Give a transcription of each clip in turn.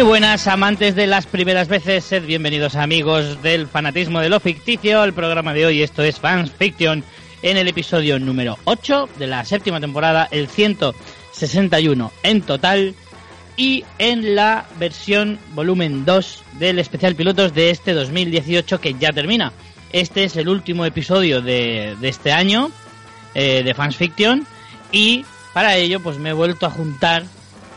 Muy buenas amantes de las primeras veces, sed bienvenidos amigos del fanatismo de lo ficticio. El programa de hoy, esto es Fans Fiction, en el episodio número 8 de la séptima temporada, el 161 en total, y en la versión volumen 2 del especial pilotos de este 2018 que ya termina. Este es el último episodio de, de este año eh, de Fans Fiction y para ello pues me he vuelto a juntar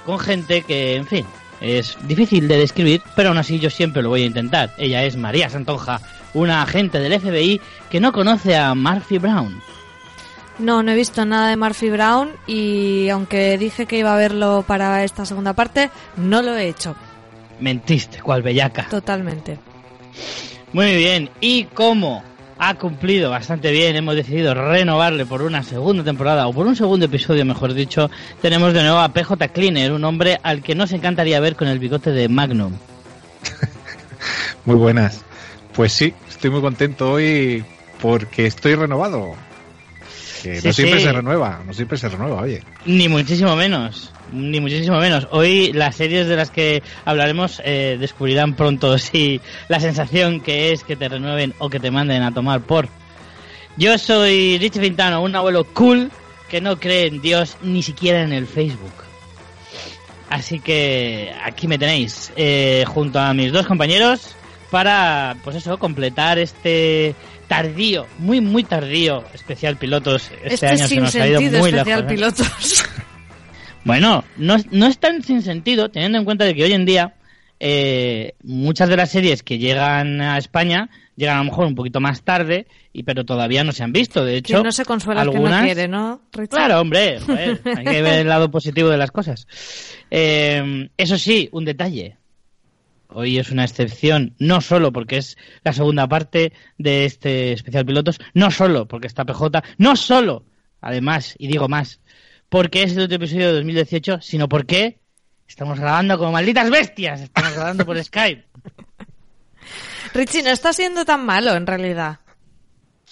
con gente que, en fin, es difícil de describir, pero aún así yo siempre lo voy a intentar. Ella es María Santonja, una agente del FBI que no conoce a Murphy Brown. No, no he visto nada de Murphy Brown y aunque dije que iba a verlo para esta segunda parte, no lo he hecho. Mentiste, cual bellaca. Totalmente. Muy bien, y como ha cumplido bastante bien, hemos decidido renovarle por una segunda temporada, o por un segundo episodio, mejor dicho, tenemos de nuevo a PJ Cleaner, un hombre al que nos encantaría ver con el bigote de Magnum. Muy buenas. Pues sí, estoy muy contento hoy porque estoy renovado. Que Sí, no siempre sí. se renueva, no siempre se renueva, oye. Ni muchísimo menos, ni muchísimo menos. Hoy las series de las que hablaremos eh, descubrirán pronto si la sensación que es que te renueven o que te manden a tomar por. Yo soy Richie Fintano, un abuelo cool que no cree en Dios ni siquiera en el Facebook. Así que aquí me tenéis, eh, junto a mis dos compañeros, para, pues eso, completar este tardío, muy, muy tardío especial pilotos. Este, Este, año se nos ha ido muy especial lejos. ¿eh? pilotos. Bueno, no, es- no es tan sin sentido, teniendo en cuenta de que hoy en día eh, muchas de las series que llegan a España llegan a lo mejor un poquito más tarde, y pero todavía no se han visto. De hecho, que no se consuela el que algunas, no quiere, ¿no, Richard? Claro, hombre, joder, hay que ver el lado positivo de las cosas. Eh, eso sí, un detalle. Hoy es una excepción, no solo porque es la segunda parte de este especial pilotos, no solo porque está PJ, no solo, además, y digo más, porque es el otro episodio de 2018, sino porque estamos grabando como malditas bestias, estamos grabando por Skype. Richie, no está siendo tan malo en realidad.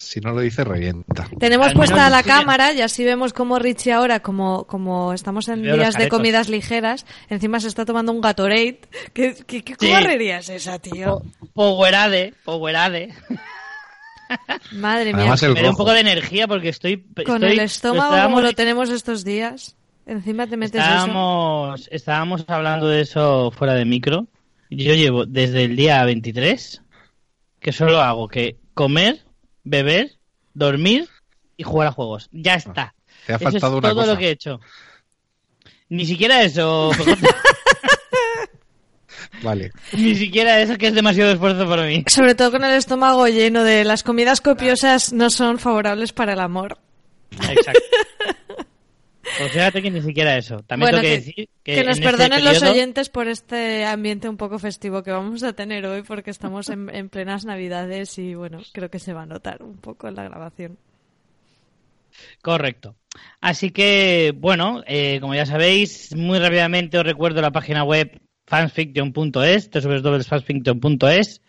Si no lo dice, revienta. Tenemos Al puesta la cámara y así vemos como Richie ahora, como, como estamos en Veo días de comidas ligeras, encima se está tomando un Gatorade. ¿Qué, qué, qué Sí. guarrería es esa, tío? Powerade, Powerade. Madre mía. Además, Me da un poco de energía porque estoy... Con estoy- el estómago estábamos- como lo tenemos estos días, encima te metes eso. Estábamos, estábamos hablando de eso fuera de micro. Yo llevo desde el día 23 que solo hago que comer, beber, dormir y jugar a juegos. Ya está. Te ha Eso es faltado una todo cosa. lo que he hecho. Ni siquiera eso, Vale. ni siquiera eso que es demasiado esfuerzo para mí. Sobre todo con el estómago lleno de las comidas copiosas no son favorables para el amor. Exacto. Pues fíjate que ni siquiera eso. También Bueno, tengo que, que- decir que, Que nos este perdonen los oyentes por este ambiente un poco festivo que vamos a tener hoy porque estamos en, en plenas navidades y bueno, creo que se va a notar un poco en la grabación. Correcto. Así que, bueno, eh, como ya sabéis, muy rápidamente os recuerdo la página web fansfiction.es, www.fansfiction.es.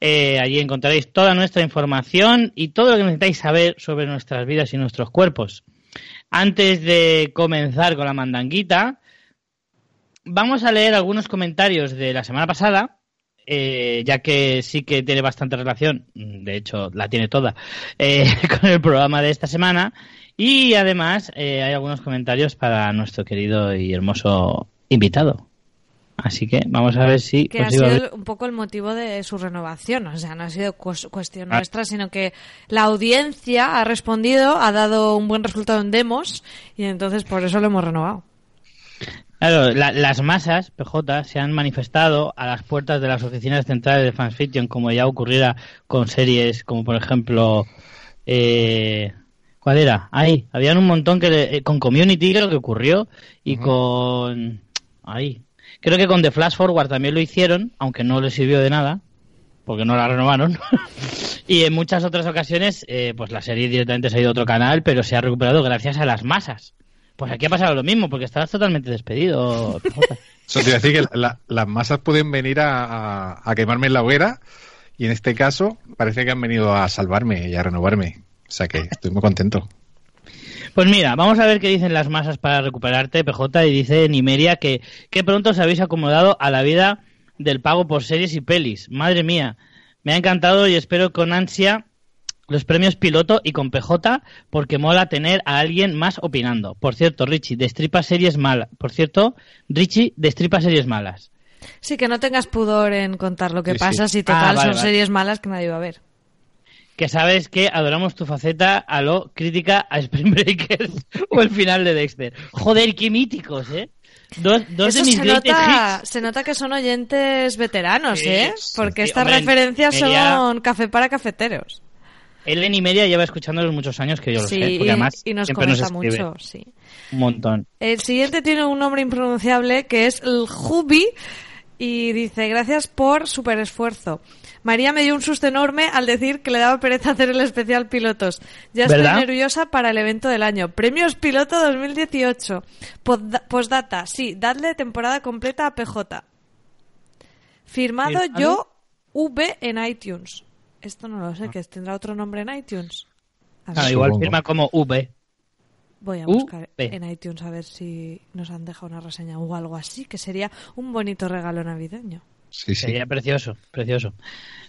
Eh, allí encontraréis toda nuestra información y todo lo que necesitáis saber sobre nuestras vidas y nuestros cuerpos. Antes de comenzar con la mandanguita, vamos a leer algunos comentarios de la semana pasada, eh, ya que sí que tiene bastante relación, de hecho la tiene toda, eh, con el programa de esta semana. Y además eh, hay algunos comentarios para nuestro querido y hermoso invitado. Así que vamos a ver si Que ha sido un poco el motivo de su renovación. O sea, no ha sido cues- cuestión Ah. nuestra, sino que la audiencia ha respondido, ha dado un buen resultado en demos y entonces por eso lo hemos renovado. Claro, la- las masas, PJ, se han manifestado a las puertas de las oficinas centrales de Fansfiction, como ya ocurriera con series como, por ejemplo, eh, ¿cuál era? Ahí, habían un montón que le- eh, con Community creo que ocurrió y con... Ahí. Creo que con The Flash Forward también lo hicieron, aunque no les sirvió de nada, porque no la renovaron. y en muchas otras ocasiones, eh, pues la serie directamente se ha ido a otro canal, pero se ha recuperado gracias a las masas. Pues aquí ha pasado lo mismo, porque estabas totalmente despedido. Eso decir que la- las masas pueden venir a- a quemarme en la hoguera y en este caso parece que han venido a salvarme y a renovarme. O sea que estoy muy contento. Pues mira, vamos a ver qué dicen las masas para recuperarte, PJ, y dice Nimeria que, que pronto os habéis acomodado a la vida del pago por series y pelis. Madre mía, me ha encantado y espero con ansia los premios piloto y con PJ porque mola tener a alguien más opinando. Por cierto, Richie, destripa series malas. Por cierto, Richie, destripa series malas. Sí, que no tengas pudor en contar lo que Sí, pasa sí. si total Ah, vale, son vale. series malas que nadie va a ver. Que sabes que adoramos tu faceta a lo crítica a Spring Breakers o el final de Dexter. Joder, qué míticos, ¿eh? Dos, dos Eso de mis se nota, hits. se nota que son oyentes veteranos, Sí, ¿eh? Porque sí, estas hombre, referencias son café para cafeteros. Ellen y Media lleva escuchándolos muchos años que yo lo sí, sé, porque y- además y nos comenta mucho, sí. un montón. El siguiente tiene un nombre impronunciable que es el Jubi y dice, gracias por super esfuerzo. María me dio un susto enorme al decir que le daba pereza hacer el especial pilotos. Ya estoy nerviosa para el evento del año. Premios Piloto 2018. Podda- Postdata, sí, dadle temporada completa a PJ. Firmado ¿Firmado? yo V en iTunes. Esto no lo sé, que tendrá otro nombre en iTunes. A ver. Ah, igual firma como V. Voy a buscar B. en iTunes a ver si nos han dejado una reseña o algo así, que sería un bonito regalo navideño. Sí, sí. Sería precioso, precioso.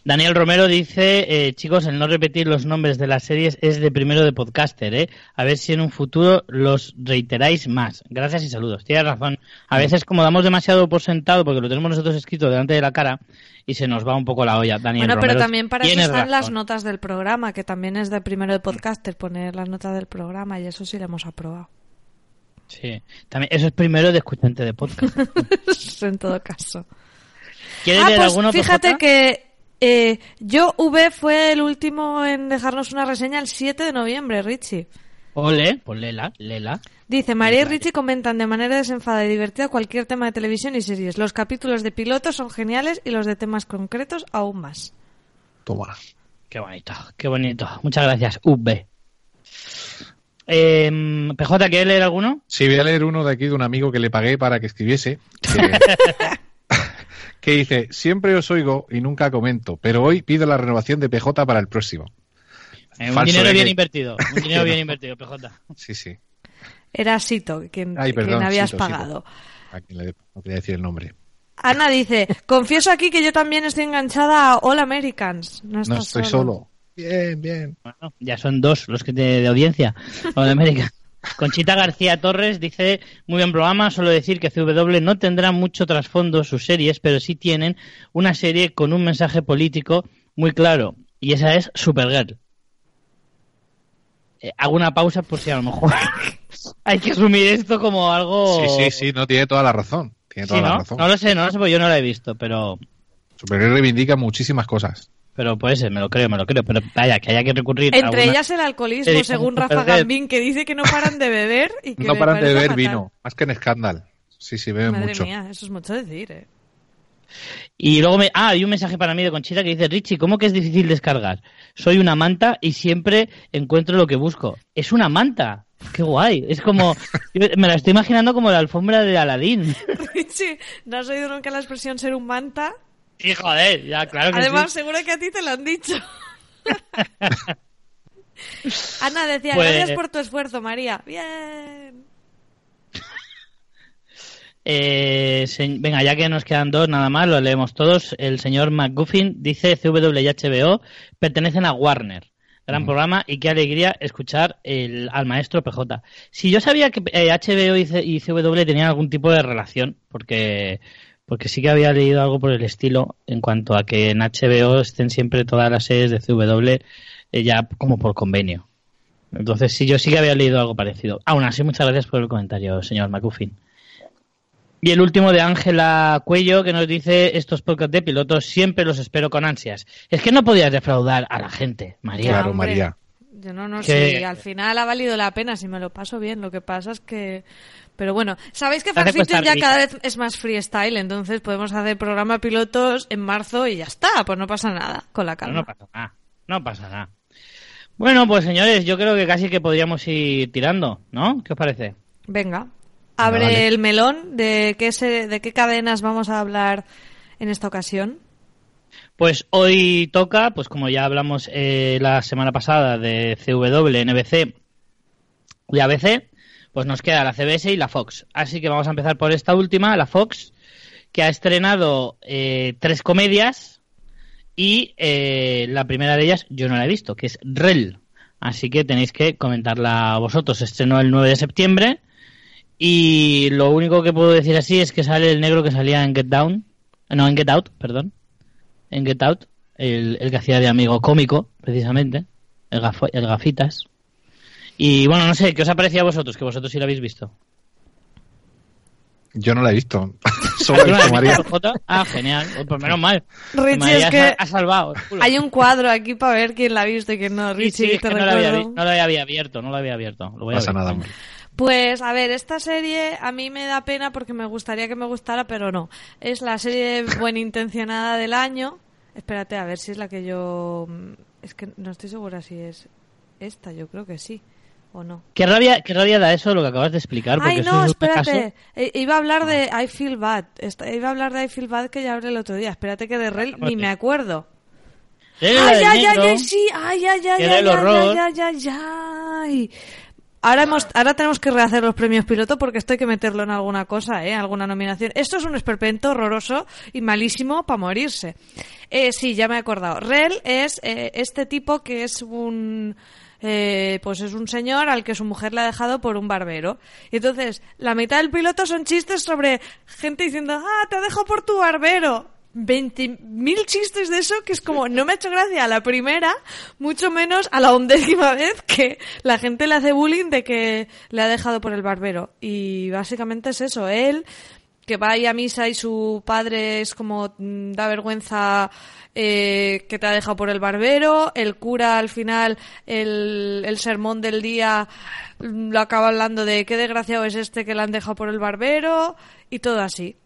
Daniel Romero dice, eh, chicos, el no repetir los nombres de las series es de primero de podcaster, ¿eh? A ver si en un futuro los reiteráis más. Gracias y saludos. Tienes razón. A veces como damos demasiado por sentado, porque lo tenemos nosotros escrito delante de la cara, y se nos va un poco la olla, Daniel bueno, pero también para eso las notas del programa, que también es de primero de podcaster, poner las notas del programa y eso sí lo hemos aprobado. Sí. También, eso es primero de escuchante de podcast. en todo caso. ¿Quieres Ah, leer pues alguno, fíjate PJ? que eh, yo V fue el último en dejarnos una reseña el 7 de noviembre, Richie. Ole, pues lela, lela. Dice, María y Richie comentan de manera desenfadada y divertida cualquier tema de televisión y series. Los capítulos de pilotos son geniales y los de temas concretos aún más. Toma. Qué bonito, qué bonito. Muchas gracias, V. Eh, PJ, ¿quieres leer alguno? Sí, voy a leer uno de aquí de un amigo que le pagué para que escribiese. Que, que dice, siempre os oigo y nunca comento, pero hoy pido la renovación de PJ para el próximo. Eh, un dinero ¿eh? bien Que- invertido. Un dinero bien invertido, PJ. Sí, sí. Era Sito quien, Ay, perdón, quien habías Sito, Sito. pagado. A quien le- no quería decir el nombre. Ana dice, confieso aquí que yo también estoy enganchada a All Americans. No, No estoy solo. Bien, bien. Bueno, ya son dos los que de, de audiencia. O de América. Conchita García Torres dice, muy buen programa, solo decir que CW no tendrá mucho trasfondo sus series, pero sí tienen una serie con un mensaje político muy claro, y esa es Supergirl. Eh, hago una pausa por si a lo mejor hay que asumir esto como algo... Sí, sí, sí, no tiene toda la razón. Tiene Sí, toda la ¿no? razón. No lo sé, no lo sé, porque yo no la he visto, pero... Supergirl reivindica muchísimas cosas. Pero puede ser, me lo creo, me lo creo. Pero vaya, que haya que recurrir a Entre una- ellas el alcoholismo, Sí, según como Rafa Supergirl. Gambín, que dice que no paran de beber y que No paran de beber fatal. vino, más que en escándalo. Sí, sí, beben Madre mucho. mía, eso es mucho decir, ¿eh? Y luego me... Ah, hay un mensaje para mí de Conchita que dice, Richie, ¿cómo que es difícil descargar? Soy una manta y siempre encuentro lo que busco. Es una manta. Qué guay. Es como... yo me la estoy imaginando como la alfombra de Aladín. Richie, ¿no has oído nunca la expresión ser un manta? Sí, joder, ya, claro que Además, sí. seguro que a ti te lo han dicho. Ana decía, Pues- gracias por tu esfuerzo, María. Bien. Eh, se- venga, ya que nos quedan dos nada más, lo leemos todos. El señor McGuffin dice CW y HBO pertenecen a Warner. Gran programa y qué alegría escuchar el, al maestro PJ. Si yo sabía que eh, HBO y, C- y CW tenían algún tipo de relación, porque, porque sí que había leído algo por el estilo en cuanto a que en HBO estén siempre todas las series de CW eh, ya como por convenio. Entonces sí, yo sí que había leído algo parecido. Aún así, muchas gracias por el comentario, señor McGuffin. Y el último de Ángela Cuello, que nos dice, estos podcasts de pilotos siempre los espero con ansias. Es que no podías defraudar a la gente, María. Claro, hombre. María. Yo no, no Que- sé, al final ha valido la pena si me lo paso bien. Lo que pasa es que... Pero bueno, sabéis que Fanfiction ya cada vez es más freestyle, entonces podemos hacer programa pilotos en marzo y ya está, pues no pasa nada, con la calma. no pasa nada, no pasa nada. Bueno, pues señores, yo creo que casi que podríamos ir tirando, ¿no? ¿Qué os parece? Venga, abre vale. el melón de qué, se, de qué cadenas vamos a hablar en esta ocasión. Pues hoy toca, pues como ya hablamos eh, la semana pasada de CW, NBC y ABC, pues nos queda la CBS y la Fox. Así que vamos a empezar por esta última, la Fox, que ha estrenado eh, tres comedias y eh, la primera de ellas yo no la he visto, que es Rel. Así que tenéis que comentarla vosotros. Estrenó el 9 de septiembre y lo único que puedo decir así es que sale el negro que salía en Get Down, no, en Get Out, perdón, en Get Out, el, el que hacía de amigo cómico, precisamente, el, gafo- el gafitas. Y bueno, no sé, ¿qué os ha parecido a vosotros? Que vosotros sí lo habéis visto. Yo no la he visto. Solo he ¿No la visto María. Ah, genial. Pues menos mal. Richie, María es que ha salvado. hay un cuadro aquí para ver quién la ha visto y quién no. Richie, sí, es te que no lo, había, recuerdo. vi- no lo había abierto, no lo había abierto. Lo voy a pasa nada, hombre. Pues a ver, esta serie a mí me da pena porque me gustaría que me gustara, pero no. Es la serie buena intencionada del año. Espérate, a ver si es la que yo... Es que no estoy segura si es esta, yo creo que sí. ¿O no? ¿Qué rabia, qué rabia da eso lo que acabas de explicar? Porque Ay, eso no, es un espérate. caso- Eh, Iba a hablar de I Feel Bad. Iba a hablar de I Feel Bad que ya hablé el otro día. Espérate que de Rel ni me acuerdo. Es Ay, ay, ay, ay, sí, ay, ay, ay, ay, ay, ay, ay. Ahora, hemos, ahora tenemos que rehacer los premios piloto porque esto hay que meterlo en alguna cosa, ¿eh? Alguna nominación. Esto es un esperpento horroroso y malísimo para morirse. Eh, sí, ya me he acordado. Rel es eh, este tipo que es un... eh, pues es un señor al que su mujer le ha dejado por un barbero. Y entonces, la mitad del piloto son chistes sobre gente diciendo, ah, te dejo por tu barbero. 20.000 chistes de eso que es como, no me ha hecho gracia a la primera, mucho menos a la undécima vez que la gente le hace bullying de que le ha dejado por el barbero. Y básicamente es eso, él que va ahí a misa y su padre es como mm, da vergüenza eh, que te ha dejado por el barbero, el cura al final el, el sermón del día mm, lo acaba hablando de qué desgraciado es este que le han dejado por el barbero y todo así.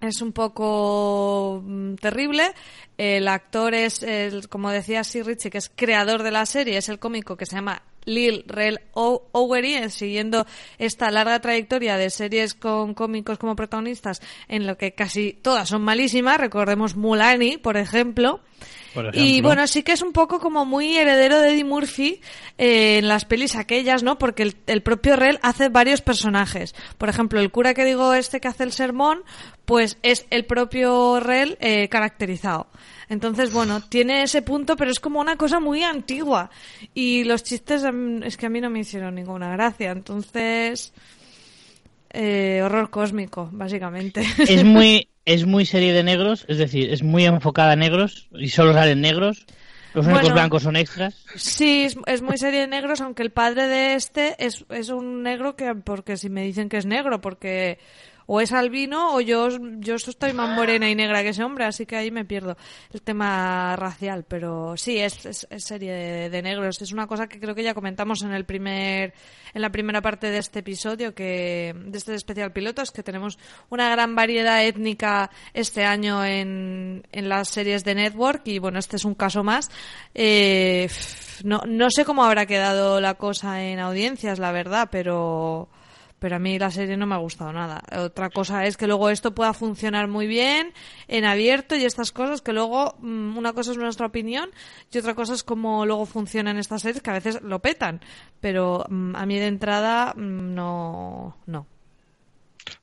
Es un poco mm, terrible. El actor es, el, como decía Sir Richie, que es creador de la serie, es el cómico que se llama Lil Rel O- Owery, eh, siguiendo esta larga trayectoria de series con cómicos como protagonistas, en lo que casi todas son malísimas. Recordemos Mulani, por ejemplo. Por Y bueno, sí que es un poco como muy heredero de Eddie Murphy eh, en las pelis aquellas, ¿no? Porque el, el propio Rel hace varios personajes. Por ejemplo, el cura que digo este que hace el sermón, pues es el propio Rel eh, caracterizado. Entonces, bueno, tiene ese punto, pero es como una cosa muy antigua. Y los chistes es que a mí no me hicieron ninguna gracia. Entonces, eh, horror cósmico, básicamente. es muy es muy serie de negros, es decir, es muy enfocada a negros y solo salen negros. Los únicos Bueno. blancos son extras. Sí, es, es muy serie de negros, aunque el padre de este es, es un negro que, porque si me dicen que es negro, porque o es albino o yo, yo estoy más morena y negra que ese hombre, así que ahí me pierdo el tema racial, pero sí, es, serie de, negros. Es una cosa que creo que ya comentamos en el primer, en la primera parte de este episodio, que, de este especial piloto, es que tenemos una gran variedad étnica este año en, en las series de Network y bueno, este es un caso más. Eh, no, no sé cómo habrá quedado la cosa en audiencias, la verdad, pero pero a mí la serie no me ha gustado nada. Otra cosa es que luego esto pueda funcionar muy bien en abierto y estas cosas que luego mm, una cosa es nuestra opinión y otra cosa es cómo luego funcionan estas series que a veces lo petan, pero mm, a mí de entrada mm, no no.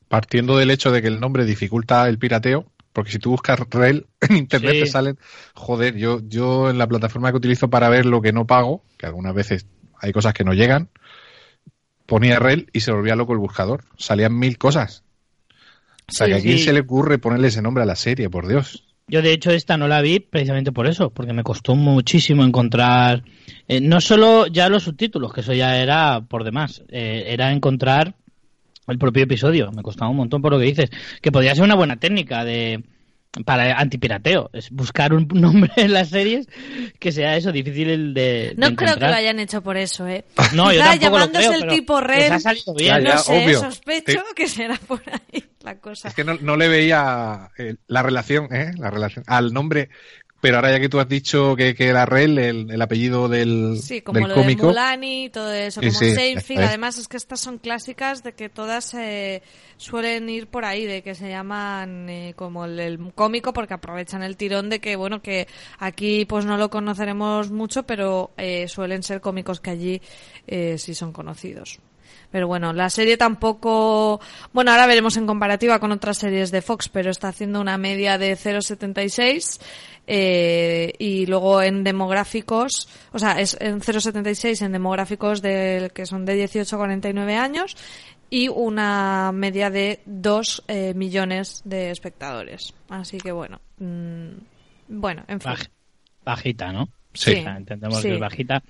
Partiendo del hecho de que el nombre dificulta el pirateo, porque si tú buscas Rel en internet Sí. te salen, joder, yo, yo en la plataforma que utilizo para ver lo que no pago, que algunas veces hay cosas que no llegan, ponía Rel y se volvía loco el buscador. Salían mil cosas. O sea, Sí, que a quién sí. se le ocurre ponerle ese nombre a la serie, por Dios. Yo de hecho esta no la vi precisamente por eso, porque me costó muchísimo encontrar, eh, no solo ya los subtítulos, que eso ya era por demás, eh, era encontrar el propio episodio, me costaba un montón por lo que dices, que podría ser una buena técnica de para antipirateo, es buscar un nombre en las series que sea eso, difícil de, de No creo que lo hayan hecho por eso, ¿eh? No, yo tampoco lo llamándose creo, el tipo Ren, ha salido bien. Ya, ya, no sé, obvio. sospecho Te- que será por ahí la cosa. Es que no, no le veía eh, la relación, ¿eh? La relación al nombre. Pero ahora ya que tú has dicho que, que era Rel, el, el apellido del, Sí, como del lo cómico. de Mulani, todo eso, como sí, Seinfeld. es- Además, es que estas son clásicas de que todas eh, suelen ir por ahí, de que se llaman eh, como el, el cómico, porque aprovechan el tirón de que, bueno, que aquí pues no lo conoceremos mucho, pero eh, suelen ser cómicos que allí eh, sí son conocidos. Pero bueno, la serie tampoco. Bueno, ahora veremos en comparativa con otras series de Fox, pero está haciendo una media de 0,76. Eh, y luego en demográficos, o sea, es en 0,76 en demográficos del que son de 18 a 49 años y una media de 2 eh, millones de espectadores. Así que bueno. mm, bueno, en fin. Baj- bajita, ¿no? Sí. O sea, entendemos Sí. que es bajita.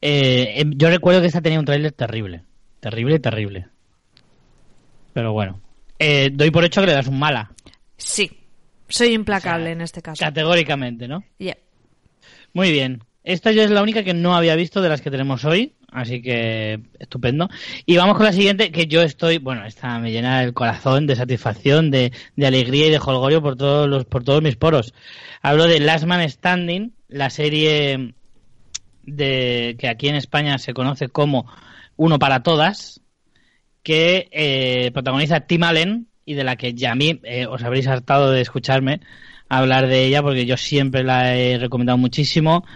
Eh, em, yo recuerdo que esta tenía un tráiler terrible. Terrible, terrible. Pero bueno. Eh, doy por hecho que le das un mala. Sí. Soy implacable O sea, en este caso. Categóricamente, ¿no? Yeah. Muy bien. Esta yo es la única que no había visto de las que tenemos hoy, así que estupendo. Y vamos con la siguiente, que yo estoy, bueno, esta me llena el corazón de satisfacción, de, de alegría y de holgorio por todos los, por todos mis poros. Hablo de Last Man Standing, la serie de que aquí en España se conoce como Uno para Todas, que eh, protagoniza Tim Allen y de la que ya a mí eh, os habréis hartado de escucharme hablar de ella porque yo siempre la he recomendado muchísimo.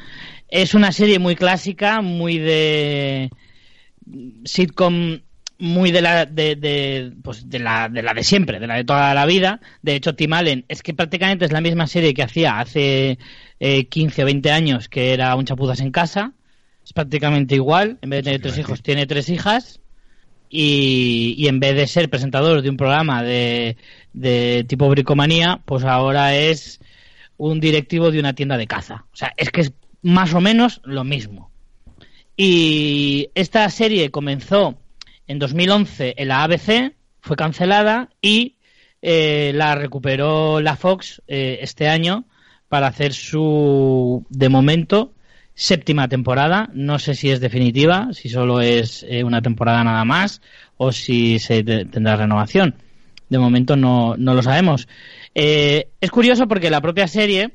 Es una serie muy clásica, muy de sitcom muy de la de, de, pues de la de la de siempre, de la de toda la vida. De hecho, Tim Allen es que prácticamente es la misma serie que hacía hace eh, 15 o 20 años, que era Un chapuzas en casa. Es prácticamente igual. En vez de tener tres hijos, tiene tres hijas. Y, en vez de ser presentador de un programa de, de tipo bricomanía, pues ahora es un directivo de una tienda de caza. O sea, es que es más o menos lo mismo. Y esta serie comenzó en 2011 en la ABC, fue cancelada y eh, la recuperó la Fox eh, este año para hacer su, de momento, séptima temporada. No sé si es definitiva, si solo es eh, una temporada nada más o si se te- tendrá renovación. De momento no, no lo sabemos. Eh, es curioso porque la propia serie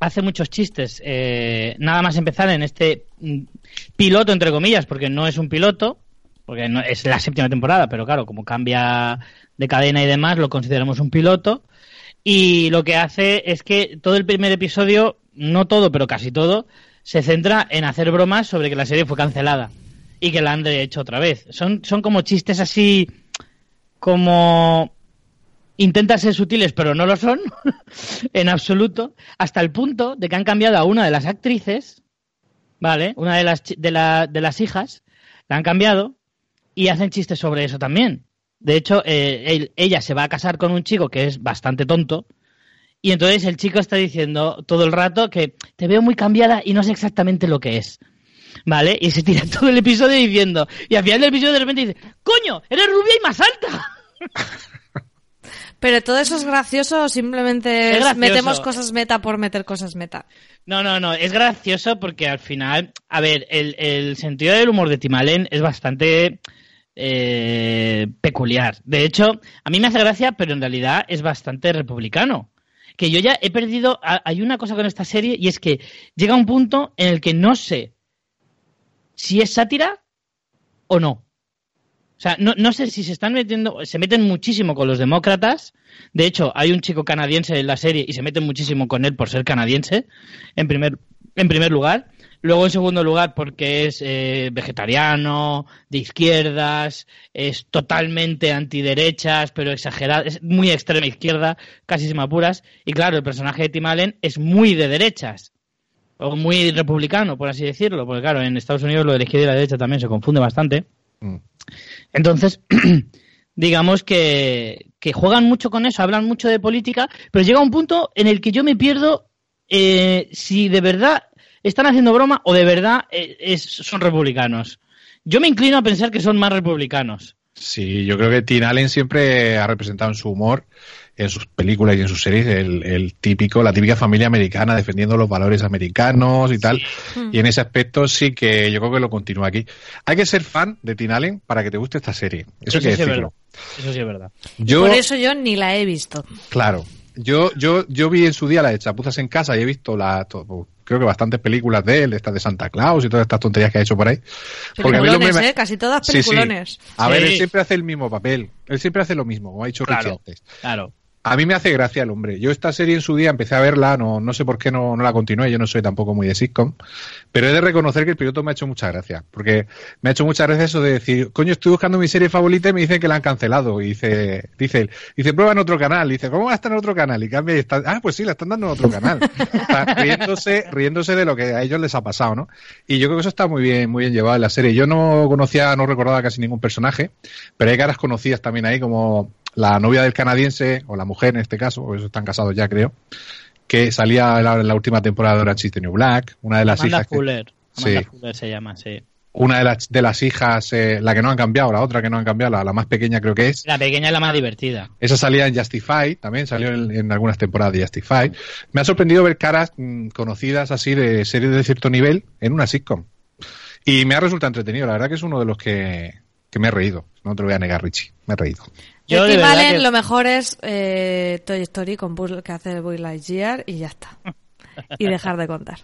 hace muchos chistes. eh, nada más empezar en este mm, piloto, entre comillas, porque no es un piloto, porque no, es la séptima temporada, pero claro, como cambia de cadena y demás, lo consideramos un piloto. Y lo que hace es que todo el primer episodio, no todo, pero casi todo, se centra en hacer bromas sobre que la serie fue cancelada y que la han hecho otra vez. Son, son como chistes así, como intentan ser sutiles, pero no lo son, en absoluto, hasta el punto de que han cambiado a una de las actrices, ¿vale? Una de las, de, la- de las hijas, la han cambiado y hacen chistes sobre eso también. De hecho, eh, ella se va a casar con un chico que es bastante tonto y entonces el chico está diciendo todo el rato que te veo muy cambiada y no sé exactamente lo que es. ¿Vale? Y se tira todo el episodio diciendo, y al final del episodio de repente dice, coño, eres rubia y más alta. Pero todo eso es gracioso o simplemente gracioso. metemos cosas meta por meter cosas meta. No, no, no, es gracioso porque al final, a ver, el, el sentido del humor de Tim Allen es bastante eh, peculiar. De hecho, a mí me hace gracia, pero en realidad es bastante republicano. Que yo ya he perdido, ha- hay una cosa con esta serie y es que llega un punto en el que no sé si es sátira o no. O sea, no, no sé si se están metiendo, se meten muchísimo con los demócratas. De hecho, hay un chico canadiense en la serie y se meten muchísimo con él por ser canadiense, en primer, en primer lugar. Luego, en segundo lugar, porque es eh, vegetariano, de izquierdas, es totalmente antiderechas, pero exagerado, es muy extrema izquierda, casi sin apuras. Y claro, el personaje de Tim Allen es muy de derechas, o muy republicano, por así decirlo, porque claro, en Estados Unidos lo de la izquierda y la derecha también se confunde bastante. Mm. Entonces, digamos que, que juegan mucho con eso, hablan mucho de política, pero llega un punto en el que yo me pierdo eh, si de verdad están haciendo broma o de verdad eh, es- son republicanos. Yo me inclino a pensar que son más republicanos. Sí, yo creo que Tim Allen siempre ha representado en su humor, en sus películas y en sus series, el, el típico, la típica familia americana defendiendo los valores americanos y tal. Y en ese aspecto sí que yo creo que lo continúa aquí. Hay que ser fan de Tim Allen para que te guste esta serie. Eso, hay que sí es decirlo. verdad. Eso sí es verdad. Yo, Por eso yo ni la he visto. claro, Yo, yo, yo vi en su día la de Chapuzas en casa y he visto la, creo que bastantes películas de él, estas de Santa Claus y todas estas tonterías que ha hecho por ahí. Porque a mí lo me... ¿eh? Casi todas peliculones. A ver, él siempre hace el mismo papel. Él siempre hace lo mismo, como ha dicho Richie antes. Claro. A mí me hace gracia el hombre. Yo esta serie en su día empecé a verla, no, no sé por qué no, no la continué, yo no soy tampoco muy de sitcom, pero he de reconocer que el piloto me ha hecho mucha gracia, porque me ha hecho mucha gracia eso de decir, coño, estoy buscando mi serie favorita y me dicen que la han cancelado, y dice, dice él, dice, prueba en otro canal, y dice, ¿cómo va a estar en otro canal? Y cambia y está, ah, pues sí, la están dando en otro canal. riéndose, riéndose de lo que a ellos les ha pasado, ¿no? Y yo creo que eso está muy bien, muy bien llevado en la serie. Yo no conocía, no recordaba casi ningún personaje, pero hay caras conocidas también ahí como la novia del canadiense, o la mujer en este caso, porque están casados ya creo, que salía en la, última temporada de Orange is the New Black, una de las Amanda hijas... Fuller. Amanda Fuller se llama, sí. Una de las, de las hijas, eh, la que no han cambiado, la otra que no han cambiado, la, más pequeña creo que es. La pequeña es la más divertida. Esa salía en Justify, también salió en, algunas temporadas de Justify. Me ha sorprendido ver caras mm, conocidas así de series de cierto nivel en una sitcom. Y me ha resultado entretenido, la verdad que es uno de los que, que me he reído. No te lo voy a negar, Richie, me he reído. Yo de Tim lo mejor es eh, Toy Story con Buzz, que hace Buzz Lightyear y ya está. y dejar de contar.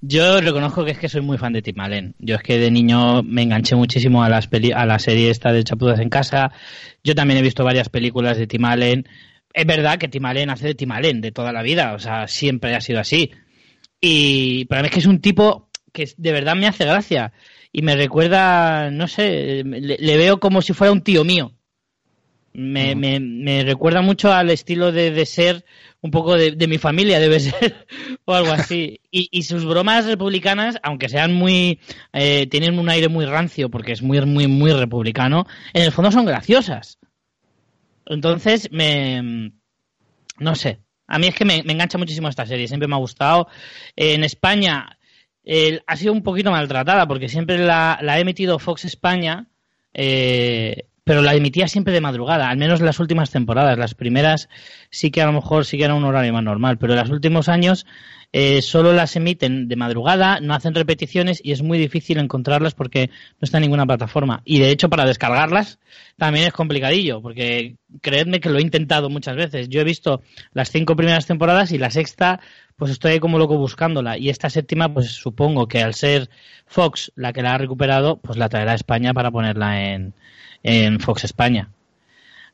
Yo reconozco que es que soy muy fan de Tim Allen. Yo es que de niño me enganché muchísimo a, las a la serie esta de Chapuzas en casa. Yo también he visto varias películas de Tim Allen. Es verdad que Tim Allen hace de Tim Allen de toda la vida, o sea, siempre ha sido así. Y para mí es que es un tipo que de verdad me hace gracia y me recuerda, no sé, le veo como si fuera un tío mío. Me, me, me, recuerda mucho al estilo de, de ser un poco de, de, mi familia, debe ser, o algo así. Y, y, sus bromas republicanas, aunque sean muy. Eh, tienen un aire muy rancio, porque es muy, muy, muy republicano, en el fondo son graciosas. Entonces, me. No sé. A mí es que me, me engancha muchísimo esta serie, siempre me ha gustado. en España ha sido un poquito maltratada, porque siempre la, la he metido Fox España. Eh, pero la emitía siempre de madrugada, al menos las últimas temporadas. Las primeras sí que a lo mejor sí que era un horario más normal, pero en los últimos años eh, solo las emiten de madrugada, no hacen repeticiones y es muy difícil encontrarlas porque no está en ninguna plataforma. Y de hecho para descargarlas también es complicadillo, porque creedme que lo he intentado muchas veces. Yo he visto las cinco primeras temporadas y la sexta pues estoy como loco buscándola. Y esta séptima, pues supongo que al ser Fox la que la ha recuperado, pues la traerá a España para ponerla en, en Fox España.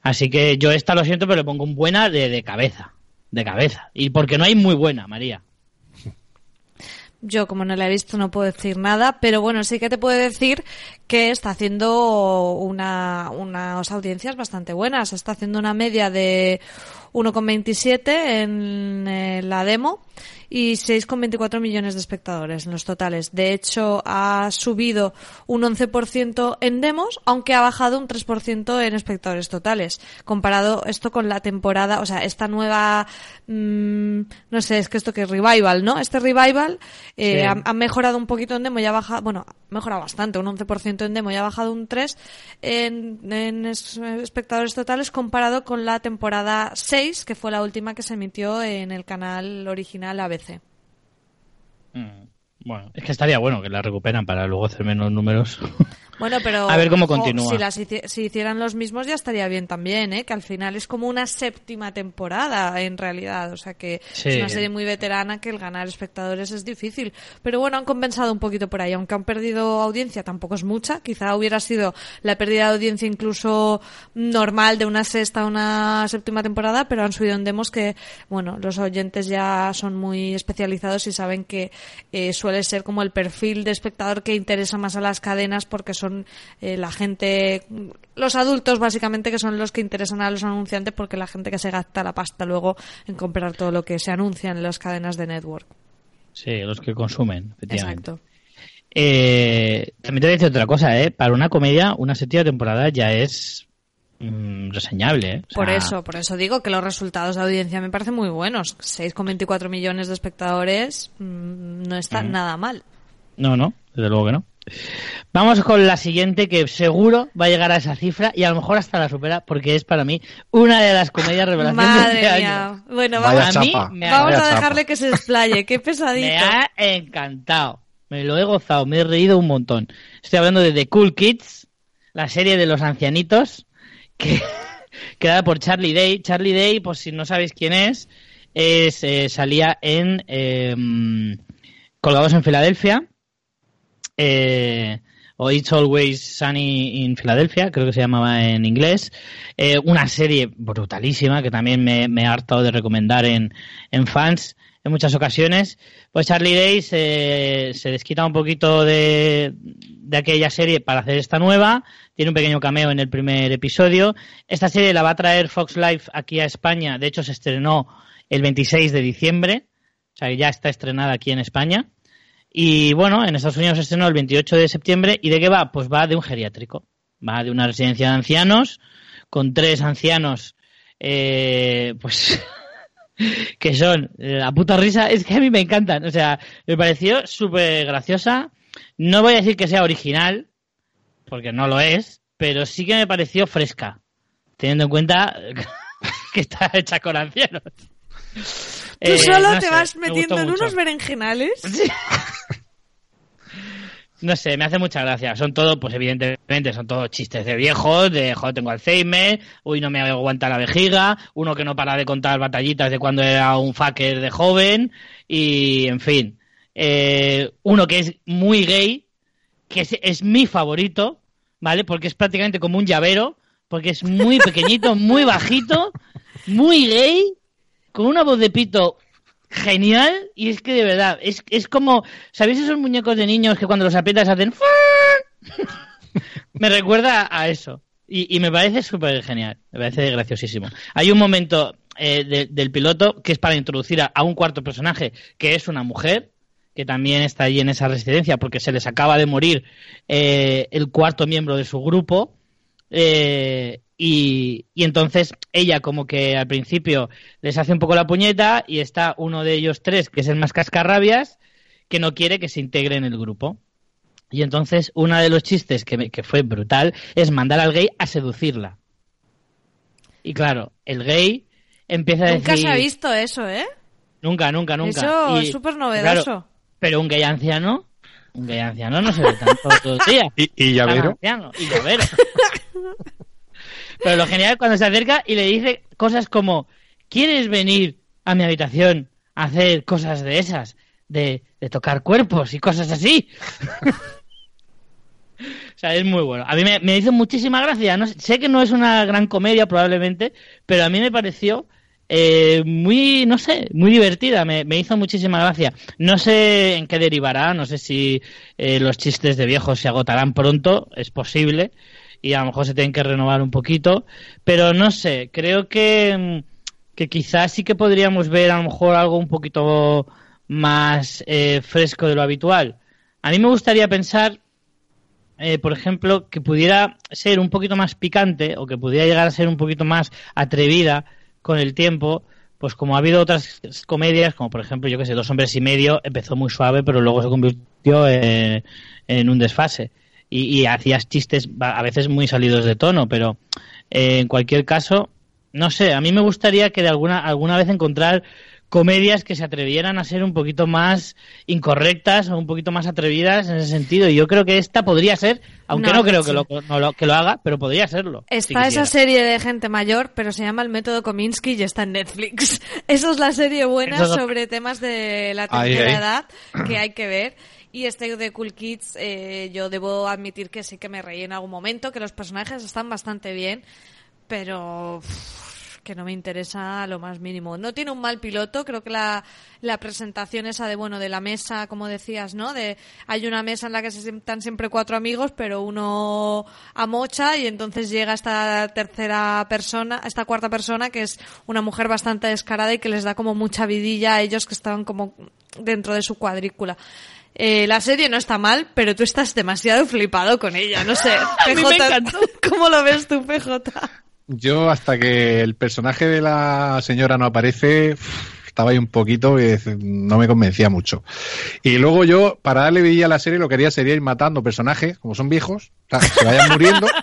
Así que yo esta lo siento, pero le pongo un buena de, de cabeza. De cabeza. Y porque no hay muy buena, María. Yo, como no la he visto, no puedo decir nada, pero bueno, sí que te puedo decir que está haciendo una, unas audiencias bastante buenas. Está haciendo una media de 1,27 en eh, la demo y 6,24 millones de espectadores en los totales. De hecho, ha subido un 11% en demos, aunque ha bajado un 3% en espectadores totales. Comparado esto con la temporada, o sea, esta nueva, mmm, no sé, es que esto que es revival, ¿no? Este revival eh, ha, mejorado un poquito en demo y ha bajado, bueno, ha mejorado bastante, un 11% en demo y ha bajado un 3% en, en espectadores totales comparado con la temporada 6, que fue la última que se emitió en el canal original ABC. Mm, bueno, es que estaría bueno que la recuperan para luego hacer menos números. Bueno, pero. a ver cómo continúa. Si, las si hicieran los mismos ya estaría bien también, ¿eh? Que al final es como una séptima temporada, en realidad. O sea que es una serie muy veterana que el ganar espectadores es difícil. Pero bueno, han compensado un poquito por ahí. Aunque han perdido audiencia, tampoco es mucha. Quizá hubiera sido la pérdida de audiencia incluso normal de una sexta a una séptima temporada, pero han subido en demos que, bueno, los oyentes ya son muy especializados y saben que eh, suele ser como el perfil de espectador que interesa más a las cadenas porque son son eh, la gente, los adultos básicamente que son los que interesan a los anunciantes porque la gente que se gasta la pasta luego en comprar todo lo que se anuncia en las cadenas de network. Sí, los que consumen, efectivamente. Exacto. Eh, también te voy a decir otra cosa, ¿eh? Para una comedia, una séptima temporada ya es mm, reseñable. ¿eh? por eso, por eso digo que los resultados de audiencia me parecen muy buenos. 6,24 millones de espectadores mm, no está nada mal. No, no, desde luego que no. Vamos con la siguiente que seguro va a llegar a esa cifra y a lo mejor hasta la supera porque es para mí una de las comedias revelaciones Madre de este mía. año. Bueno, vamos, a, mí vamos a dejarle que se explaye. Qué pesadito. Me ha encantado. Me lo he gozado, me he reído un montón. Estoy hablando de The Cool Kids, la serie de los ancianitos que creada por Charlie Day. Charlie Day, por si no sabéis quién es, es eh, salía en em, Colgados en Filadelfia. Eh, o It's Always Sunny in Philadelphia, creo que se llamaba en inglés. Eh, una serie brutalísima que también me, me he hartado de recomendar en, en fans en muchas ocasiones. Pues Charlie Day se, se desquita un poquito de, de aquella serie para hacer esta nueva. Tiene un pequeño cameo en el primer episodio. Esta serie la va a traer Fox Life aquí a España. De hecho, se estrenó el 26 de diciembre. O sea, ya está estrenada aquí en España. Y bueno, en Estados Unidos se estrenó el 28 de septiembre. ¿Y de qué va? Pues va de un geriátrico. Va de una residencia de ancianos con tres ancianos, eh, pues, que son la puta risa. Es que a mí me encantan. O sea, me pareció súper graciosa. No voy a decir que sea original, porque no lo es, pero sí que me pareció fresca, teniendo en cuenta que está hecha con ancianos. Tú Eh, solo no te sé, vas me metiendo en mucho. unos berenjenales. No sé, me hace mucha gracia. Son todo, pues evidentemente, son todos chistes de viejos, de joder, tengo Alzheimer, uy, no me aguanta la vejiga, uno que no para de contar batallitas de cuando era un fucker de joven, y en fin. Eh, uno que es muy gay, que es, es mi favorito, ¿vale? Porque es prácticamente como un llavero, porque es muy pequeñito, muy bajito, muy gay, con una voz de pito genial y es que de verdad, es, es como, ¿sabéis esos muñecos de niños que cuando los aprietas hacen... me recuerda a eso y, y me parece súper genial, me parece graciosísimo. Hay un momento eh, de- del piloto que es para introducir a, a un cuarto personaje que es una mujer que también está allí en esa residencia porque se les acaba de morir eh, el cuarto miembro de su grupo eh, y, y entonces ella como que al principio les hace un poco la puñeta y está uno de ellos tres, que es el más cascarrabias, que no quiere que se integre en el grupo. Y entonces uno de los chistes que, me- que fue brutal es mandar al gay a seducirla. Y claro, el gay empieza a Nunca decir... se ha visto eso, ¿eh? Nunca, nunca, nunca. Eso Y, es súper novedoso. claro, pero un gay anciano, un gay anciano no se ve tanto todos los días. Y, y llavero. anciano, y llavero. Pero lo genial es cuando se acerca y le dice cosas como, ¿quieres venir a mi habitación a hacer cosas de esas? De, de tocar cuerpos y cosas así. o sea, es muy bueno. A mí me, me hizo muchísima gracia. No sé, sé que no es una gran comedia probablemente, pero a mí me pareció eh, muy, no sé, muy divertida. Me, hizo muchísima gracia. No sé en qué derivará, no sé si eh, los chistes de viejos se agotarán pronto, es posible, y a lo mejor se tienen que renovar un poquito, pero no sé, creo que, que quizás sí que podríamos ver a lo mejor algo un poquito más eh, fresco de lo habitual. A mí me gustaría pensar eh, por ejemplo, que pudiera ser un poquito más picante o que pudiera llegar a ser un poquito más atrevida con el tiempo, pues como ha habido otras comedias, como por ejemplo, yo que sé, Dos hombres y medio, empezó muy suave, pero luego se convirtió en, en un desfase. Y, y hacías chistes a veces muy salidos de tono, pero eh, en cualquier caso, no sé, a mí me gustaría que de alguna, alguna vez encontrar comedias que se atrevieran a ser un poquito más incorrectas o un poquito más atrevidas en ese sentido. Y yo creo que esta podría ser, aunque No, no, creo que lo, no lo- que lo haga, pero podría serlo. si Está esa serie de gente mayor, pero se llama El Método Kominsky y está en Netflix. Esa es la serie buena sobre temas de la Ahí, tercera ahí. edad que hay que ver. Y este de Cool Kids, eh, yo debo admitir que sí que me reí en algún momento, que los personajes están bastante bien, pero uff, que no me interesa lo más mínimo. No tiene un mal piloto, creo que la, la presentación esa de, bueno, de la mesa, como decías, ¿no? De, hay una mesa en la que se sientan siempre cuatro amigos, pero uno amocha y entonces llega esta tercera persona, esta cuarta persona, que es una mujer bastante descarada y que les da como mucha vidilla a ellos que estaban como dentro de su cuadrícula. Eh, la serie no está mal, pero tú estás demasiado flipado con ella, no sé. A mí me encantó. ¿Cómo lo ves tú, PJ? Yo hasta que el personaje de la señora no aparece, estaba ahí un poquito y no me convencía mucho. Y luego yo, para darle vidilla a la serie, lo que quería sería ir matando personajes, como son viejos, o sea, que se vayan muriendo.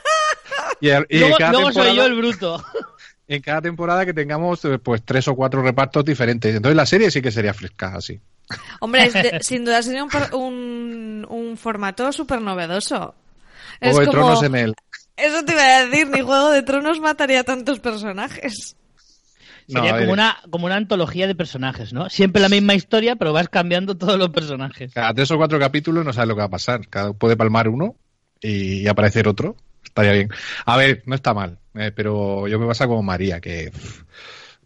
Y, y en Luego, cada luego soy temporada- yo el bruto. en cada temporada que tengamos eh, pues tres o cuatro repartos diferentes. Entonces la serie sí que sería fresca así. Hombre, es de- sin duda sería un, un, un formato súper novedoso. Es Juego de como, Tronos en el Eso te iba a decir, ni Juego de Tronos mataría tantos personajes. Sería como, una, como una antología de personajes, ¿no? Siempre la misma historia, pero vas cambiando todos los personajes. Cada tres o cuatro capítulos no sabes lo que va a pasar. Cada puede palmar uno y, y aparecer otro. Estaría bien. A ver, no está mal, eh, pero yo me pasa como María, que pff,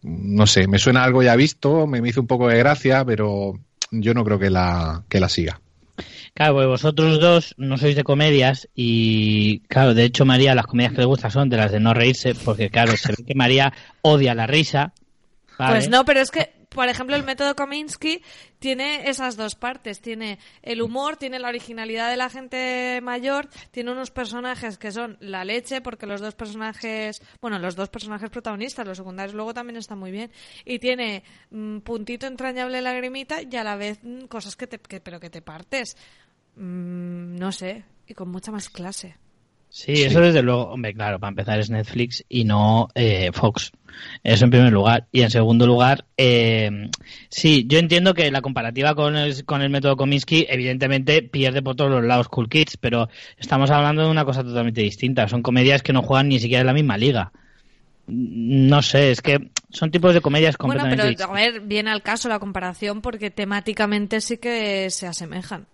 no sé, me suena algo ya visto, me, me hizo un poco de gracia, pero yo no creo que la, que la siga. Claro, vosotros dos no sois de comedias y, claro, de hecho María las comedias que le gustan son de las de no reírse, porque, claro, se ve que María odia la risa. ¿vale? Pues no, pero es que, por ejemplo, el método Kominsky tiene esas dos partes. Tiene el humor, tiene la originalidad de la gente mayor, tiene unos personajes que son la leche, porque los dos personajes, bueno, los dos personajes protagonistas, los secundarios luego también están muy bien. Y tiene mm, puntito entrañable lagrimita y a la vez mm, cosas que te, que, pero que te partes. Mm, no sé, y con mucha más clase. Sí, eso desde luego, hombre, claro, para empezar es Netflix y no eh, Fox. Eso en primer lugar. Y en segundo lugar, eh, sí, yo entiendo que la comparativa con el, con el método Kominsky evidentemente pierde por todos los lados Cool Kids, pero estamos hablando de una cosa totalmente distinta. Son comedias que no juegan ni siquiera en la misma liga. No sé, es que son tipos de comedias Bueno, completamente pero a ver, viene al caso la comparación porque temáticamente sí que se asemejan.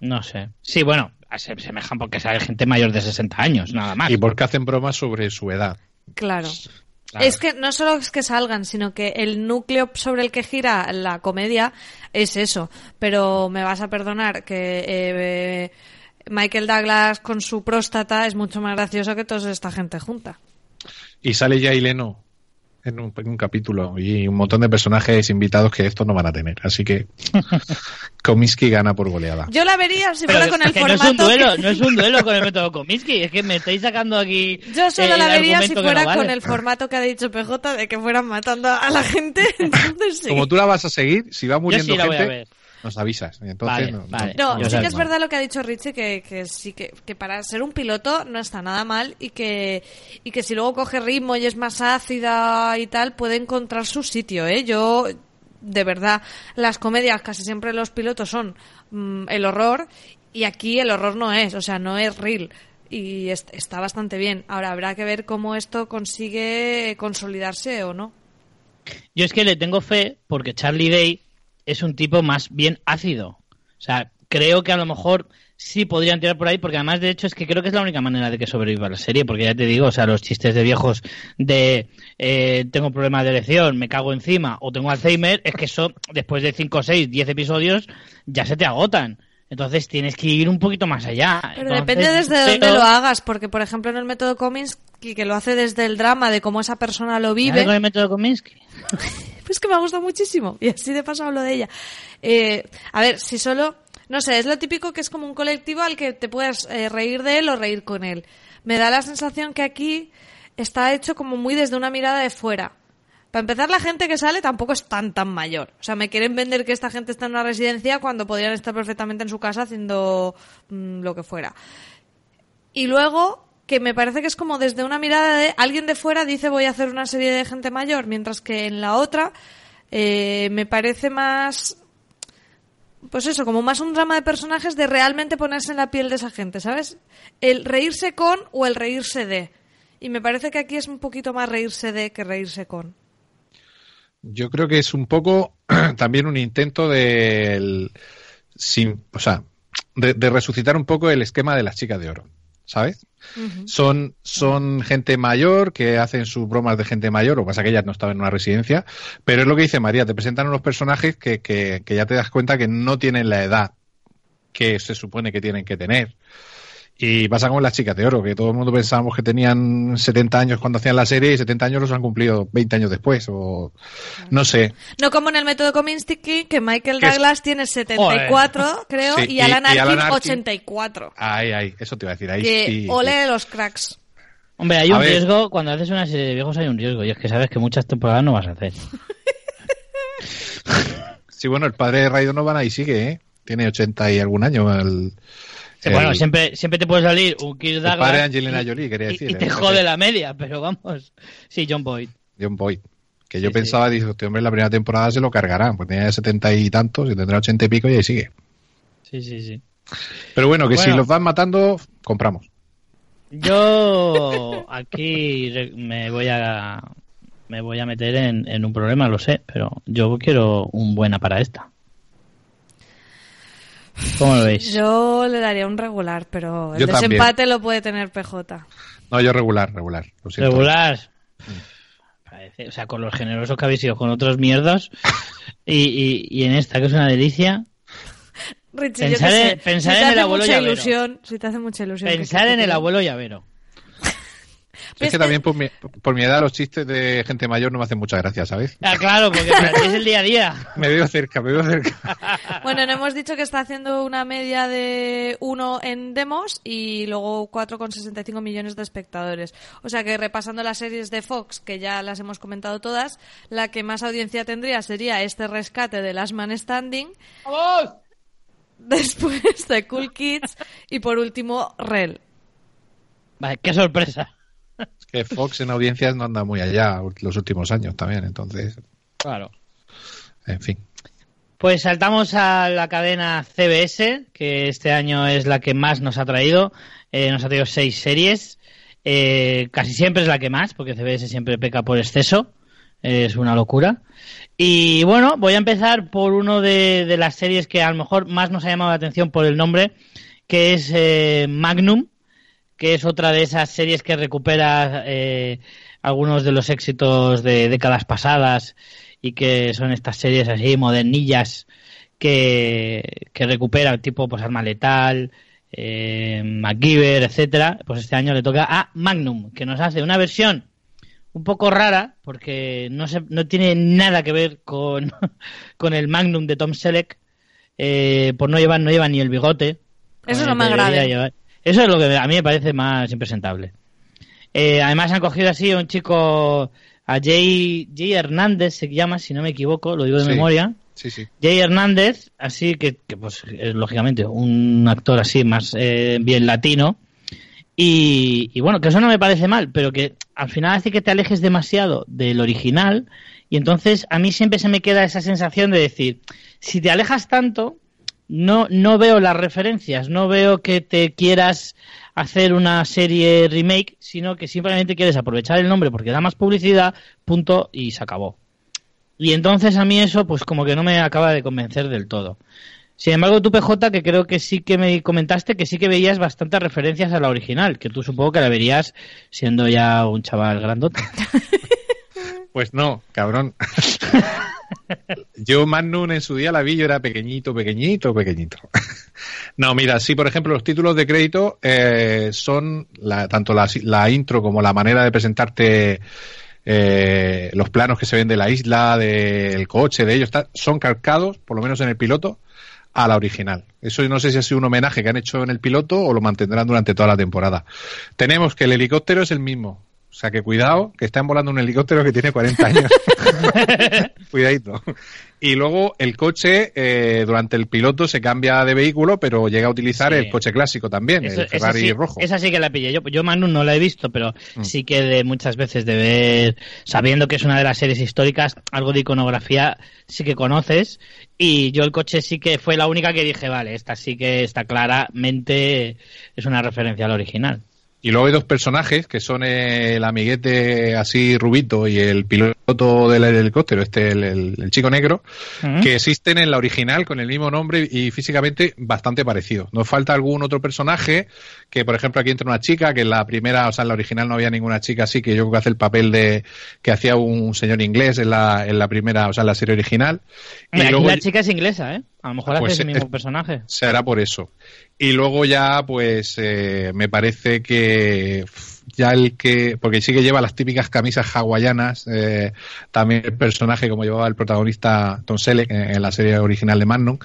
No sé. Sí, bueno, se asemejan porque sale gente mayor de 60 años, nada más. Y porque hacen bromas sobre su edad. Claro. Claro. Es que no solo es que salgan, sino que el núcleo sobre el que gira la comedia es eso. Pero me vas a perdonar que eh, Michael Douglas con su próstata es mucho más gracioso que toda esta gente junta. Y sale ya Leno en un, en un capítulo y un montón de personajes invitados que estos no van a tener. Así que Comiskey gana por goleada. Yo la vería si Pero fuera con el que no es formato. un duelo, que- no es un duelo con el método Kominsky, es que me estáis sacando aquí. Yo solo eh, la vería si fuera no vale. con el formato que ha dicho PJ de que fueran matando a la gente. Entonces sí. Como tú la vas a seguir, si va Yo muriendo sí la voy a gente, ver. Nos avisas. Entonces, Vale, no- no- vale. No, Yo sí que es verdad lo que ha dicho Richie, que, que sí que, que para ser un piloto no está nada mal y que, y que si luego coge ritmo y es más ácida y tal, puede encontrar su sitio, ¿eh? Yo, de verdad, las comedias casi siempre los pilotos son mm, el horror y aquí el horror no es, o sea, no es real. Y est- está bastante bien. Ahora habrá que ver cómo esto consigue consolidarse o no. Yo es que le tengo fe porque Charlie Day es un tipo más bien ácido. O sea, creo que a lo mejor sí podrían tirar por ahí, porque además, de hecho, es que creo que es la única manera de que sobreviva la serie, porque ya te digo, o sea, los chistes de viejos de eh, tengo problemas de elección, me cago encima o tengo Alzheimer, es que eso, después de 5, 6, 10 episodios, ya se te agotan. Entonces tienes que ir un poquito más allá. Pero Entonces, depende desde pero- dónde lo hagas, porque por ejemplo en el método Kominsky, que lo hace desde el drama de cómo esa persona lo ¿Sabes vive, con el método Kominsky? pues que me ha gustado muchísimo y así de paso hablo de ella. Eh, a ver, si solo, no sé, es lo típico que es como un colectivo al que te puedes eh, reír de él o reír con él. Me da la sensación que aquí está hecho como muy desde una mirada de fuera. Para empezar, la gente que sale tampoco es tan tan mayor. O sea, me quieren vender que esta gente está en una residencia cuando podrían estar perfectamente en su casa haciendo mm, lo que fuera. Y luego, que me parece que es como desde una mirada de alguien de fuera dice voy a hacer una serie de gente mayor, mientras que en la otra eh, me parece más, pues eso, como más un drama de personajes de realmente ponerse en la piel de esa gente, ¿sabes? El reírse con o el reírse de. Y me parece que aquí es un poquito más reírse de que reírse con. Yo creo que es un poco también un intento del sin, o sea, de, de resucitar un poco el esquema de las chicas de oro, ¿sabes? Son, son gente mayor que hacen sus bromas de gente mayor, o pasa que ellas no estaban en una residencia, pero es lo que dice María, te presentan unos personajes que, que, que ya te das cuenta que no tienen la edad que se supone que tienen que tener. Y pasa como las chicas de oro, que todo el mundo pensábamos que tenían 70 años cuando hacían la serie y 70 años los han cumplido 20 años después, o no sé. No como en el método Kominsky, que Michael Que es- Douglas tiene 74, creo, Sí, y y- Alan y Alan Arkin Arkin- 84. Ahí, ahí, eso te iba a decir, ahí Que sí. ole sí. de los cracks. Hombre, hay A un ver. riesgo, cuando haces una serie de viejos hay un riesgo, y es que sabes que muchas temporadas no vas a hacer. Sí, bueno, el padre de Ray Donovan ahí sigue, ¿eh? Tiene 80 y algún año. El, Sí, el- bueno, siempre, siempre te puede salir un Kirk Douglas padre Angelina Jolie, quería decir. Y, te el- jode la media, pero vamos. Sí, John Boyd. John Boyd. Que yo Sí, pensaba, dice, este hombre en la primera temporada se lo cargarán, pues tenía 70 y tantos y tendrá 80 y pico y ahí sigue. Sí, sí, sí. Pero bueno, que Bueno. si los van matando, compramos. Yo aquí me voy a me voy a meter en, en un problema, lo sé, pero yo quiero un buena para esta. ¿Cómo lo veis? Yo le daría un regular, pero el Yo también. desempate lo puede tener PJ. No, yo regular, regular. Lo. Regular. Parece- o sea, con los generosos que habéis sido con otros mierdas y, y, y en esta que es una delicia. Richie, Pensar yo en- sé, pensar si en te el abuelo mucha llavero. ilusión, si te hace mucha ilusión. Pensar en el abuelo llavero. Es que también por mi, por mi edad los chistes de gente mayor no me hacen mucha gracia, ¿sabes? Ah, claro, porque es el día a día. Me veo cerca, me veo cerca. Bueno, no hemos dicho que está haciendo una media de 1 en demos y luego 4,65 millones de espectadores. O sea que repasando las series de Fox, que ya las hemos comentado todas, la que más audiencia tendría sería este rescate de Last Man Standing. Después de Cool Kids y por último Rel. Vale, qué sorpresa. Que Fox en audiencias no anda muy allá los últimos años también, entonces, Claro. en fin. Pues saltamos a la cadena CBS, que este año es la que más nos ha traído. Eh, nos ha traído seis series. Eh, casi siempre es la que más, porque CBS siempre peca por exceso. Eh, es una locura. Y bueno, voy a empezar por uno de, de las series que a lo mejor más nos ha llamado la atención por el nombre, que es Magnum, que es otra de esas series que recupera eh, algunos de los éxitos de décadas pasadas y que son estas series así modernillas que, que recuperan tipo pues Arma Letal, eh, MacGyver, etcétera. Pues este año le toca a Magnum, que nos hace una versión un poco rara porque no se, no tiene nada que ver con, con el Magnum de Tom Selleck. Eh, por no llevar no lleva ni el bigote. Eso me debería agrada. llevar. Eso es lo que a mí me parece más impresentable. Eh, además han cogido así a un chico, a Jay, Jay Hernández se llama, si no me equivoco, lo digo de Sí. memoria. Sí, sí. Jay Hernández, así que, que, pues es lógicamente un actor así más eh, bien latino. Y, y bueno, que eso no me parece mal, pero que al final hace que te alejes demasiado del original. Y entonces a mí siempre se me queda esa sensación de decir, si te alejas tanto, no, no veo las referencias, no veo que te quieras hacer una serie remake, sino que simplemente quieres aprovechar el nombre porque da más publicidad, punto, y se acabó. Y entonces a mí eso pues como que no me acaba de convencer del todo. Sin embargo, tú PJ, que creo que sí que me comentaste que sí que veías bastantes referencias a la original, que tú supongo que la verías siendo ya un chaval grandote. Pues no, cabrón. yo Magnum en su día la vi, yo era pequeñito, pequeñito, pequeñito. no, mira, sí, por ejemplo, los títulos de crédito eh, son la- tanto la, intro como la manera de presentarte eh, los planos que se ven de la isla, del coche, de ellos, está- son calcados, por lo menos en el piloto, a la original. Eso no sé si ha sido un homenaje que han hecho en el piloto o lo mantendrán durante toda la temporada. Tenemos que el helicóptero es el mismo. O sea que cuidado, que están volando un helicóptero que tiene 40 años. Cuidadito. Y luego el coche, eh, durante el piloto se cambia de vehículo, pero llega a utilizar Sí. el coche clásico también, Eso- el esa Ferrari sí- rojo. Esa sí que la pillé. Yo, yo Magnum no la he visto, pero Mm. sí que de muchas veces de ver, sabiendo que es una de las series históricas, algo de iconografía sí que conoces. Y yo el coche sí que fue la única que dije, vale, esta sí que está claramente, es una referencia al original. Y luego hay dos personajes que son el amiguete así rubito y el piloto del helicóptero, este, el, el- el chico negro, que existen en la original con el mismo nombre y físicamente bastante parecido. Nos falta algún otro personaje que, por ejemplo, aquí entra una chica, que en la primera, o sea, en la original no había ninguna chica así, que yo creo que hace el papel de que hacía un señor inglés en la, en la primera, o sea, en la serie original. Y Aquí luego la chica es inglesa, ¿eh? A lo mejor Pues hace es- mismo personaje. será por eso. Y luego ya, pues, eh, me parece que ya el que, porque sí que lleva las típicas camisas hawaianas, eh, también el personaje como llevaba el protagonista Tom Selleck en, en la serie original de Magnum,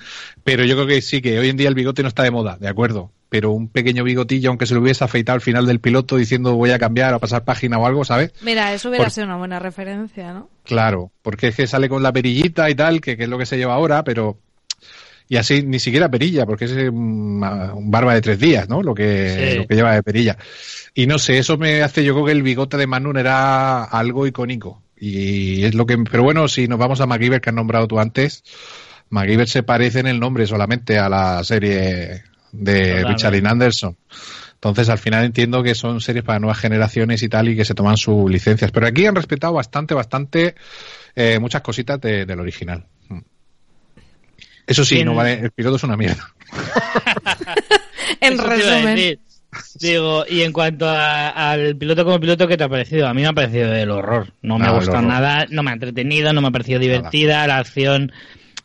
pero yo creo que sí que hoy en día el bigote no está de moda, de acuerdo, pero un pequeño bigotillo, aunque se lo hubiese afeitado al final del piloto diciendo voy a cambiar o a pasar página o algo, ¿sabes? Mira, eso hubiera Por- sido una buena referencia, ¿no? Claro, porque es que sale con la perillita y tal, que, que es lo que se lleva ahora, pero. Y así ni siquiera perilla, porque es un, un barba de tres días, ¿no? Lo que, Sí. lo que lleva de perilla. Y no sé, eso me hace, yo creo que el bigote de Magnum era algo icónico. Y es lo que. Pero bueno, si nos vamos a MacGyver que has nombrado tú antes, MacGyver se parece en el nombre solamente a la serie de Totalmente. Richard Dean Anderson. Entonces, al final entiendo que son series para nuevas generaciones y tal, y que se toman sus licencias. Pero aquí han respetado bastante, bastante eh, muchas cositas de- del original. Eso sí, no vale, el piloto es una mierda. En Eso resumen. Digo, y en cuanto a- al piloto como piloto, ¿qué te ha parecido? A mí me ha parecido del horror. No me No, ha gustado horror. nada, no me ha entretenido, no me ha parecido divertida. La acción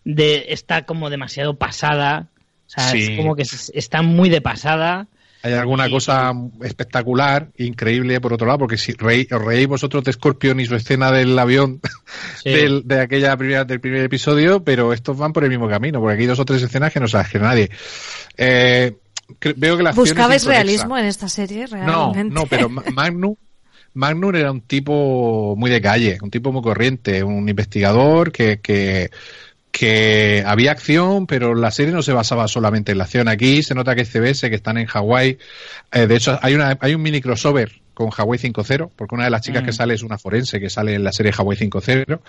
de está como demasiado pasada. O sea, Sí. es como que es- está muy de pasada. Hay alguna cosa espectacular, increíble, por otro lado, porque si reí- os reís vosotros de Scorpion y su escena del avión Sí. del, de aquella primera, del primer episodio, pero estos van por el mismo camino, porque aquí hay dos o tres escenas que no se las que nadie. Eh, veo que la ¿Buscabais realismo en esta serie? No, Realmente. no, pero Ma- Magnum, Magnum era un tipo muy de calle, un tipo muy corriente, un investigador que, que, que había acción, pero la serie no se basaba solamente en la acción. Aquí se nota que es CBS, que están en Hawái. Eh, de hecho, hay, una, hay un mini crossover con Hawaii 5.0, porque una de las chicas Mm. que sale es una forense que sale en la serie Hawaii 5.0.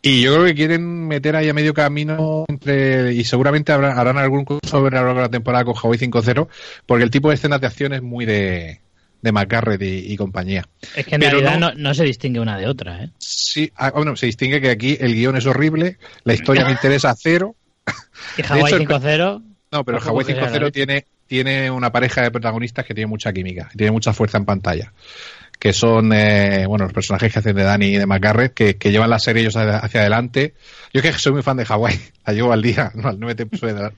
Y yo creo que quieren meter ahí a medio camino entre. Y seguramente habrá- harán algún crossover a lo largo de la temporada con Hawaii 5.0, porque el tipo de escenas de acción es muy de, de McGarrett y, y compañía. Es que en Pero realidad no- no, no se distingue una de otra, ¿eh? Sí, ah, bueno, se distingue que aquí el guion es horrible, la historia me interesa cero. Y Hawaii hecho, el- 5-0. No, pero la 5.0 leche. tiene, tiene una pareja de protagonistas que tiene mucha química, tiene mucha fuerza en pantalla. Que son, eh, bueno, los personajes que hacen de Danny y de McGarrett, que, que llevan la serie ellos hacia, adelante. Yo que soy muy fan de Hawaii, la llevo al día, no al 9 episodios de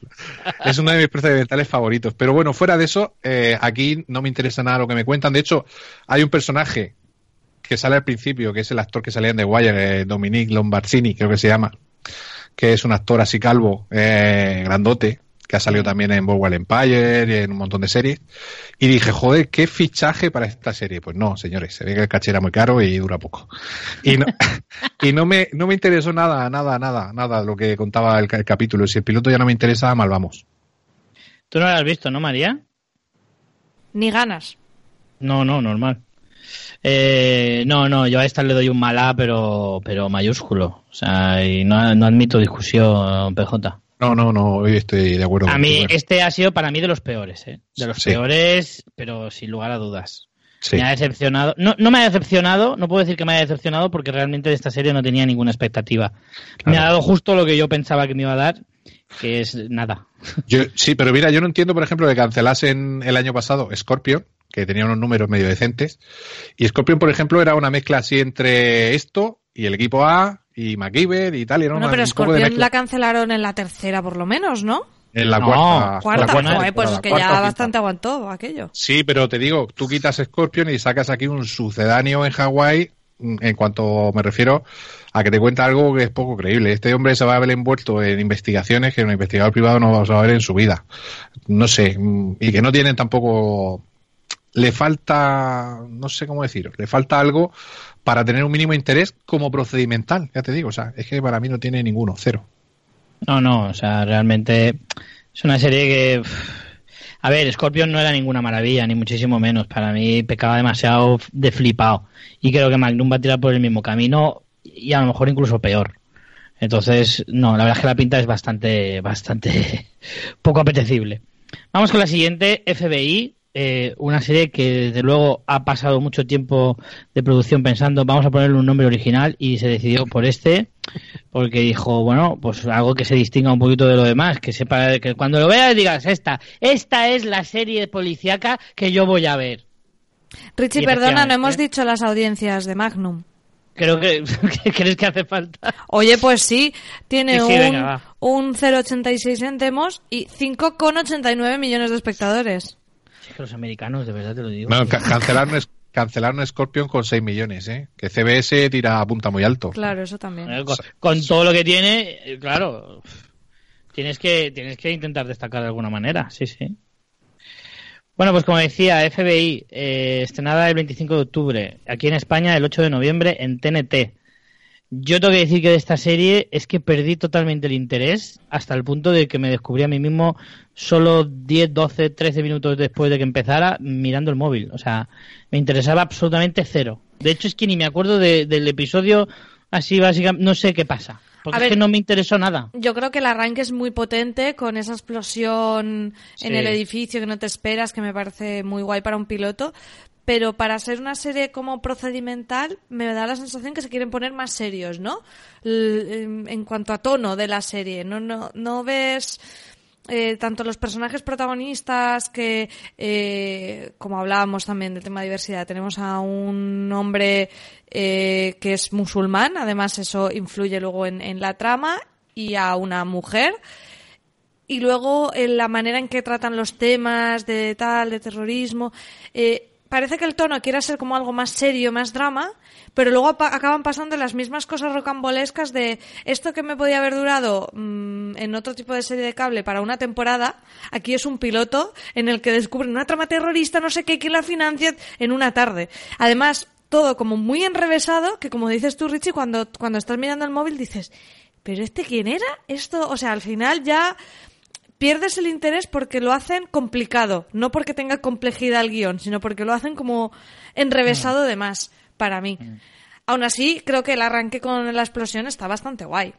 Es uno de mis procedimentales favoritos. Pero bueno, fuera de eso, eh, aquí no me interesa nada lo que me cuentan. De hecho, hay un personaje que sale al principio, que es el actor que salía en The Wire, eh, Dominique Lombardini, creo que se llama, que es un actor así calvo, eh, grandote, que ha salido también en Boardwalk Empire y en un montón de series. Y dije, joder, qué fichaje para esta serie. Pues no, señores, se ve que el caché era muy caro y dura poco. Y no, y no me, no me interesó nada, nada, nada, nada lo que contaba el, el capítulo. Si el piloto ya no me interesa, mal vamos. Tú no la has visto, ¿no, María? Ni ganas. No, no, normal. Eh, no, no, yo a esta le doy un malá, pero, pero mayúsculo. O sea, y no, no admito discusión, PJ. No, no, no, hoy estoy de acuerdo A mí eh. este ha sido para mí de los peores, ¿eh? De los Sí. peores, pero sin lugar a dudas. Sí. Me ha decepcionado. No, no me ha decepcionado, no puedo decir que me haya decepcionado porque realmente de esta serie no tenía ninguna expectativa. Me ha dado justo lo que yo pensaba que me iba a dar, que es nada. Yo, sí, pero mira, yo no entiendo, por ejemplo, que cancelasen el año pasado Scorpion, que tenía unos números medio decentes. Y Scorpion, por ejemplo, era una mezcla así entre esto y el equipo A y MacGyver y tal. Y era Bueno, una, pero un poco de Scorpion la cancelaron en la tercera, por lo menos, ¿no? En la No, cuarta. Cuarta, la cuarta joder, pues es que cuarta ya quinta. bastante aguantó aquello. Sí, pero te digo, tú quitas Scorpion y sacas aquí un sucedáneo en Hawái, mm, en cuanto me refiero a que te cuenta algo que es poco creíble. Este hombre se va a ver envuelto en investigaciones que un investigador privado no va a ver en su vida. No sé, mm, y que no tienen tampoco... Le falta, no sé cómo decir, le falta algo para tener un mínimo interés como procedimental, ya te digo, o sea, es que para mí no tiene ninguno, cero. No, no, o sea, realmente es una serie que... A ver, Scorpion no era ninguna maravilla, ni muchísimo menos. Para mí pecaba demasiado de flipado. Y creo que Magnum va a tirar por el mismo camino y a lo mejor incluso peor. Entonces, no, la verdad es que la pinta es bastante, bastante poco apetecible. Vamos con la siguiente, FBI, eh, una serie que desde luego ha pasado mucho tiempo de producción pensando, vamos a ponerle un nombre original y se decidió por este, porque dijo, bueno, pues algo que se distinga un poquito de lo demás, que sepa, que cuando lo veas digas, esta, esta es la serie policíaca que yo voy a ver. Richie, Y perdona, no hemos dicho las audiencias de Magnum. Creo que, crees que hace falta. Oye, pues sí, tiene Sí, sí, un, venga, un 0,86 céntimos y 5,89 millones de espectadores. Que los americanos, de verdad te lo digo. Bueno, ca- cancelaron, es- cancelaron Scorpion con 6 millones, ¿eh? Que CBS tira a punta muy alto. Claro, eso también. Con, con todo lo que tiene, eh, claro, tienes que, tienes que intentar destacar de alguna manera, sí, sí. Bueno, pues como decía, FBI, eh, estrenada el 25 de octubre, aquí en España el 8 de noviembre en TNT. Yo tengo que decir que de esta serie es que perdí totalmente el interés hasta el punto de que me descubrí a mí mismo solo 10, 12, 13 minutos después de que empezara mirando el móvil. O sea, me interesaba absolutamente cero. De hecho, es que ni me acuerdo de- del episodio así básicamente, no sé qué pasa. Porque A es que no me interesó nada. Yo creo que el arranque es muy potente con esa explosión Sí. en el edificio que no te esperas, que me parece muy guay para un piloto. Pero para ser una serie como procedimental, me da la sensación que se quieren poner más serios, ¿no? En, en cuanto a tono de la serie. No, no, no ves eh, tanto los personajes protagonistas que, eh, como hablábamos también del tema de diversidad, tenemos a un hombre eh, que es musulmán, además eso influye luego en, en la trama, y a una mujer. Y luego en la manera en que tratan los temas de tal, de terrorismo. eh, parece que el tono quiere ser como algo más serio, más drama, pero luego acaban pasando las mismas cosas rocambolescas de esto que me podía haber durado mm, en otro tipo de serie de cable para una temporada, aquí es un piloto en el que descubren una trama terrorista, no sé qué, que la financia en una tarde. Además, todo como muy enrevesado, que como dices tú, Richie, cuando, cuando estás mirando el móvil dices, ¿pero este quién era? Esto, o sea, al final ya pierdes el interés porque lo hacen complicado, no porque tenga complejidad el guion, sino porque lo hacen como enrevesado de más, para mí. Aún así, creo que el arranque con la explosión está bastante guay.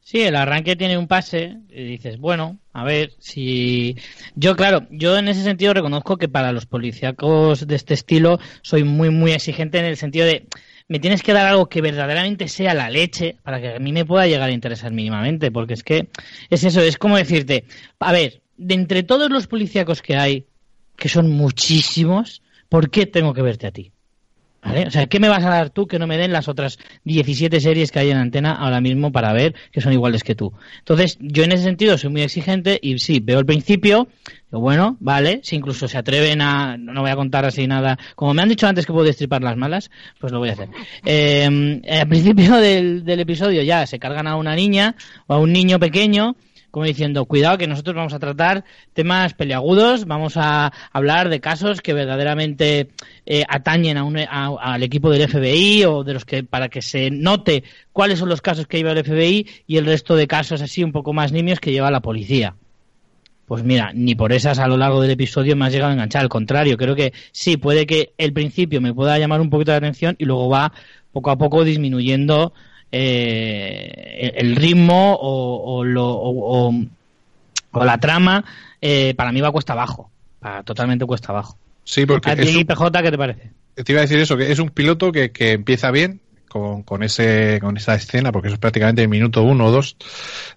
Sí, el arranque tiene un pase y dices, bueno, a ver si... Yo, claro, yo en ese sentido reconozco que para los policíacos de este estilo soy muy, muy exigente en el sentido de me tienes que dar algo que verdaderamente sea la leche para que a mí me pueda llegar a interesar mínimamente, porque es que es eso, es como decirte, a ver, de entre todos los policíacos que hay, que son muchísimos, ¿por qué tengo que verte a ti? O sea, ¿qué me vas a dar tú que no me den las otras 17 series que hay en antena ahora mismo para ver que son iguales que tú? Entonces, yo en ese sentido soy muy exigente y sí, veo el principio, digo, bueno, vale, si incluso se atreven a, no voy a contar así nada, como me han dicho antes que puedo destripar las malas, pues lo voy a hacer. Eh, al principio del, del episodio ya se cargan a una niña o a un niño pequeño como diciendo, cuidado que nosotros vamos a tratar temas peliagudos, vamos a hablar de casos que verdaderamente eh, atañen a un- a- al equipo del FBI o de los que para que se note cuáles son los casos que lleva el FBI y el resto de casos así un poco más nimios que lleva la policía. Pues mira, ni por esas a lo largo del episodio me has llegado a enganchar. Al contrario, creo que sí, puede que el principio me pueda llamar un poquito la atención y luego va poco a poco disminuyendo eh, el ritmo o, o lo- o- o- la trama. eh, para mí va cuesta abajo. Para, totalmente cuesta abajo. Sí, porque ¿A ti, un- PJ, qué te parece? te iba a decir eso, que es un piloto que, que empieza bien con, con ese con esa escena, porque eso es prácticamente el minuto uno o dos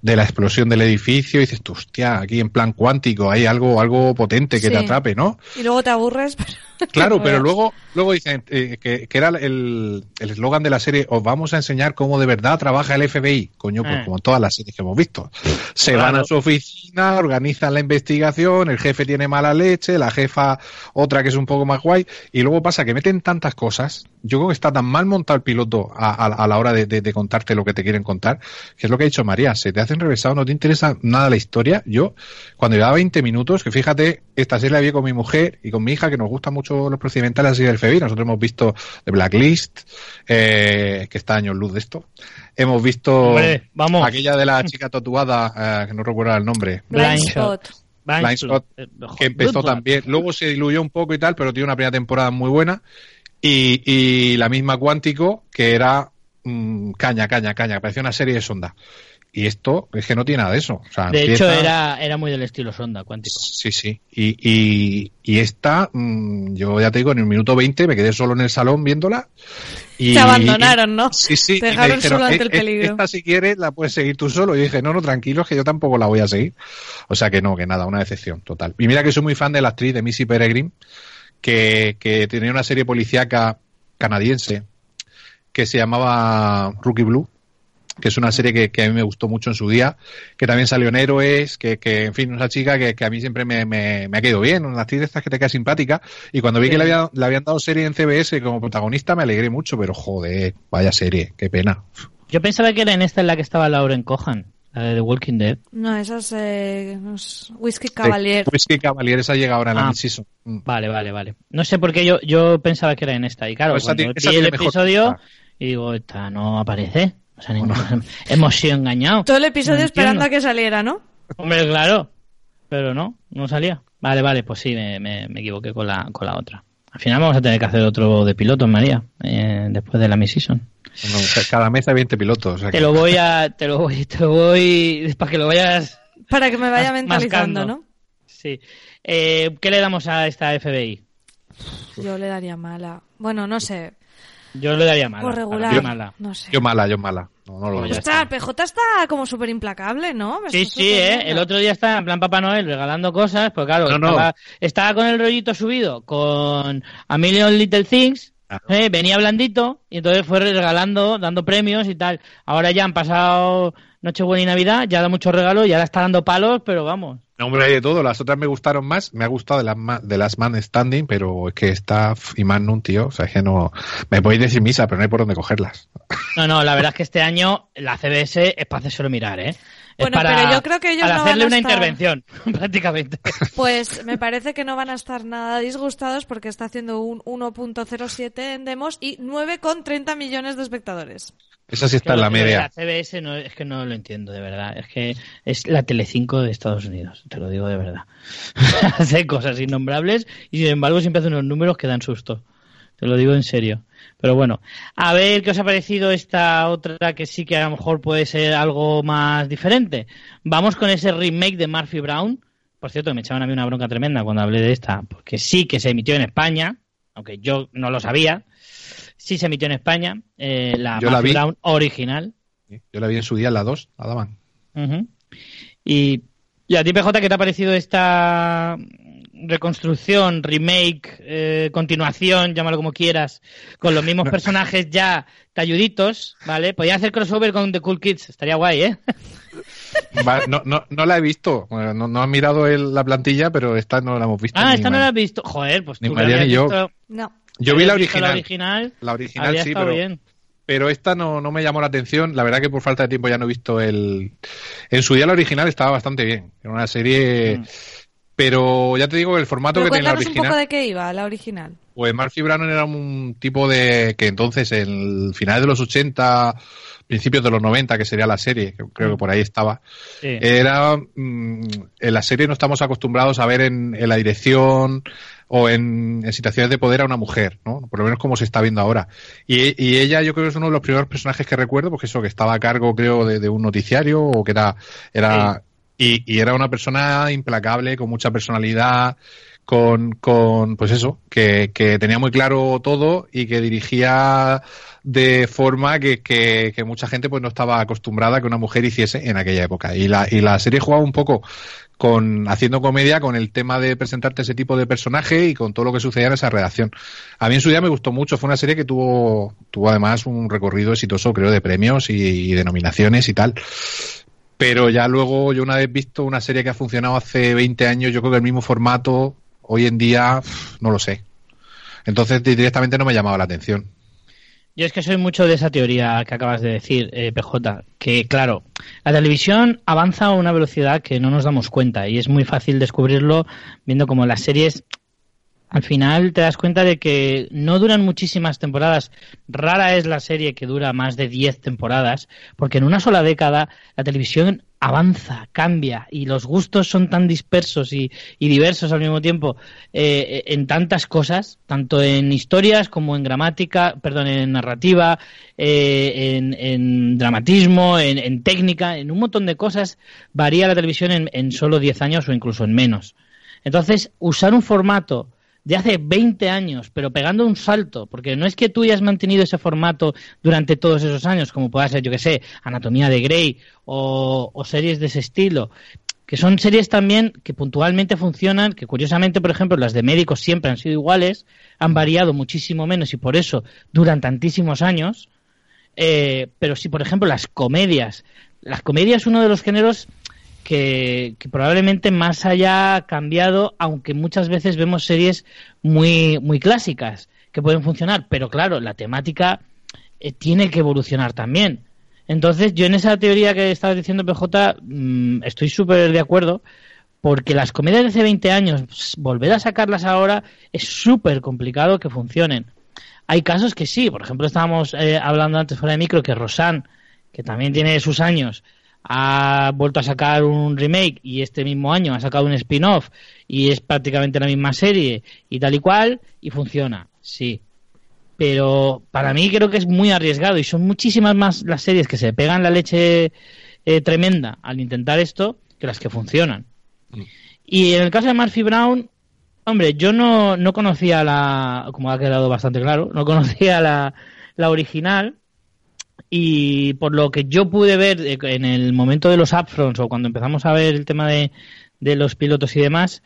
de la explosión del edificio, y dices, tú, hostia, aquí en plan cuántico hay algo algo potente que Sí. te atrape, ¿no? Y luego te aburres. pero- Claro, no pero veas. luego, luego dicen eh, que, que era el el eslogan de la serie, os vamos a enseñar cómo de verdad trabaja el FBI. Coño, pues Eh. como todas las series que hemos visto. Se Claro. van a su oficina, organizan la investigación, el jefe tiene mala leche, la jefa otra que es un poco más guay, y luego pasa que meten tantas cosas. Yo creo que está tan mal montado el piloto a, a- a la hora de, de- de contarte lo que te quieren contar, que es lo que ha dicho María, se te hacen revesado, no te interesa nada la historia. Yo, cuando llevaba 20 minutos, que fíjate, esta serie la vi con mi mujer y con mi hija, que nos gustan mucho los procedimentales así del FBI. Nosotros hemos visto The Blacklist, eh, que está años luz de esto. Hemos visto Hombre, vamos. aquella de la chica tatuada, eh, que no recuerdo el nombre. Blind Blind Spot. Blind Blind Spot, Eh, que empezó también. Luego se diluyó un poco y tal, pero tiene una primera temporada muy buena. Y, y la misma Cuántico, que era mm, caña, caña, caña, que parecía una serie de sonda. Y esto es que no tiene nada de eso. O sea, De empieza- hecho, era, era muy del estilo Sonda, cuántico. Sí, sí. Y, y, y esta, mm, yo ya te digo, en el minuto 20 me quedé solo en el salón viéndola. Y, Te abandonaron, ¿no? Sí, sí. Te dejaron dijeron, solo ante "Eh, el eh, peligro. Esta si quieres la puedes seguir tú solo. Y dije, no, no, tranquilos, que yo tampoco la voy a seguir. O sea que no, que nada, una decepción total. Y mira que soy muy fan de la actriz de Missy Peregrine, que, que tenía una serie policíaca canadiense que se llamaba Rookie Blue que es una serie que, que a mí me gustó mucho en su día, que también salió en Héroes, que, que en fin, una chica que, que a mí siempre me, me, me ha quedado bien, una actriz de estas que te queda simpática, y cuando vi que le, había, le habían dado serie en CBS como protagonista me alegré mucho, pero joder, vaya serie, qué pena. Yo pensaba que era en esta en la que estaba Lauren Cohan, la de The Walking Dead. No, esa es, eh, es Whisky Cavalier. Whisky Cavalier, esa llega ahora en la Ah. mid-season. Mm. Vale, vale, vale. No sé por qué yo, yo pensaba que era en esta. Y claro, Pues cuando vi el episodio, y digo, esta no aparece. O sea, ningún- hemos sido engañados. Todo el episodio No esperando a que saliera, ¿no? Hombre, claro. Pero no, no salía. Vale, vale, pues sí, me, me, me equivoqué con la, con la otra. Al final vamos a tener que hacer otro de pilotos, María, eh, después de la mid-season. No, cada mes hay 20 pilotos. o sea Te lo voy a, te lo voy, te lo voy, para que lo vayas, Para que me vaya Mas- mentalizando, mascando. ¿no? sí. Eh, ¿Qué le damos a esta FBI? Yo le daría mala. Bueno, no sé. Yo le daría mala. O regular. mí mala. No sé. Yo mala, yo mala. No, no lo Pues Está, el PJ está como súper implacable, ¿no? Me Sí, está sí, ¿eh? El otro día estaba en plan Papá Noel regalando cosas, pues claro, No, no. Estaba, estaba con el rollito subido, con A Million Little Things, Claro. ¿eh? venía blandito, y entonces fue regalando, dando premios y tal. Ahora ya han pasado Nochebuena y Navidad, ya da muchos regalos, ya ahora está dando palos, pero vamos. No, hombre, hay de todo. Las otras me gustaron más. Me ha gustado de las, de las Man Standing, pero es que está y Magnum, tío. O sea, es que no. Me podéis decir misa, pero no hay por dónde cogerlas. No, no, la verdad es que este año la CBS es para hacérselo mirar, ¿eh? Es Bueno, para, pero yo creo que ellos para no hacerle van a una estar- intervención, prácticamente. Pues me parece que no van a estar nada disgustados porque está haciendo un 1.07 en demos y 9,30 millones de espectadores. Esa sí está Que en la media. La CBS no, es que no lo entiendo, de verdad. Es que es la Telecinco de Estados Unidos, te lo digo de verdad. hace cosas innombrables y sin embargo siempre hace unos números que dan susto. Te lo digo en serio. Pero bueno, a ver qué os ha parecido esta otra que sí que a lo mejor puede ser algo más diferente. Vamos con ese remake de Murphy Brown. Por cierto, me echaban a mí una bronca tremenda cuando hablé de esta, porque sí que se emitió en España, aunque yo no lo sabía. Sí se emitió en España, eh, la Yo la Murphy vi. Brown original. Yo la vi en su día la 2, la daban. Ujú. y, y a ti, PJ, ¿qué te ha parecido esta reconstrucción, remake, eh, continuación, llámalo como quieras, con los mismos personajes ya talluditos, ¿vale? Podía hacer crossover con The Cool Kids, estaría guay, ¿eh? Va, no, no, no la he visto. Bueno, no, no he mirado el- la plantilla, pero esta no la hemos visto. Ah, esta no la has visto. Joder, pues Ni tú María ni yo. visto- No. Yo vi la original. La original, La original sí, pero, bien. Pero esta no, no me llamó la atención. La verdad que por falta de tiempo ya no he visto el... En su día la original estaba bastante bien. Era una serie... Mm. Pero ya te digo, el formato Pero que tenía la cuéntanos un original... poco de qué iba la original. Pues Murphy Brown era un tipo de que entonces en el final de los 80, principios de los 90, que sería la serie, que creo que por ahí estaba, Sí. era mm, en la serie no estamos acostumbrados a ver en, en la dirección o en, en situaciones de poder a una mujer, ¿no? Por lo menos como se está viendo ahora. Y, y ella yo creo que es uno de los primeros personajes que recuerdo, porque eso que estaba a cargo creo de, de un noticiario o que era era y, y era una persona implacable, con mucha personalidad, con, con pues eso, que, que tenía muy claro todo y que dirigía de forma que, que, que mucha gente pues no estaba acostumbrada a que una mujer hiciese en aquella época. Y la, y la serie jugaba un poco con haciendo comedia con el tema de presentarte ese tipo de personaje y con todo lo que sucedía en esa redacción. A mí en su día me gustó mucho, fue una serie que tuvo, tuvo además un recorrido exitoso, creo, de premios y, de nominaciones y tal. Pero ya luego, yo una vez visto una serie que ha funcionado hace 20 años, yo creo que el mismo formato, hoy en día, no lo sé. Entonces directamente no me llamaba la atención. Yo es que soy mucho de esa teoría que acabas de decir, eh, PJ, que claro, la televisión avanza a una velocidad que no nos damos cuenta y es muy fácil descubrirlo viendo como las series al final te das cuenta de que no duran muchísimas temporadas. Rara es la serie que dura más de 10 temporadas, porque en una sola década la televisión avanza, cambia y los gustos son tan dispersos y, diversos al mismo tiempo eh, en tantas cosas, tanto en historias como en gramática, perdón, en narrativa, eh, en, en dramatismo, en, en técnica, en un montón de cosas, varía la televisión en, en solo 10 años o incluso en menos. Entonces, usar un formato de hace 20 años, pero pegando un salto, porque no es que tú hayas mantenido ese formato durante todos esos años, como pueda ser, yo que sé, Anatomía de Grey o, series de ese estilo, que son series también que puntualmente funcionan, que curiosamente, por ejemplo, las de médicos siempre han sido iguales, han variado muchísimo menos y por eso duran tantísimos años, eh, pero si, por ejemplo, las comedias, las comedias es uno de los géneros que, probablemente más haya cambiado, aunque muchas veces vemos series muy, muy clásicas que pueden funcionar, pero claro, la temática eh, tiene que evolucionar también. Entonces, yo en esa teoría que estabas diciendo, PJ, mmm, estoy súper de acuerdo, porque las comedias de hace 20 años, pues, volver a sacarlas ahora es súper complicado que funcionen. Hay casos que sí, por ejemplo, estábamos eh, hablando antes fuera de micro que Rosanne, que también tiene sus años, ha vuelto a sacar un remake y este mismo año ha sacado un spin-off y es prácticamente la misma serie y tal y cual y funciona, sí. Pero para mí creo que es muy arriesgado y son muchísimas más las series que se pegan la leche eh, tremenda al intentar esto que las que funcionan. Mm. Y en el caso de Murphy Brown, hombre, yo no, no conocía la, como ha quedado bastante claro, no conocía la, la original y por lo que yo pude ver eh, en el momento de los upfronts o cuando empezamos a ver el tema de, de los pilotos y demás,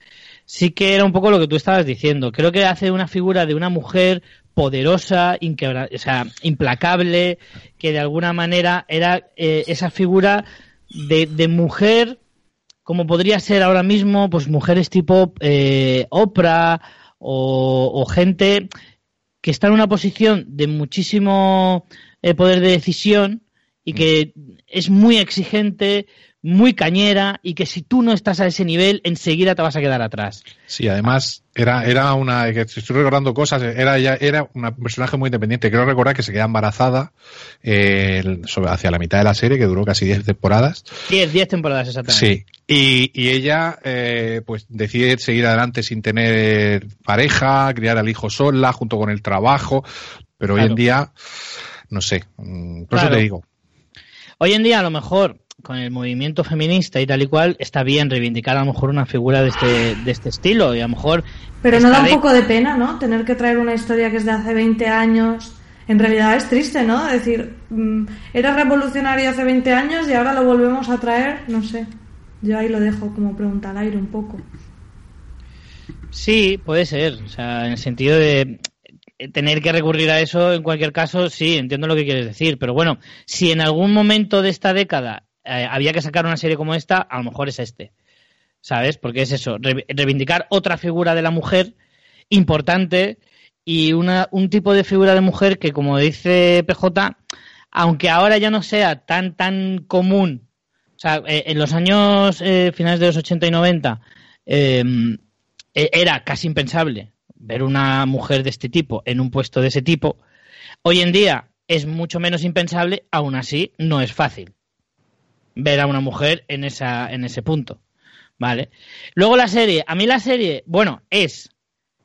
sí que era un poco lo que tú estabas diciendo. Creo que hace una figura de una mujer poderosa, o sea, implacable, que de alguna manera era eh, esa figura de, de, mujer, como podría ser ahora mismo, pues mujeres tipo eh, Oprah o, gente que está en una posición de muchísimo el poder de decisión y que es muy exigente, muy cañera y que si tú no estás a ese nivel, enseguida te vas a quedar atrás. Sí, además era, era una, estoy recordando cosas, era ya, era un personaje muy independiente. Quiero recordar que se queda embarazada eh, sobre, hacia la mitad de la serie, que duró casi 10 temporadas. 10, 10 temporadas exactamente. Sí, y, y ella eh, pues decide seguir adelante sin tener pareja, criar al hijo sola, junto con el trabajo, pero hoy en día no sé, mm, por eso te digo. Hoy en día, a lo mejor, con el movimiento feminista y tal y cual, está bien reivindicar a lo mejor una figura de este, de este estilo y a lo mejor... Pero no da un poco de pena, ¿no? Tener que traer una historia que es de hace 20 años. En realidad es triste, ¿no? Es decir, mm, era revolucionario hace 20 años y ahora lo volvemos a traer, no sé. Yo ahí lo dejo como pregunta al aire un poco. Sí, puede ser. O sea, en el sentido de tener que recurrir a eso, en cualquier caso, sí, entiendo lo que quieres decir. Pero bueno, si en algún momento de esta década eh, había que sacar una serie como esta, a lo mejor es este. ¿Sabes? Porque es eso, reivindicar otra figura de la mujer importante y una, un tipo de figura de mujer que, como dice PJ, aunque ahora ya no sea tan, tan común, o sea, eh, en los años finales de los 80 y 90 era casi impensable ver una mujer de este tipo en un puesto de ese tipo, hoy en día es mucho menos impensable, aún así no es fácil ver a una mujer en, esa, en ese punto. ¿Vale? Luego la serie, a mí la serie, bueno, es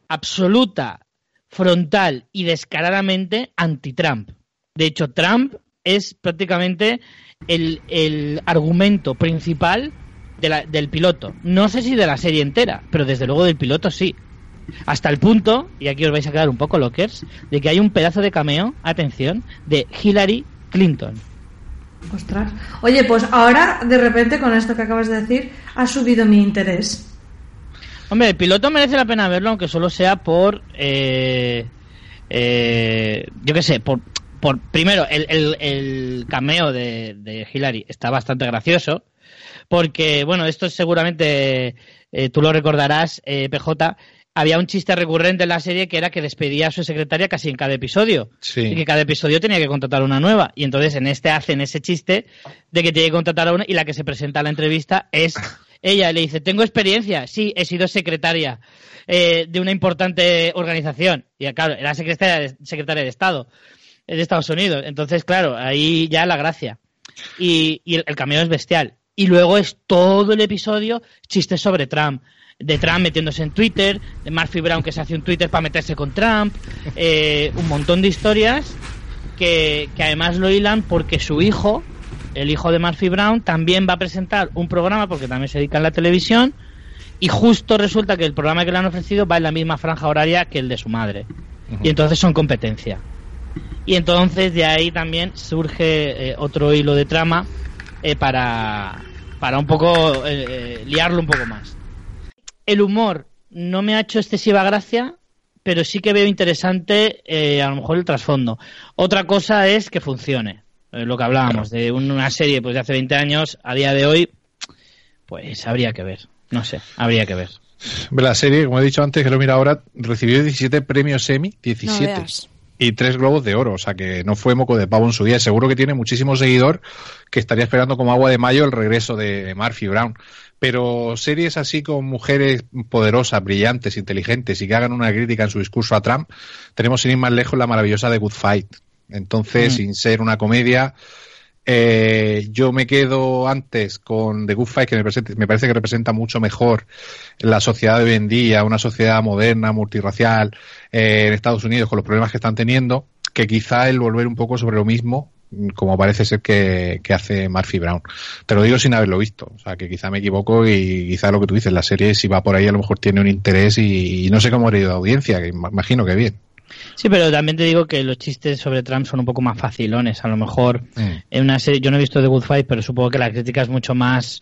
absoluta, frontal y descaradamente anti-Trump. De hecho, Trump es prácticamente el, argumento principal del piloto. No sé si de la serie entera, pero desde luego del piloto sí. Hasta el punto, y aquí os vais a quedar un poco lockers, de que hay un pedazo de cameo, atención, de Hillary Clinton. Ostras. Oye, pues ahora, de repente, con esto que acabas de decir, ha subido mi interés. Hombre, el piloto merece la pena verlo, aunque solo sea por. Eh, eh, yo qué sé, por. por primero, el, cameo de, Hillary está bastante gracioso. Porque, bueno, esto seguramente eh, tú lo recordarás, PJ había un chiste recurrente en la serie que era que despedía a su secretaria casi en cada episodio. Y que cada episodio tenía que contratar una nueva. Y entonces en este hacen ese chiste de que tiene que contratar a una y la que se presenta a la entrevista es ella. Le dice, tengo experiencia. Sí, he sido secretaria eh, de una importante organización. Y claro, era secretaria de, secretaria de Estado de Estados Unidos. Entonces, claro, ahí ya la gracia. Y, el, el cameo es bestial. Y luego es todo el episodio chistes sobre Trump de Trump metiéndose en Twitter, de Murphy Brown que se hace un Twitter para meterse con Trump, eh, un montón de historias que, además lo hilan porque su hijo, el hijo de Murphy Brown, también va a presentar un programa porque también se dedica a la televisión y justo resulta que el programa que le han ofrecido va en la misma franja horaria que el de su madre. Y entonces son competencia. Y entonces de ahí también surge eh, otro hilo de trama eh, para, para un poco liarlo un poco más el humor no me ha hecho excesiva gracia, pero sí que veo interesante eh, a lo mejor el trasfondo. Otra cosa es que funcione. Eh, lo que hablábamos de una serie pues de hace 20 años a día de hoy, pues habría que ver. No sé, habría que ver. La serie, como he dicho antes, que lo mira ahora, recibió 17 premios Emmy, 17. y tres globos de oro, o sea que no fue moco de pavo en su día. Seguro que tiene muchísimo seguidor que estaría esperando como agua de mayo el regreso de Murphy Brown pero series así con mujeres poderosas, brillantes, inteligentes y que hagan una crítica en su discurso a Trump, tenemos sin ir más lejos la maravillosa de Good Fight. Entonces, mm. sin ser una comedia, Eh, yo me quedo antes con The Good Fight, que me, presente- me parece que representa mucho mejor la sociedad de hoy en día, una sociedad moderna, multirracial, eh, en Estados Unidos, con los problemas que están teniendo, que quizá el volver un poco sobre lo mismo, como parece ser que, que hace Murphy Brown. Te lo digo sin haberlo visto, o sea, que quizá me equivoco y quizá lo que tú dices, la serie si va por ahí a lo mejor tiene un interés y, y no sé cómo ha ido de audiencia, que imagino que bien. Sí, pero también te digo que los chistes sobre Trump son un poco más facilones. A lo mejor en una serie, yo no he visto The Good Fight, pero supongo que la crítica es mucho más.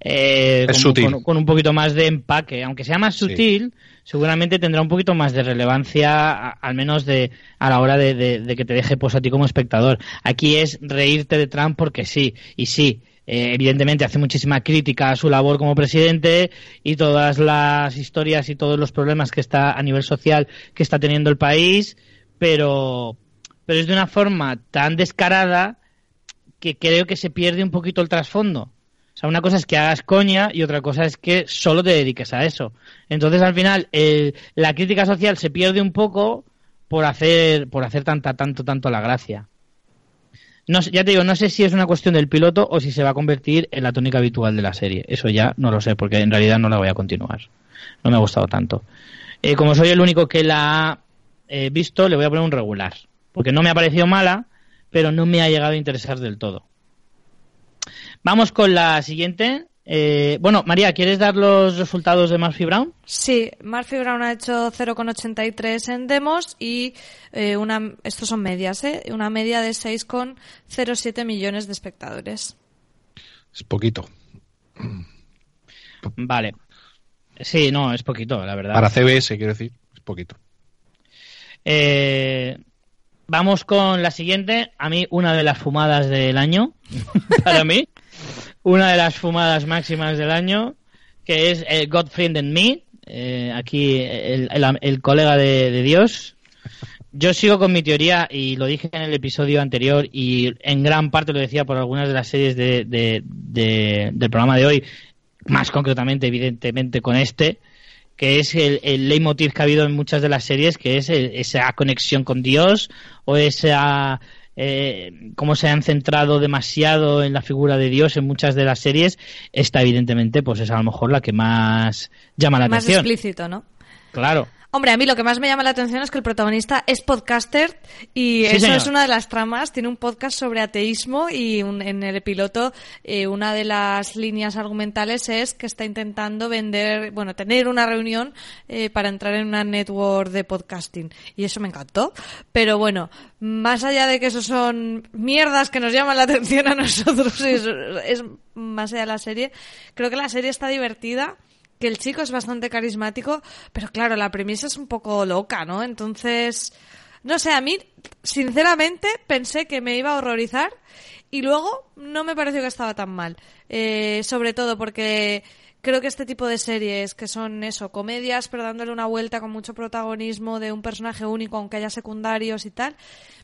eh, Es con, sutil. Con, con un poquito más de empaque. Aunque sea más Sí. Seguramente tendrá un poquito más de relevancia, al menos de a la hora de que te deje pues a ti como espectador. Aquí es reírte de Trump porque sí, y sí. eh, evidentemente hace muchísima crítica a su labor como presidente y todas las historias y todos los problemas que está a nivel social que está teniendo el país, pero, pero es de una forma tan descarada que creo que se pierde un poquito el trasfondo. O sea, una cosa es que hagas coña y otra cosa es que solo te dediques a eso. Entonces, al final, el- la crítica social se pierde un poco por hacer, por hacer tanta, tanto, tanto la gracia. No, ya te digo, no sé si es una cuestión del piloto o si se va a convertir en la tónica habitual de la serie. Eso ya no lo sé, porque en realidad no la voy a continuar. No me ha gustado tanto. Eh, como soy el único que la ha eh, visto, le voy a poner un regular. Porque no me ha parecido mala, pero no me ha llegado a interesar del todo. Vamos con la siguiente. Eh, bueno, María, ¿quieres dar los resultados de Murphy Brown? Sí, Murphy Brown ha hecho 0,83 en demos y eh, una, estos son medias, ¿eh? Una media de 6,07 millones de espectadores. Es poquito. Vale. Sí, no, es poquito, la verdad. Para CBS, quiero decir, es poquito. Eh, vamos con la siguiente. A mí, una de las fumadas del año. para mí. Una de las fumadas máximas del año. Que es eh, Godfriend and Me. eh, aquí el, el- el colega de, de Dios. Yo sigo con mi teoría y lo dije en el episodio anterior y en gran parte lo decía por algunas de las series de- de- de- del programa de hoy, más concretamente, evidentemente, con este, que es el, el leitmotiv que ha habido en muchas de las series, que es eh, esa conexión con Dios o esa eh, cómo se han centrado demasiado en la figura de Dios en muchas de las series, esta evidentemente pues es a lo mejor la que más llama la Más atención. explícito, ¿no? Claro. Hombre, a mí lo que más me llama la atención es que el protagonista es podcaster y Sí, eso señor. es una de las tramas. Tiene un podcast sobre ateísmo y un- en el piloto eh, una de las líneas argumentales es que está intentando vender, bueno, tener una reunión eh, para entrar en una network de podcasting y eso me encantó. Pero bueno, más allá de que eso son mierdas que nos llaman la atención a nosotros, es, es más allá de la serie, creo que la serie está divertida que el chico es bastante carismático, pero claro, la premisa es un poco loca, ¿no? Entonces, no sé, a mí, sinceramente, pensé que me iba a horrorizar y luego no me pareció que estaba tan mal. Eh, sobre todo porque creo que este tipo de series, que son eso, comedias, pero dándole una vuelta con mucho protagonismo de un personaje único, aunque haya secundarios y tal,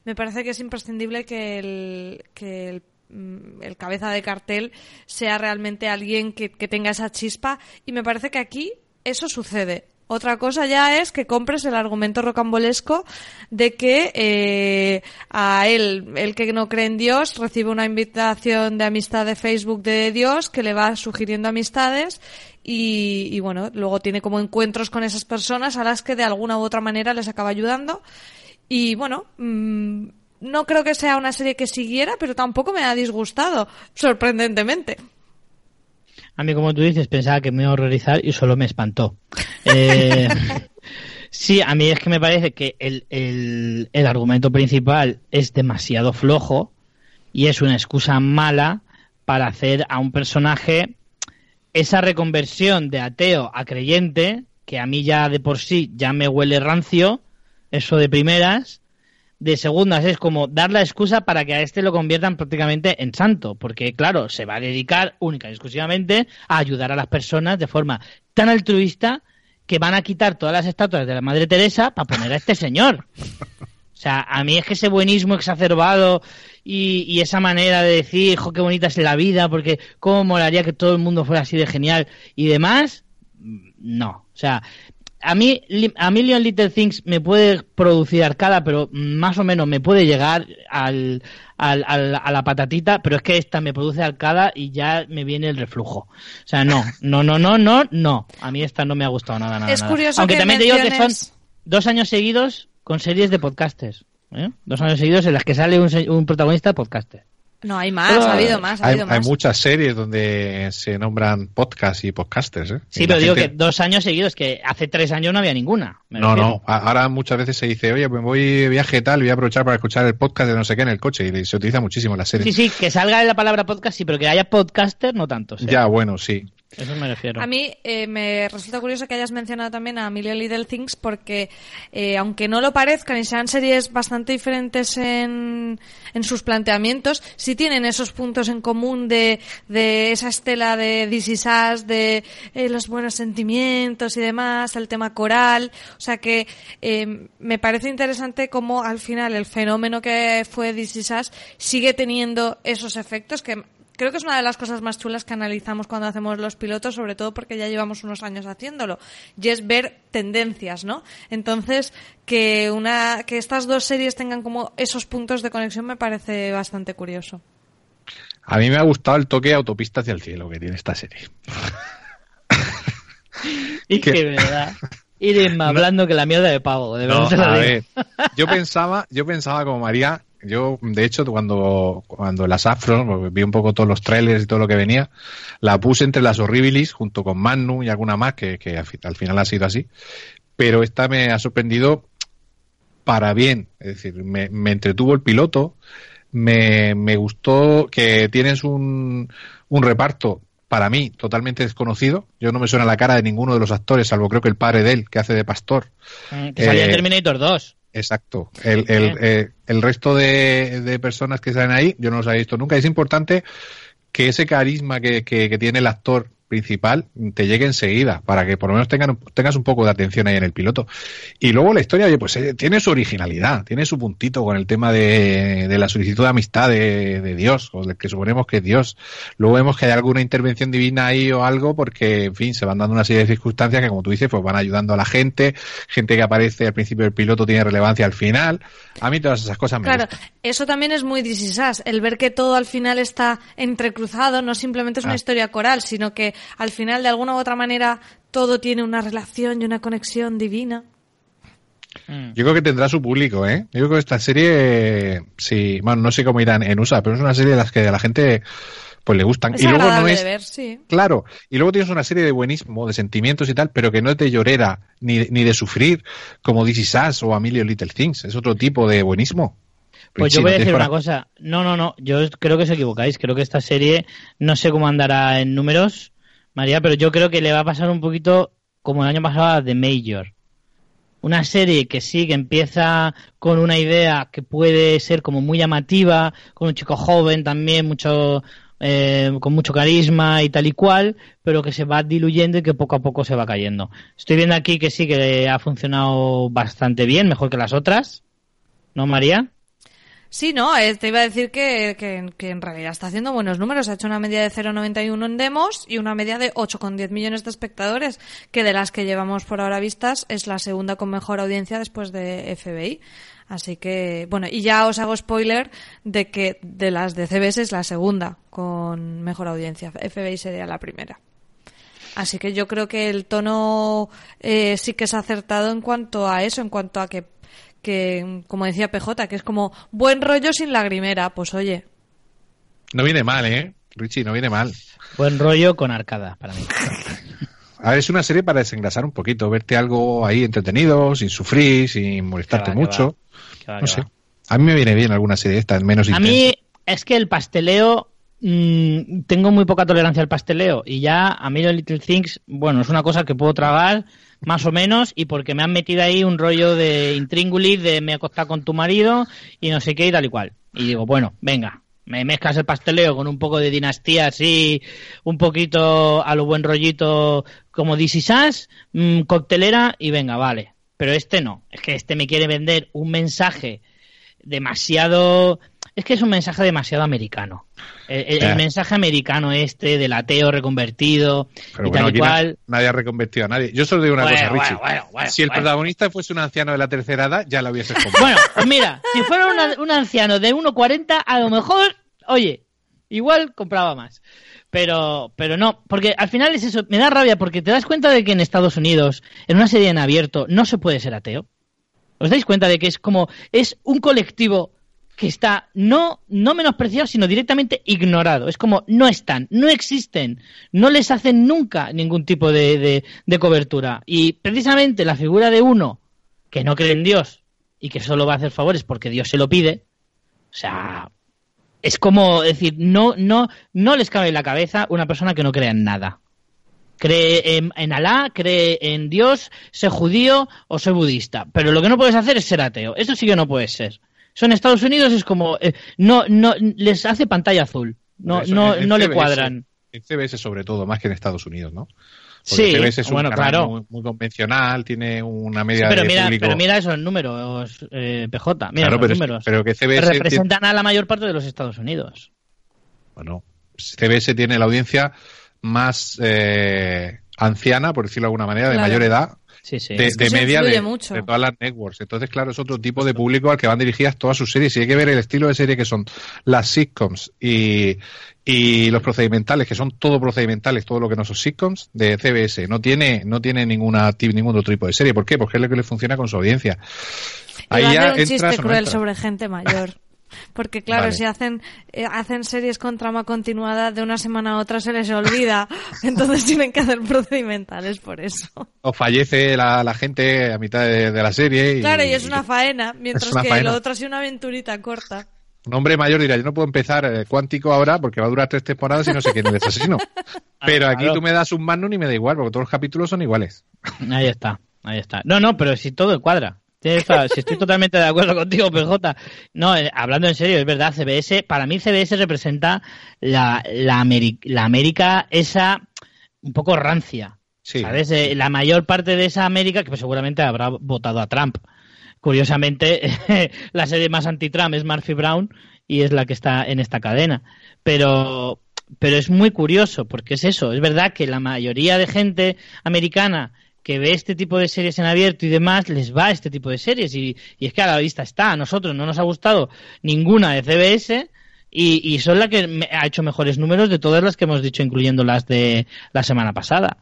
me parece que es imprescindible que el, que el el cabeza de cartel sea realmente alguien que, que tenga esa chispa y me parece que aquí eso sucede. Otra cosa ya es que compres el argumento rocambolesco de que eh, a él, el que no cree en Dios, recibe una invitación de amistad de Facebook de Dios que le va sugiriendo amistades y, y bueno, luego tiene como encuentros con esas personas a las que de alguna u otra manera les acaba ayudando. Y bueno, mm, no creo que sea una serie que siguiera, pero tampoco me ha disgustado, sorprendentemente. A mí, como tú dices, pensaba que me iba a horrorizar y solo me espantó. Eh, sí, a mí es que me parece que el, el, el argumento principal es demasiado flojo y es una excusa mala para hacer a un personaje esa reconversión de ateo a creyente, que a mí ya de por sí ya me huele rancio, eso de primeras, de segundas es como dar la excusa para que a este lo conviertan prácticamente en santo, porque claro, se va a dedicar única y exclusivamente a ayudar a las personas de forma tan altruista que van a quitar todas las estatuas de la Madre Teresa para poner a este señor. O sea, a mí es que ese buenismo exacerbado y, esa manera de decir, jo, qué bonita es la vida, porque cómo molaría que todo el mundo fuera así de genial y demás, no. O sea, a mí a Million Little Things me puede producir arcada, pero más o menos me puede llegar al, al, a la patatita, pero es que esta me produce arcada y ya me viene el reflujo. O sea, no, no, no, no, no, no. A mí esta no me ha gustado nada, nada. Es curioso Aunque que también te digo que son dos años seguidos con series de podcasters. ¿eh? Dos años seguidos en las que sale un, un protagonista podcaster. No, hay más, ha habido más, ha Hay, habido hay más. muchas series donde se nombran podcasts y podcasters. ¿eh? Sí, Y pero la digo gente- que dos años seguidos, que hace tres años no había ninguna. No, refiero. no. Ahora muchas veces se dice, oye, pues voy de viaje tal, voy a aprovechar para escuchar el podcast de no sé qué en el coche. Y se utiliza muchísimo en las series. Sí, sí, que salga la palabra podcast, sí, pero que haya podcaster, no tanto. ¿sí? Ya, bueno, sí. Eso me refiero. A mí eh, me resulta curioso que hayas mencionado también a Million Little Things porque, eh, aunque no lo parezcan y sean series bastante diferentes en, en sus planteamientos, sí tienen esos puntos en común de, de esa estela de This Is de eh, los buenos sentimientos y demás, el tema coral. O sea que eh, me parece interesante cómo al final el fenómeno que fue This Is sigue teniendo esos efectos que Creo que es una de las cosas más chulas que analizamos cuando hacemos los pilotos, sobre todo porque ya llevamos unos años haciéndolo, y es ver tendencias, ¿no? Entonces, que una, que estas dos series tengan como esos puntos de conexión me parece bastante curioso. A mí me ha gustado el toque autopista hacia el cielo que tiene esta serie. y que- que verdad. Ir más hablando que la mierda de pavo, de verdad No, a ver, yo pensaba, yo pensaba como María, yo de hecho cuando, cuando las Afros, porque vi un poco todos los trailers y todo lo que venía, la puse entre las Horribilis junto con Magnum y alguna más que, que al, fi- al final ha sido así, pero esta me ha sorprendido para bien, es decir, me, me entretuvo el piloto, me, me gustó que tienes un, un reparto para mí totalmente desconocido, yo no me suena la cara de ninguno de los actores, salvo creo que el padre de él, que hace de pastor. Mm, Que salía en Eh, Terminator 2. Exacto. El, el, eh, el resto de, de personas que salen ahí, yo no los he visto nunca. Es importante que ese carisma que, que, que tiene el actor principal te llegue enseguida, para que por lo menos tengan, tengas un poco de atención ahí en el piloto. Y luego la historia, oye, pues eh, tiene su originalidad, tiene su puntito con el tema de, de la solicitud de amistad de, de Dios, o del que suponemos que es Dios. Luego vemos que hay alguna intervención divina ahí o algo, porque, en fin, se van dando una serie de circunstancias que, como tú dices, pues van ayudando a la gente, gente que aparece al principio del piloto tiene relevancia al final. A mí todas esas cosas me Claro, gustan. eso también es muy This Is Us, el ver que todo al final está entrecruzado, no simplemente es una Ah. historia coral, sino que al final de alguna u otra manera todo tiene una relación y una conexión divina. Mm. Yo creo que tendrá su público, ¿eh? Yo creo que esta serie, sí, bueno, no sé cómo irán en USA, pero es una serie de las que a la gente pues le gustan. Es y luego no es, de ver, sí. claro, y luego tienes una serie de buenismo, de sentimientos y tal, pero que no es de llorera ni, ni de sufrir, como This Is Us o A Million Little Things. Es otro tipo de buenismo. Pues Richie, yo voy a ¿no decir una cosa. No, no, no. Yo creo que os equivocáis. Creo que esta serie, no sé cómo andará en números, María, pero yo creo que le va a pasar un poquito como el año pasado The Major. Una serie que sí, que empieza con una idea que puede ser como muy llamativa, con un chico joven también, mucho eh, con mucho carisma y tal y cual, pero que se va diluyendo y que poco a poco se va cayendo. Estoy viendo aquí que sí, que ha funcionado bastante bien, mejor que las otras. ¿No, María? Sí, no, eh, te iba a decir que, que, que en realidad está haciendo buenos números. Ha hecho una media de 0,91 en demos y una media de 8,10 millones de espectadores, que de las que llevamos por ahora vistas es la segunda con mejor audiencia después de FBI. Así que, bueno, y ya os hago spoiler de que de las de CBS es la segunda con mejor audiencia. FBI sería la primera. Así que yo creo que el tono eh, sí que es acertado en cuanto a eso, en cuanto a que, que, como decía PJ, que es como buen rollo sin lagrimera. Pues oye, No viene mal, ¿eh? Richie, no viene mal. Buen rollo con arcada para mí. A ver, es una serie para desengrasar un poquito, verte algo ahí entretenido, sin sufrir, sin molestarte va, mucho. Va, No sé. va. A mí me viene bien alguna serie de estas, menos A intensa. mí es que el pasteleo mm, tengo muy poca tolerancia al pasteleo y ya a mí los Little Things, bueno, es una cosa que puedo tragar más o menos y porque me han metido ahí un rollo de intríngulis de me he acostado con tu marido y no sé qué y tal y cual. Y digo, bueno, venga, me mezclas el pasteleo con un poco de dinastía así, un poquito a lo buen rollito como This Is Us, mm, coctelera y venga, vale. Pero este no, es que este me quiere vender un mensaje demasiado es que es un mensaje demasiado americano. El, el- el mensaje americano este del ateo reconvertido Pero y bueno, tal y cual. nadie ha reconvertido a nadie. Yo solo digo una Bueno, cosa, Richie. bueno, si el protagonista fuese un anciano de la tercera edad, ya lo hubieses comprado. Bueno, pues mira, si fuera una- un anciano de 1,40, a lo mejor, oye, igual compraba más. Pero, pero no, porque al final es eso, me da rabia porque te das cuenta de que en Estados Unidos, en una serie en abierto, no se puede ser ateo. ¿Os dais cuenta de que es como, es un colectivo que está no, no menospreciado, sino directamente ignorado? Es como, no están, no existen, no les hacen nunca ningún tipo de, de- cobertura. Y precisamente la figura de uno que no cree en Dios y que solo va a hacer favores porque Dios se lo pide, o sea, es como decir, no, no, no les cabe en la cabeza una persona que no crea en nada. Cree en, en Alá, cree en Dios, sé judío o soy budista. Pero lo que no puedes hacer es ser ateo. Eso sí que no puedes ser. Eso en Estados Unidos es como, eh, no, no, les hace pantalla azul. No, eso, no, en- en no le cuadran. En CBS sobre todo, más que en Estados Unidos, ¿no? Sí, CBS es un bueno, canal claro. muy, muy convencional, tiene una Sí, media pero de mira, público... pero mira esos números, eh, PJ. Mira Claro, esos pero, es- números. pero que CBS tiene- representan a la mayor parte de los Estados Unidos. Bueno, CBS tiene la audiencia más eh, anciana, por decirlo de alguna manera, de Claro. mayor edad, Sí, sí. de, Es que de media de, mucho. de todas las networks. Entonces, claro, es otro tipo de público al que van dirigidas todas sus series. Y hay que ver el estilo de serie que son las sitcoms y, y los procedimentales, que son todo procedimentales, todo lo que no son sitcoms, de CBS. No tiene, no tiene ninguna, ningún otro tipo de serie. ¿Por qué? Porque es lo que le funciona con su audiencia. Ahí ya un entras chiste no cruel entras. sobre gente mayor. Porque claro, Vale. si hacen eh, hacen series con trama continuada de una semana a otra se les olvida, entonces tienen que hacer procedimentales por eso. O fallece la, la gente a mitad de, de la serie. Claro, y es una faena, mientras una que faena. lo otro ha sido una aventurita corta. Un hombre mayor dirá, yo no puedo empezar eh, cuántico ahora porque va a durar tres temporadas y no sé quién es el asesino. Pero aquí claro. tú me das un magnum y me da igual, porque todos los capítulos son iguales. Ahí está, ahí está. No, no, pero si todo cuadra. Si estoy totalmente de acuerdo contigo, PJ. No, eh, hablando en serio, es verdad, CBS, para mí CBS representa la, la, Ameri- la América esa un poco rancia. Sí. ¿Sabes? Eh, la mayor parte de esa América, que pues, seguramente habrá votado a Trump. Curiosamente, la serie más anti-Trump es Murphy Brown y es la que está en esta cadena. Pero, pero es muy curioso, porque es eso. Es verdad que la mayoría de gente americana que ve este tipo de series en abierto y demás, les va este tipo de series. Y, y es que a la vista está. A nosotros no nos ha gustado ninguna de CBS. Y, y son la que ha hecho mejores números de todas las que hemos dicho, incluyendo las de la semana pasada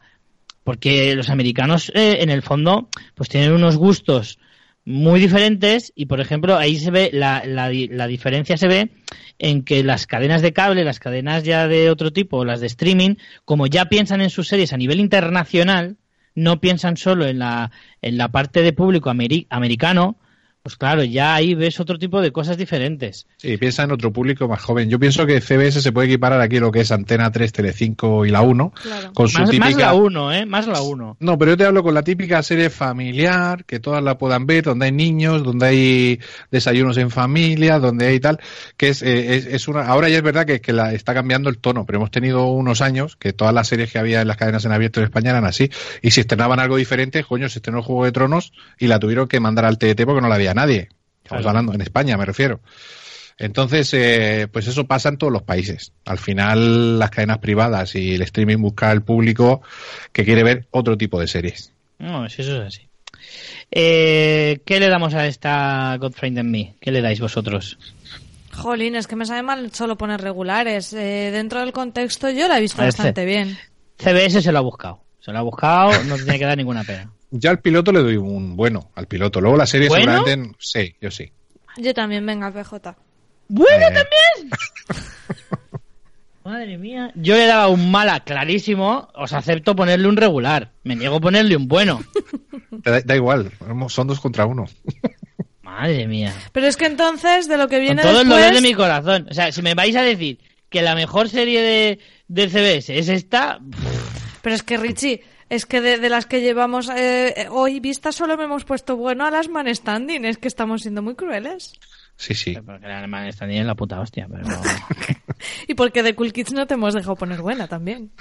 porque los americanos eh, en el fondo pues tienen unos gustos muy diferentes y por ejemplo ahí se ve la, la, la diferencia se ve en que las cadenas de cable las cadenas ya de otro tipo las de streaming como ya piensan en sus series a nivel internacional no piensan solo en la en la parte de público ameri- americano pues claro ya ahí ves otro tipo de cosas diferentes Sí, piensa en otro público más joven. Yo pienso que CBS se puede equiparar aquí lo que es Antena 3, Telecinco y la 1, Claro. con su más, típica... más la 1 eh más la 1 No, pero yo te hablo con la típica serie familiar, que todas la puedan ver, donde hay niños, donde hay desayunos en familia, donde hay tal, que es, eh, es, es una, ahora ya es verdad que, que la está cambiando el tono, pero hemos tenido unos años que todas las series que había en las cadenas en abierto en España eran así, y si estrenaban algo diferente, coño, se estrenó Juego de Tronos y la tuvieron que mandar al TDT porque no la había nadie. Estamos Claro. hablando, en España me refiero. Entonces, eh, pues eso pasa en todos los países. Al final, las cadenas privadas y el streaming busca el público que quiere ver otro tipo de series. No, si eso es así. Eh, ¿Qué le damos a esta Godfriend and Me? ¿Qué le dais vosotros? Jolín, es que me sabe mal solo poner regulares. Eh, dentro del contexto yo la he visto bastante bien. CBS se lo ha buscado. Se lo ha buscado, no tiene que dar ninguna pena. Ya al piloto le doy un bueno al piloto. Luego la serie ¿Bueno? seguramente sí, yo sí. Yo también, venga, PJ. ¡Bueno Eh. también! Madre mía. Yo le daba un mala clarísimo, os acepto ponerle un regular. Me niego a ponerle un bueno. Da, da igual, son dos contra uno. Madre mía. Pero es que entonces, de lo que Con viene todo el dolor después... de mi corazón. O sea, si me vais a decir que la mejor serie de, de CBS es esta, Pero es que, Richie, es que de, de las que llevamos eh, eh, hoy vistas solo me hemos puesto bueno a las man standing. Es que estamos siendo muy crueles. Sí, sí. Porque la está ni en la puta hostia, pero... Y porque de Cool Kids no te hemos dejado poner buena también.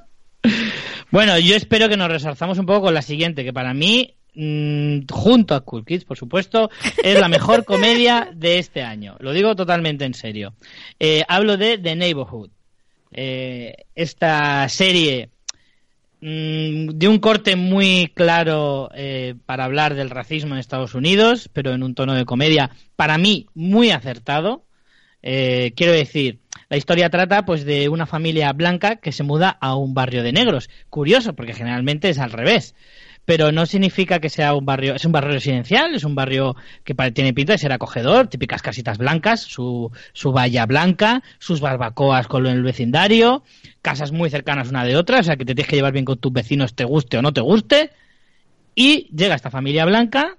bueno, yo espero que nos resalzamos un poco con la siguiente, que para mí mm, junto a Cool Kids, por supuesto, es la mejor comedia de este año. Lo digo totalmente en serio. Eh, hablo de The Neighborhood. Eh, esta serie de un corte muy claro eh, para hablar del racismo en Estados Unidos, pero en un tono de comedia, para mí, muy acertado. Eh, quiero decir, la historia trata pues de una familia blanca que se muda a un barrio de negros. Curioso, porque generalmente es al revés. Pero no significa que sea un barrio, es un barrio residencial, es un barrio que tiene pinta de ser acogedor, típicas casitas blancas, su, su valla blanca, sus barbacoas con el vecindario, casas muy cercanas una de otra, o sea que te tienes que llevar bien con tus vecinos, te guste o no te guste. Y llega esta familia blanca,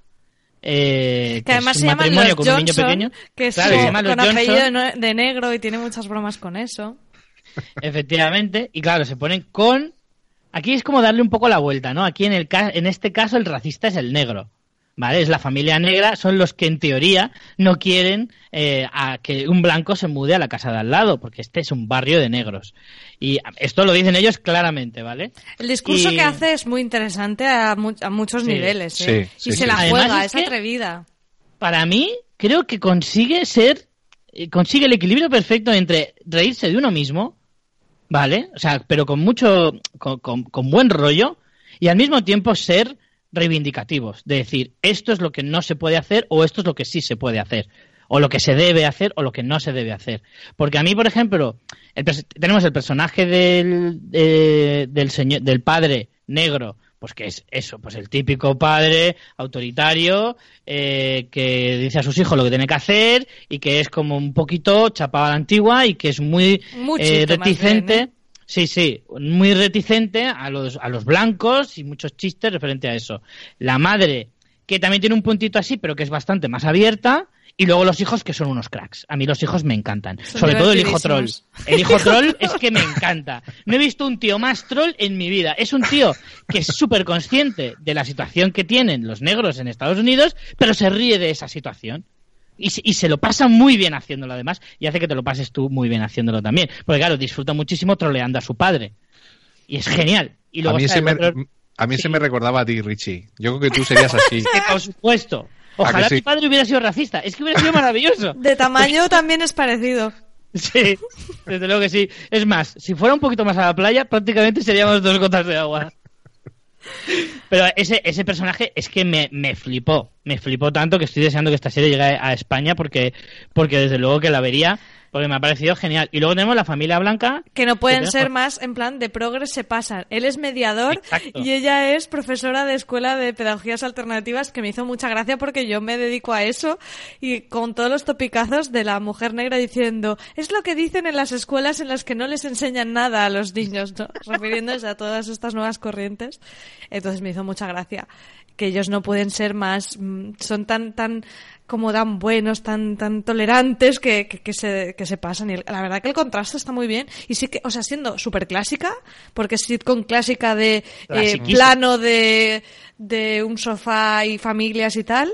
eh, Que además se llaman los con un niño Johnson, pequeño. que es Claro, su- con apellido de negro y tiene muchas bromas con eso. Efectivamente, y claro, se ponen con... Aquí es como darle un poco la vuelta, ¿no? Aquí en, el ca- en este caso el racista es el negro, ¿vale? Es la familia negra, son los que en teoría no quieren eh, a que un blanco se mude a la casa de al lado, porque este es un barrio de negros. Y esto lo dicen ellos claramente, ¿vale? El discurso Y- que hace es muy interesante a, mu- a muchos Sí, niveles, ¿eh? sí, y sí, se sí. la Además juega, es es, atrevida. Para mí, creo que consigue ser, eh, consigue el equilibrio perfecto entre reírse de uno mismo, ¿vale? O sea, pero con mucho, con, con- buen rollo, y al mismo tiempo ser reivindicativos, de decir, esto es lo que no se puede hacer o esto es lo que sí se puede hacer, o lo que se debe hacer o lo que no se debe hacer. Porque a mí, por ejemplo, el tenemos el personaje del, de- del, señor, del padre negro, pues que es eso, pues el típico padre autoritario eh, que dice a sus hijos lo que tiene que hacer y que es como un poquito chapado a la antigua y que es muy eh, reticente. bien, ¿eh? Sí, sí, muy reticente a los, a los blancos y muchos chistes referente a eso. La madre, que también tiene un puntito así, pero que es bastante más abierta. Y luego los hijos, que son unos cracks. A mí los hijos me encantan. Son Sobre todo el hijo troll. El hijo troll es que me encanta. No he visto un tío más troll en mi vida. Es un tío que es súper consciente de la situación que tienen los negros en Estados Unidos, pero se ríe de esa situación. Y, se- y se lo pasa muy bien haciéndolo además y hace que te lo pases tú muy bien haciéndolo también. Porque claro, disfruta muchísimo troleando a su padre. Y es genial. Y A luego mí, está se me, otro- a mí Sí. se me recordaba a ti, Richie. Yo creo que tú serías así. por supuesto. ¿A Ojalá sí? mi padre hubiera sido racista. Es que hubiera sido maravilloso. De tamaño también es parecido. Sí, desde luego que sí. Es más, si fuera un poquito más a la playa, prácticamente seríamos dos gotas de agua. Pero ese, ese personaje es que me, me flipó. Me flipó tanto que estoy deseando que esta serie llegue a España porque, porque desde luego que la vería, porque me ha parecido genial. Y luego tenemos la familia blanca. Que no pueden que ser más en plan de progres se pasan. Él es mediador Exacto. y ella es profesora de escuela de pedagogías alternativas que me hizo mucha gracia porque yo me dedico a eso y con todos los topicazos de la mujer negra diciendo es lo que dicen en las escuelas en las que no les enseñan nada a los niños, ¿no? refiriéndose a todas estas nuevas corrientes. Entonces me hizo mucha gracia que ellos no pueden ser más, mm, son tan, tan, como tan buenos, tan, tan tolerantes que, que, que se, que se pasan. Y la verdad que el contraste está muy bien. Y sí que, o sea, siendo súper clásica, porque es sitcom clásica de eh, plano de, de un sofá y familias y tal.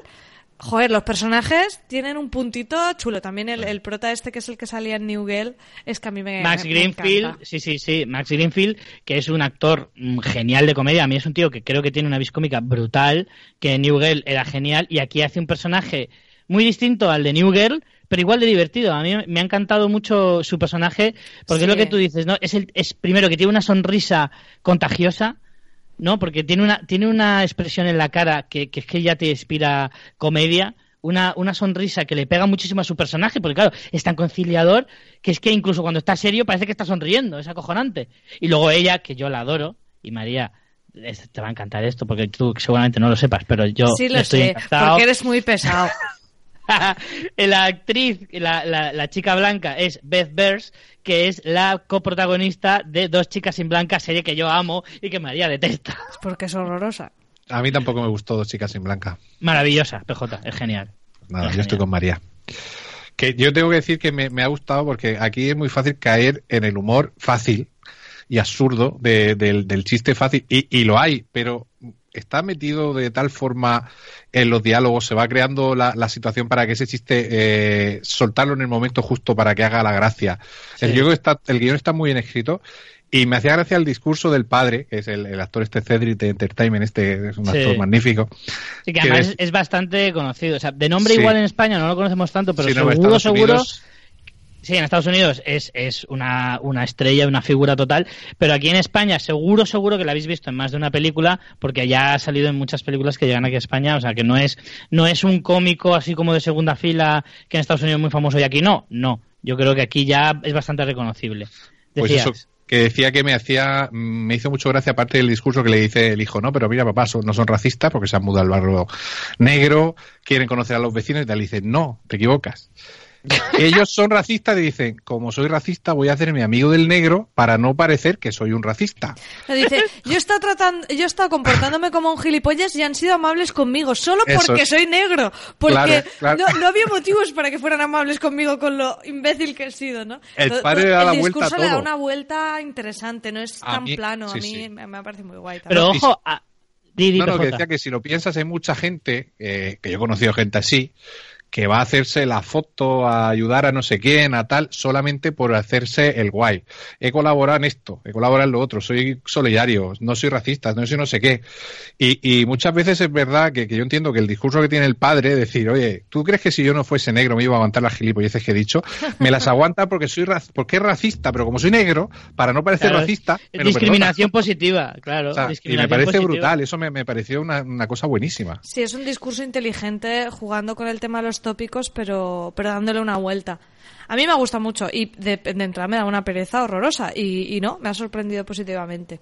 Joder, los personajes tienen un puntito chulo. También el, el prota este que es el que salía en New Girl es que a mí me Max me Greenfield, sí, sí, sí, Max Greenfield, que es un actor mm, genial de comedia. A mí es un tío que creo que tiene una vis cómica brutal, que en New Girl era genial, y aquí hace un personaje muy distinto al de New Girl, pero igual de divertido. A mí me ha encantado mucho su personaje, porque es lo que tú dices, ¿no? Es, el, es primero que tiene una sonrisa contagiosa, ¿no? Porque tiene una, tiene una expresión en la cara que, que es que ya te inspira comedia. Una, una sonrisa que le pega muchísimo a su personaje, porque claro, es tan conciliador que es que incluso cuando está serio parece que está sonriendo, es acojonante. Y luego ella, que yo la adoro, y María, es- te va a encantar esto, porque tú seguramente no lo sepas, pero yo Sí, lo estoy sé, encantado. porque eres muy pesado. la actriz, la, la, la chica blanca es Beth Bears, que es la coprotagonista de Dos chicas sin blanca, serie que yo amo y que María detesta. Es porque es horrorosa. A mí tampoco me gustó Dos chicas sin blanca. Maravillosa, PJ, es genial. Nada, Es yo estoy con María. Que yo tengo que decir que me, me ha gustado porque aquí es muy fácil caer en el humor fácil y absurdo de- del, del chiste fácil. Y, y lo hay, pero está metido de tal forma en los diálogos, se va creando la, la situación para que ese chiste eh, soltarlo en el momento justo para que haga la gracia. Sí. El, guion está, el guion está muy bien escrito Y me hacía gracia el discurso del padre, que es el, actor este Cedric de Entertainment, este es un actor magnífico. Sí, que además es, bastante conocido. O sea, de nombre igual en España no lo conocemos tanto, pero seguro, seguro... Sí, en Estados Unidos es, es una, una, estrella, una figura total, pero aquí en España seguro, seguro que la habéis visto en más de una película, porque ya ha salido en muchas películas que llegan aquí a España, o sea que no es, no es un cómico así como de segunda fila que en Estados Unidos es muy famoso y aquí no, no. Yo creo que aquí ya es bastante reconocible. Pues eso, que decía que me hacía, me hizo mucho gracia aparte del discurso que le dice el hijo, no, pero mira papá, no son racistas porque se han mudado al barrio negro, quieren conocer a los vecinos y tal. Y dice, no, te equivocas. Ellos son racistas y dicen, como soy racista, voy a hacerme amigo del negro para no parecer que soy un racista. dice, yo he estado tratando, yo he estado comportándome como un gilipollas y han sido amables conmigo, solo porque soy negro. Porque No, había motivos para que fueran amables conmigo con lo imbécil que he sido, ¿no? El padre le da la vuelta discurso le da una vuelta interesante, no es tan plano. a mí me parece muy guay. Pero ojo, a... no, no, que decía que si lo piensas, hay mucha gente, eh, que yo he conocido gente así, que va a hacerse la foto, a ayudar a no sé quién, a tal, solamente por hacerse el guay. He colaborado en esto, he colaborado en lo otro, soy solidario, no soy racista, no soy no sé qué. Y, y muchas veces es verdad que, que, yo entiendo que el discurso que tiene el padre, decir, oye, ¿tú crees que si yo no fuese negro me iba a aguantar las gilipolleces que he dicho? Me las aguanta porque soy porque es racista, pero como soy negro, para no parecer racista... discriminación positiva, claro. y me parece brutal, eso me, me pareció una, una cosa buenísima. Sí, es un discurso inteligente jugando con el tema de los tópicos, pero, pero dándole una vuelta. A mí me gusta mucho y de, de entrada me da una pereza horrorosa y, no, me ha sorprendido positivamente.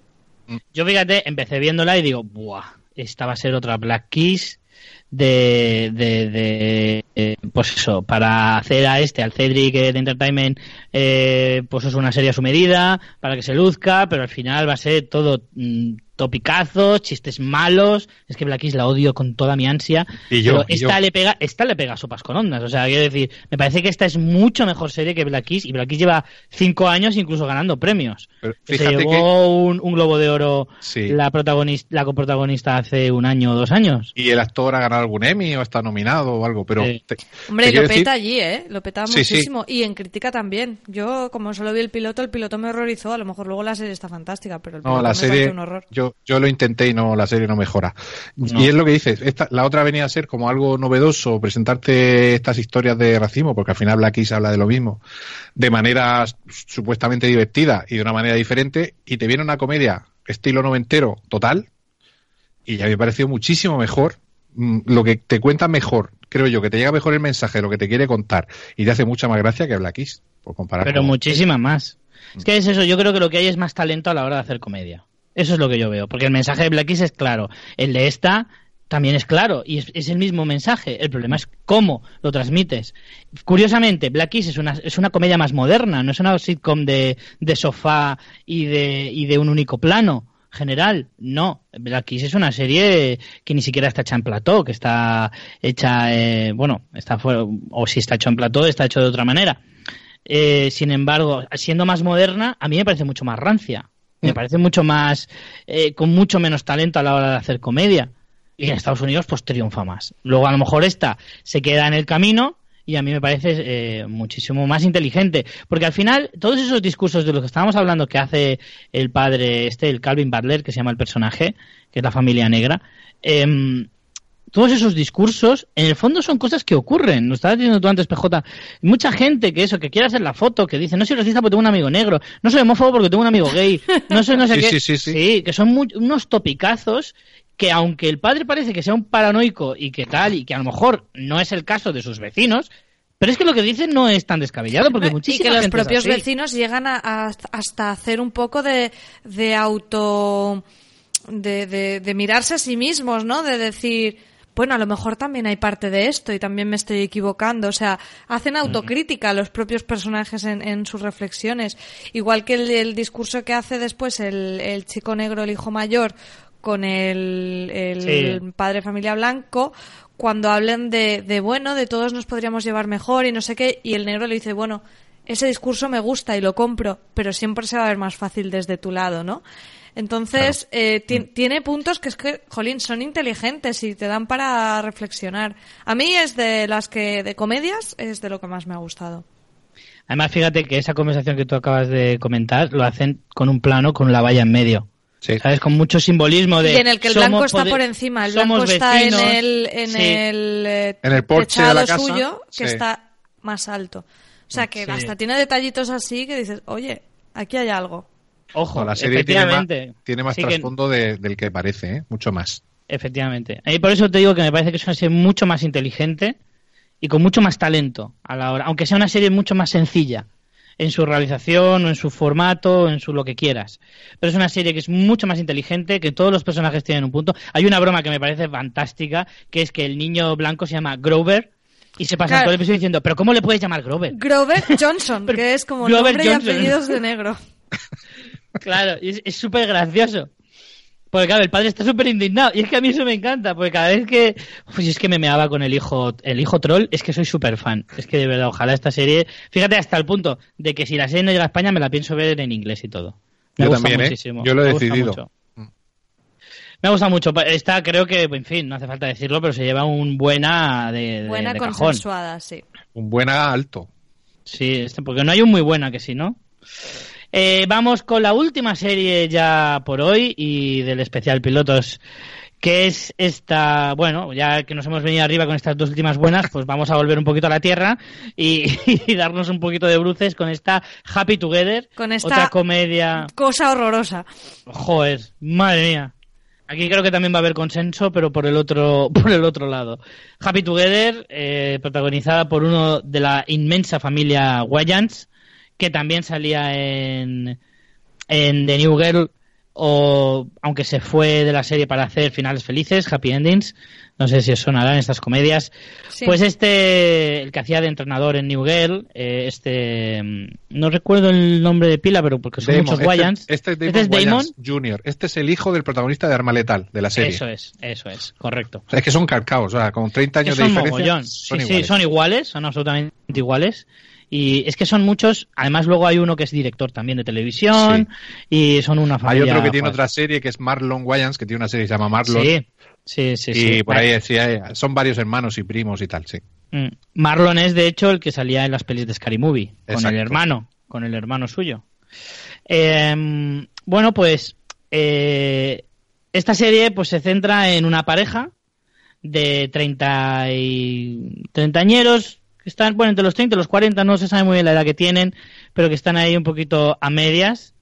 Yo fíjate, empecé viéndola y digo, ¡buah! Esta va a ser otra Black Kiss de, de, de eh, pues eso, para hacer a este, al Cedric de Entertainment, eh, pues es una serie a su medida, para que se luzca, pero al final va a ser todo mm, topicazos, chistes malos. Es que Black la odio con toda mi ansia. Y yo, esta le pega, esta le pega sopas con ondas. O sea, quiero decir, me parece que esta es mucho mejor serie que Black y Black lleva cinco años incluso ganando premios. se llevó un, Globo de Oro la protagonista, la coprotagonista hace un año o dos años. Y el actor ha ganado algún Emmy o está nominado o algo, pero hombre, lo peta allí, ¿eh? Lo peta muchísimo y en crítica también. Yo como solo vi el piloto, el piloto me horrorizó. A lo mejor luego la serie está fantástica, pero el piloto la me serie, un horror. Yo yo, lo intenté y no la serie no mejora. Y es lo que dices, esta, la otra venía a ser como algo novedoso, presentarte estas historias de racismo, porque al final Black se habla de lo mismo, de manera supuestamente divertida y de una manera diferente, y te viene una comedia estilo noventero total, y ya me pareció muchísimo mejor, mm, lo que te cuenta mejor, creo yo, que te llega mejor el mensaje, lo que te quiere contar, y te hace mucha más gracia que Black por comparar. Pero muchísima más. Es que es eso, yo creo que lo que hay es más talento a la hora de hacer comedia. Eso es lo que yo veo, porque el mensaje de Black es claro. El de esta también es claro y es, el mismo mensaje. El problema es cómo lo transmites. Curiosamente, Black es una, es una comedia más moderna, no es una sitcom de, de sofá y de, y de un único plano general. No, Black es una serie que ni siquiera está hecha en plató, que está hecha, eh, bueno, está o si está hecho en plató, está hecho de otra manera. Eh, sin embargo, siendo más moderna, a mí me parece mucho más rancia. Me parece mucho más, eh, con mucho menos talento a la hora de hacer comedia. Y en Estados Unidos, pues triunfa más. Luego, a lo mejor esta se queda en el camino y a mí me parece eh, muchísimo más inteligente. Porque al final, todos esos discursos de los que estábamos hablando que hace el padre, este, el Calvin Butler, que se llama el personaje, que es la familia negra, eh, todos esos discursos, en el fondo son cosas que ocurren. Lo estabas diciendo tú antes, PJ. Mucha gente que eso, que quiere hacer la foto, que dice, no soy racista porque tengo un amigo negro, no soy homófobo porque tengo un amigo gay, no soy no sé qué. Sí, sí, sí. que son unos topicazos que aunque el padre parece que sea un paranoico y que tal, y que a lo mejor no es el caso de sus vecinos, pero es que lo que dicen no es tan descabellado porque muchísima Y que los propios vecinos llegan a, hasta hacer un poco de, de auto... De, de, de mirarse a sí mismos, ¿no? De decir, bueno, a lo mejor también hay parte de esto y también me estoy equivocando. O sea, hacen autocrítica a los propios personajes en, sus reflexiones. Igual que el, discurso que hace después el, chico negro, el hijo mayor, con el, padre familia blanco, cuando hablan de, de, bueno, de todos nos podríamos llevar mejor y no sé qué, y el negro le dice, bueno, ese discurso me gusta y lo compro, pero siempre se va a ver más fácil desde tu lado, ¿no? Entonces, eh, tiene puntos que es que, jolín, son inteligentes y te dan para reflexionar. A mí es de las que, de comedias, es de lo que más me ha gustado. Además, fíjate que esa conversación que tú acabas de comentar lo hacen con un plano con la valla en medio. Sí. ¿Sabes? Con mucho simbolismo de. Y en el que el blanco está por encima, el blanco está vecinos. en el, en Sí. el, eh, En el porche de la casa, suyo, que sí. está más alto. O sea, que Sí. hasta tiene detallitos así que dices, oye, aquí hay algo. Ojo, No, la serie tiene más, efectivamente. tiene más Sí que- trasfondo de- del que parece, ¿eh? mucho más. Efectivamente. Y por eso te digo que me parece que es una serie mucho más inteligente y con mucho más talento a la hora, aunque sea una serie mucho más sencilla en su realización o en su formato o en su lo que quieras. Pero es una serie que es mucho más inteligente, que todos los personajes tienen un punto. Hay una broma que me parece fantástica, que es que el niño blanco se llama Grover y se pasa Claro. todo el episodio diciendo, pero ¿cómo le puedes llamar Grover? Grover Johnson, que es como nombre Johnson. y apellidos de negro. Claro, y es súper gracioso. Porque claro, el padre está súper indignado. Y es que a mí eso me encanta, porque cada vez que... Pues es que me meaba con el hijo, el hijo troll, es que soy súper fan. Es que de verdad, ojalá esta serie... Fíjate, hasta el punto de que si la serie no llega a España me la pienso ver en inglés y todo. Me Yo gusta también, ¿eh? muchísimo. Yo lo he me gusta decidido. mucho. Me gusta mucho. Esta creo que, en fin, no hace falta decirlo, pero se lleva un buena de, de- Buena de cajón. consensuada, sí. Un buen alto. Sí, este, porque no hay un muy buena que sí, ¿no? Eh, vamos con la última serie ya por hoy y del especial pilotos, que es esta, bueno, ya que nos hemos venido arriba con estas dos últimas buenas, pues vamos a volver un poquito a la tierra y, y darnos un poquito de bruces con esta Happy Together, Con esta- otra comedia, Cosa horrorosa. joder, madre mía. Aquí creo que también va a haber consenso, pero por el otro, por el otro lado. Happy Together, eh, protagonizada por uno de la inmensa familia Wayans, que también salía en, en The New Girl, o aunque se fue de la serie para hacer finales felices, happy endings. No sé si os sonarán estas comedias. Sí. Pues este, el que hacía de entrenador en New Girl, eh, este, mm, no recuerdo el nombre de pila, pero porque son Damon, muchos este- Wayans. Este, es Damon, ¿Este es Damon? Jr. Este es el hijo del protagonista de Arma Letal, de la serie. Eso es, eso es, correcto. O sea, es que son carcaos, o sea, con 30 Que años de son diferencia. mogollón. Son sí, sí, iguales. son iguales, son absolutamente iguales. Y es que son muchos, además luego hay uno que es director también de televisión y son una Hay familia. otro que tiene otra serie que es Marlon Wayans, que tiene una serie que se llama Marlon. Sí, sí, sí. y sí. por ahí sí, hay- son varios hermanos y primos y tal, sí. Mm. Marlon es de hecho el que salía en las pelis de Scary Movie, con el hermano, con el hermano suyo. Eh, bueno, pues eh, esta serie pues se centra en una pareja de 30 y treintañeros que están, bueno, entre los 30 y los 40, no se sabe muy bien la edad que tienen, pero que están ahí un poquito a medias.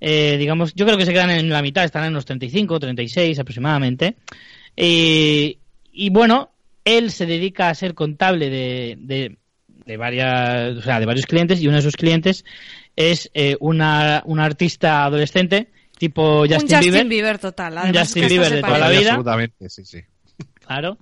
Eh, digamos, yo creo que se quedan en la mitad, están en los 35, 36 aproximadamente. Y, y bueno, él se dedica a ser contable de, de, de varias, o sea, de varios clientes y uno de sus clientes es eh, una, una artista adolescente tipo Justin, un Justin Bieber, Bieber, total. Un Justin es que Bieber de toda la vida. Absolutamente, sí, sí. claro.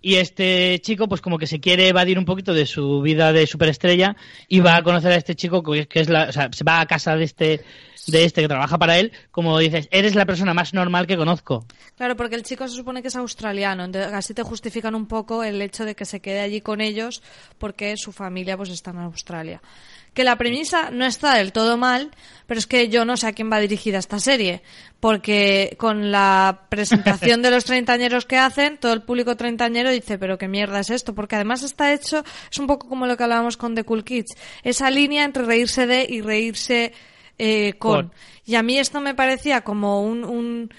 Y este chico, pues como que se quiere evadir un poquito de su vida de superestrella y va a conocer a este chico que es la, o sea, se va a casa de este, de este que trabaja para él, como dices, eres la persona más normal que conozco. Claro, porque el chico se supone que es australiano, entonces así te justifican un poco el hecho de que se quede allí con ellos porque su familia pues está en Australia. Que la premisa no está del todo mal, pero es que yo no sé a quién va dirigida esta serie, porque con la presentación de los treintañeros que hacen, todo el público treintañero dice, pero qué mierda es esto, porque además está hecho, es un poco como lo que hablábamos con The Cool Kids, esa línea entre reírse de y reírse eh, con. Con. Y a mí esto me parecía como un, un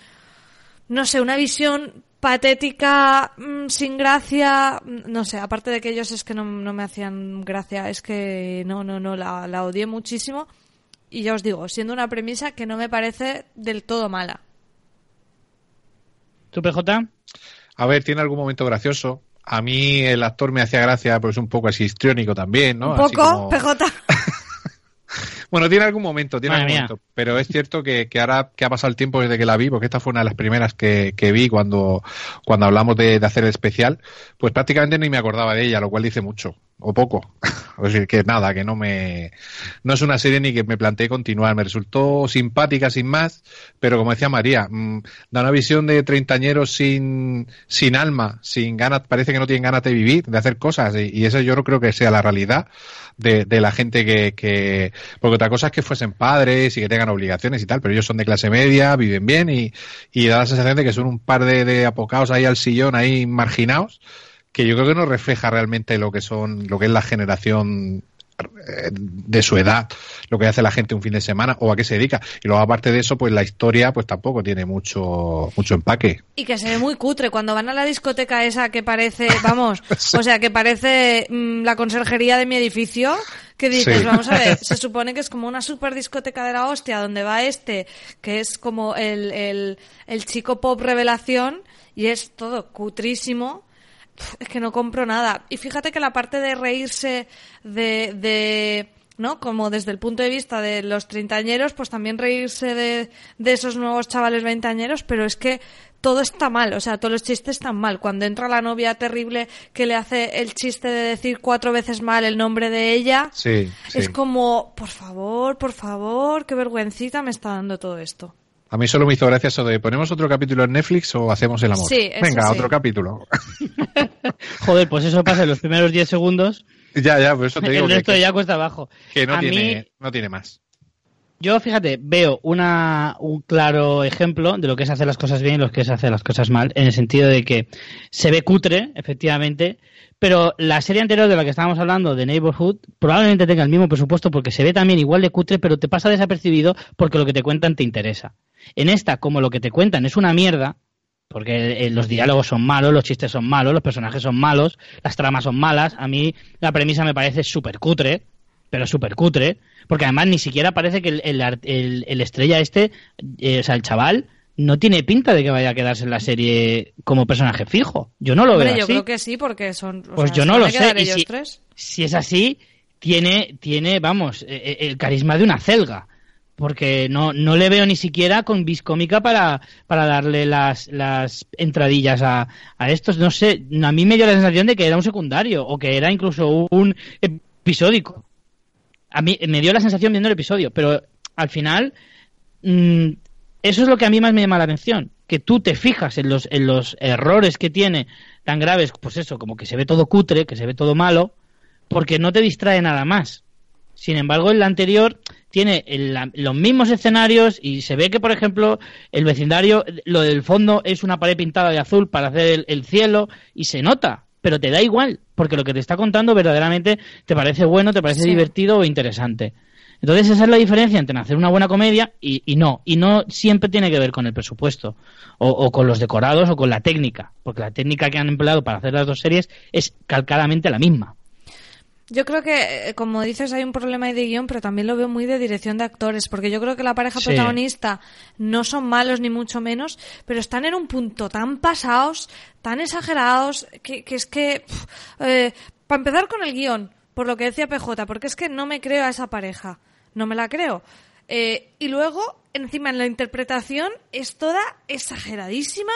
no sé, una visión patética, mm, sin gracia, mm, no sé, aparte de que ellos es que no, no me hacían gracia, es que no, no, no, la, la odié muchísimo. Y ya os digo, siendo una premisa que no me parece del todo mala. ¿Tú, PJ? A ver, tiene algún momento gracioso. A mí el actor me hacía gracia, pues un poco así histriónico también, ¿no? Un Así poco, como- PJ. Bueno, tiene algún momento, tiene Madre algún mía. momento. Pero es cierto que, que ahora que ha pasado el tiempo desde que la vi, porque esta fue una de las primeras que, que vi cuando, cuando hablamos de, de hacer el especial, pues prácticamente ni me acordaba de ella, lo cual dice mucho, o poco. es decir, que nada, que no me, no es una serie ni que me planteé continuar. Me resultó simpática sin más, pero como decía María, mm, da una visión de treintañeros sin, sin alma, sin ganas, parece que no tienen ganas de vivir, de hacer cosas, y, y eso yo no creo que sea la realidad de, de la gente que, que, porque otra cosa es que fuesen padres y que tengan obligaciones y tal, pero ellos son de clase media, viven bien y, y da la sensación de que son un par de, de apocados ahí al sillón, ahí marginados, que yo creo que no refleja realmente lo que son, lo que es la generación eh, de su edad, lo que hace la gente un fin de semana o a qué se dedica. Y luego aparte de eso, pues la historia pues tampoco tiene mucho mucho empaque. Y que se ve muy cutre cuando van a la discoteca esa que parece, vamos, o sea, que parece mm, la conserjería de mi edificio. Que dices, Sí. vamos a ver, se supone que es como una super discoteca de la hostia donde va este, que es como el, el, el chico pop revelación y es todo cutrísimo. Es que no compro nada. Y fíjate que la parte de reírse de, de ¿no? Como desde el punto de vista de los treintañeros, pues también reírse de, de esos nuevos chavales veintañeros, pero es que todo está mal, o sea, todos los chistes están mal. Cuando entra la novia terrible que le hace el chiste de decir cuatro veces mal el nombre de ella, Sí, sí. es como, por favor, por favor, qué vergüencita me está dando todo esto. A mí solo me hizo gracia eso de ponemos otro capítulo en Netflix o hacemos el amor. Sí, eso Venga, sí. otro capítulo. Joder, pues eso pasa en los primeros 10 segundos. ya, ya, por eso te digo El resto que- ya cuesta abajo. que no, a tiene, mí, no tiene más. yo, fíjate, veo una, un claro ejemplo de lo que es hacer las cosas bien y lo que es hacer las cosas mal, en el sentido de que se ve cutre, efectivamente, pero la serie anterior de la que estábamos hablando, de Neighborhood, probablemente tenga el mismo presupuesto porque se ve también igual de cutre, pero te pasa desapercibido porque lo que te cuentan te interesa. En esta, como lo que te cuentan es una mierda, porque eh, los diálogos son malos, los chistes son malos, los personajes son malos, las tramas son malas. A mí la premisa me parece súper cutre, pero súper cutre, porque además ni siquiera parece que el, el el- el estrella este, eh, o sea, el chaval, no tiene pinta de que vaya a quedarse en la serie como personaje fijo. Yo no lo Hombre, veo yo así. creo que sí, porque son. Pues sea, yo no lo sé, y si- tres. Si es así, tiene, tiene vamos, eh, eh, el carisma de una celga. Porque no, no le veo ni siquiera con vis cómica para, para darle las, las entradillas a, a estos. No sé, a mí me dio la sensación de que era un secundario o que era incluso un episódico. A mí me dio la sensación viendo el episodio, pero al final mm, eso es lo que a mí más me llama la atención, que tú te fijas en los, en los errores que tiene tan graves, pues eso, como que se ve todo cutre, que se ve todo malo, porque no te distrae nada más. Sin embargo, en la anterior tiene el- la- los mismos escenarios y se ve que, por ejemplo, el vecindario, lo del fondo es una pared pintada de azul para hacer el, el cielo y se nota, pero te da igual, porque lo que te está contando verdaderamente te parece bueno, te parece Sí. divertido o interesante. Entonces esa es la diferencia entre hacer una buena comedia y, y no. Y no siempre tiene que ver con el presupuesto o, o con los decorados o con la técnica, porque la técnica que han empleado para hacer las dos series es calcadamente la misma. Yo creo que, eh, como dices, hay un problema ahí de guion, pero también lo veo muy de dirección de actores, porque yo creo que la pareja Sí. protagonista no son malos ni mucho menos, pero están en un punto tan pasados, tan exagerados, que, que es que, eh, para empezar con el guion, por lo que decía PJ, porque es que no me creo a esa pareja, no me la creo. Eh, y luego, encima en la interpretación, es toda exageradísima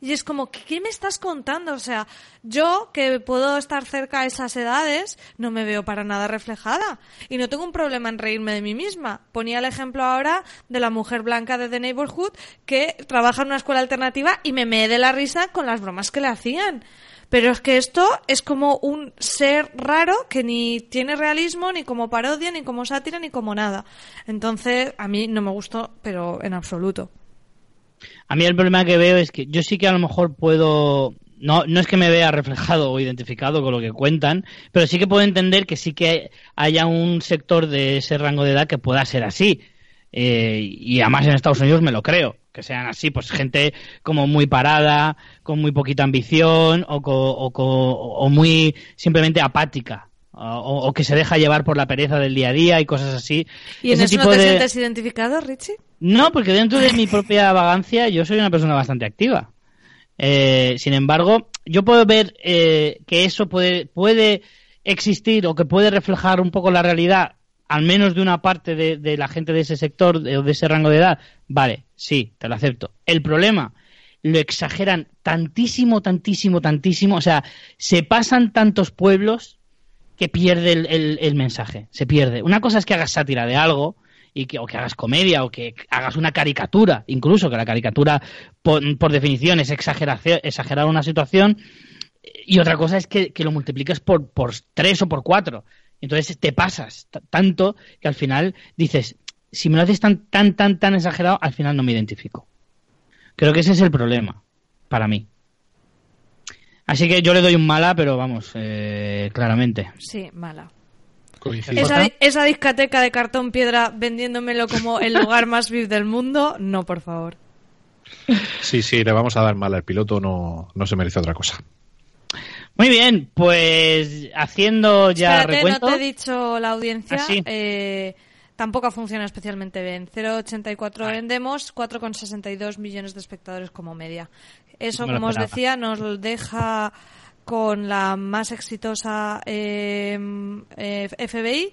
y es como, ¿qué, me estás contando? O sea, yo que puedo estar cerca a esas edades, no me veo para nada reflejada. Y no tengo un problema en reírme de mí misma. Ponía el ejemplo ahora de la mujer blanca de The Neighborhood que trabaja en una escuela alternativa y me meé de la risa con las bromas que le hacían. Pero es que esto es como un ser raro que ni tiene realismo, ni como parodia, ni como sátira, ni como nada. Entonces, a mí no me gustó, pero en absoluto. A mí el problema que veo es que yo sí que a lo mejor puedo. No, no es que me vea reflejado o identificado con lo que cuentan, pero sí que puedo entender que sí que haya un sector de ese rango de edad que pueda ser así. Eh, y además en Estados Unidos me lo creo, que sean así, pues gente como muy parada, con muy poquita ambición o, co- o co- o muy simplemente apática. O, o que se deja llevar por la pereza del día a día y cosas así. ¿Y en Ese eso no tipo te de- sientes identificado, Richie? no, porque dentro de mi propia vagancia yo soy una persona bastante activa. Eh, sin embargo, yo puedo ver eh, que eso puede, puede existir o que puede reflejar un poco la realidad, al menos de una parte de, la gente de ese sector o de ese rango de edad. Vale, sí, te lo acepto. El problema, lo exageran tantísimo, tantísimo, tantísimo. O sea, se pasan tantos pueblos que pierde el, mensaje, se pierde. Una cosa es que hagas sátira de algo, y que, o que hagas comedia, o que hagas una caricatura, incluso que la caricatura, por, por definición, es exageración, exagerar una situación, y otra cosa es que, que lo multipliques por, por tres o por cuatro. Entonces te pasas tanto que al final dices, si me lo haces tan, tan, tan, tan exagerado, al final no me identifico. Creo que ese es el problema, para mí. Así que yo le doy un mala, pero vamos, eh, claramente. Sí, mala. Esa, esa discoteca de cartón piedra vendiéndomelo como el lugar más VIP del mundo, no, por favor. Sí, sí, le vamos a dar mal al piloto, no, no se merece otra cosa. Muy bien, pues haciendo ya Espérate, recuento. no te he dicho la audiencia. Ah, sí. eh, tampoco funciona especialmente bien. 0,84 en demos, 4,62 millones de espectadores como media. Eso, como os decía, nos deja con la más exitosa eh, eh, FBI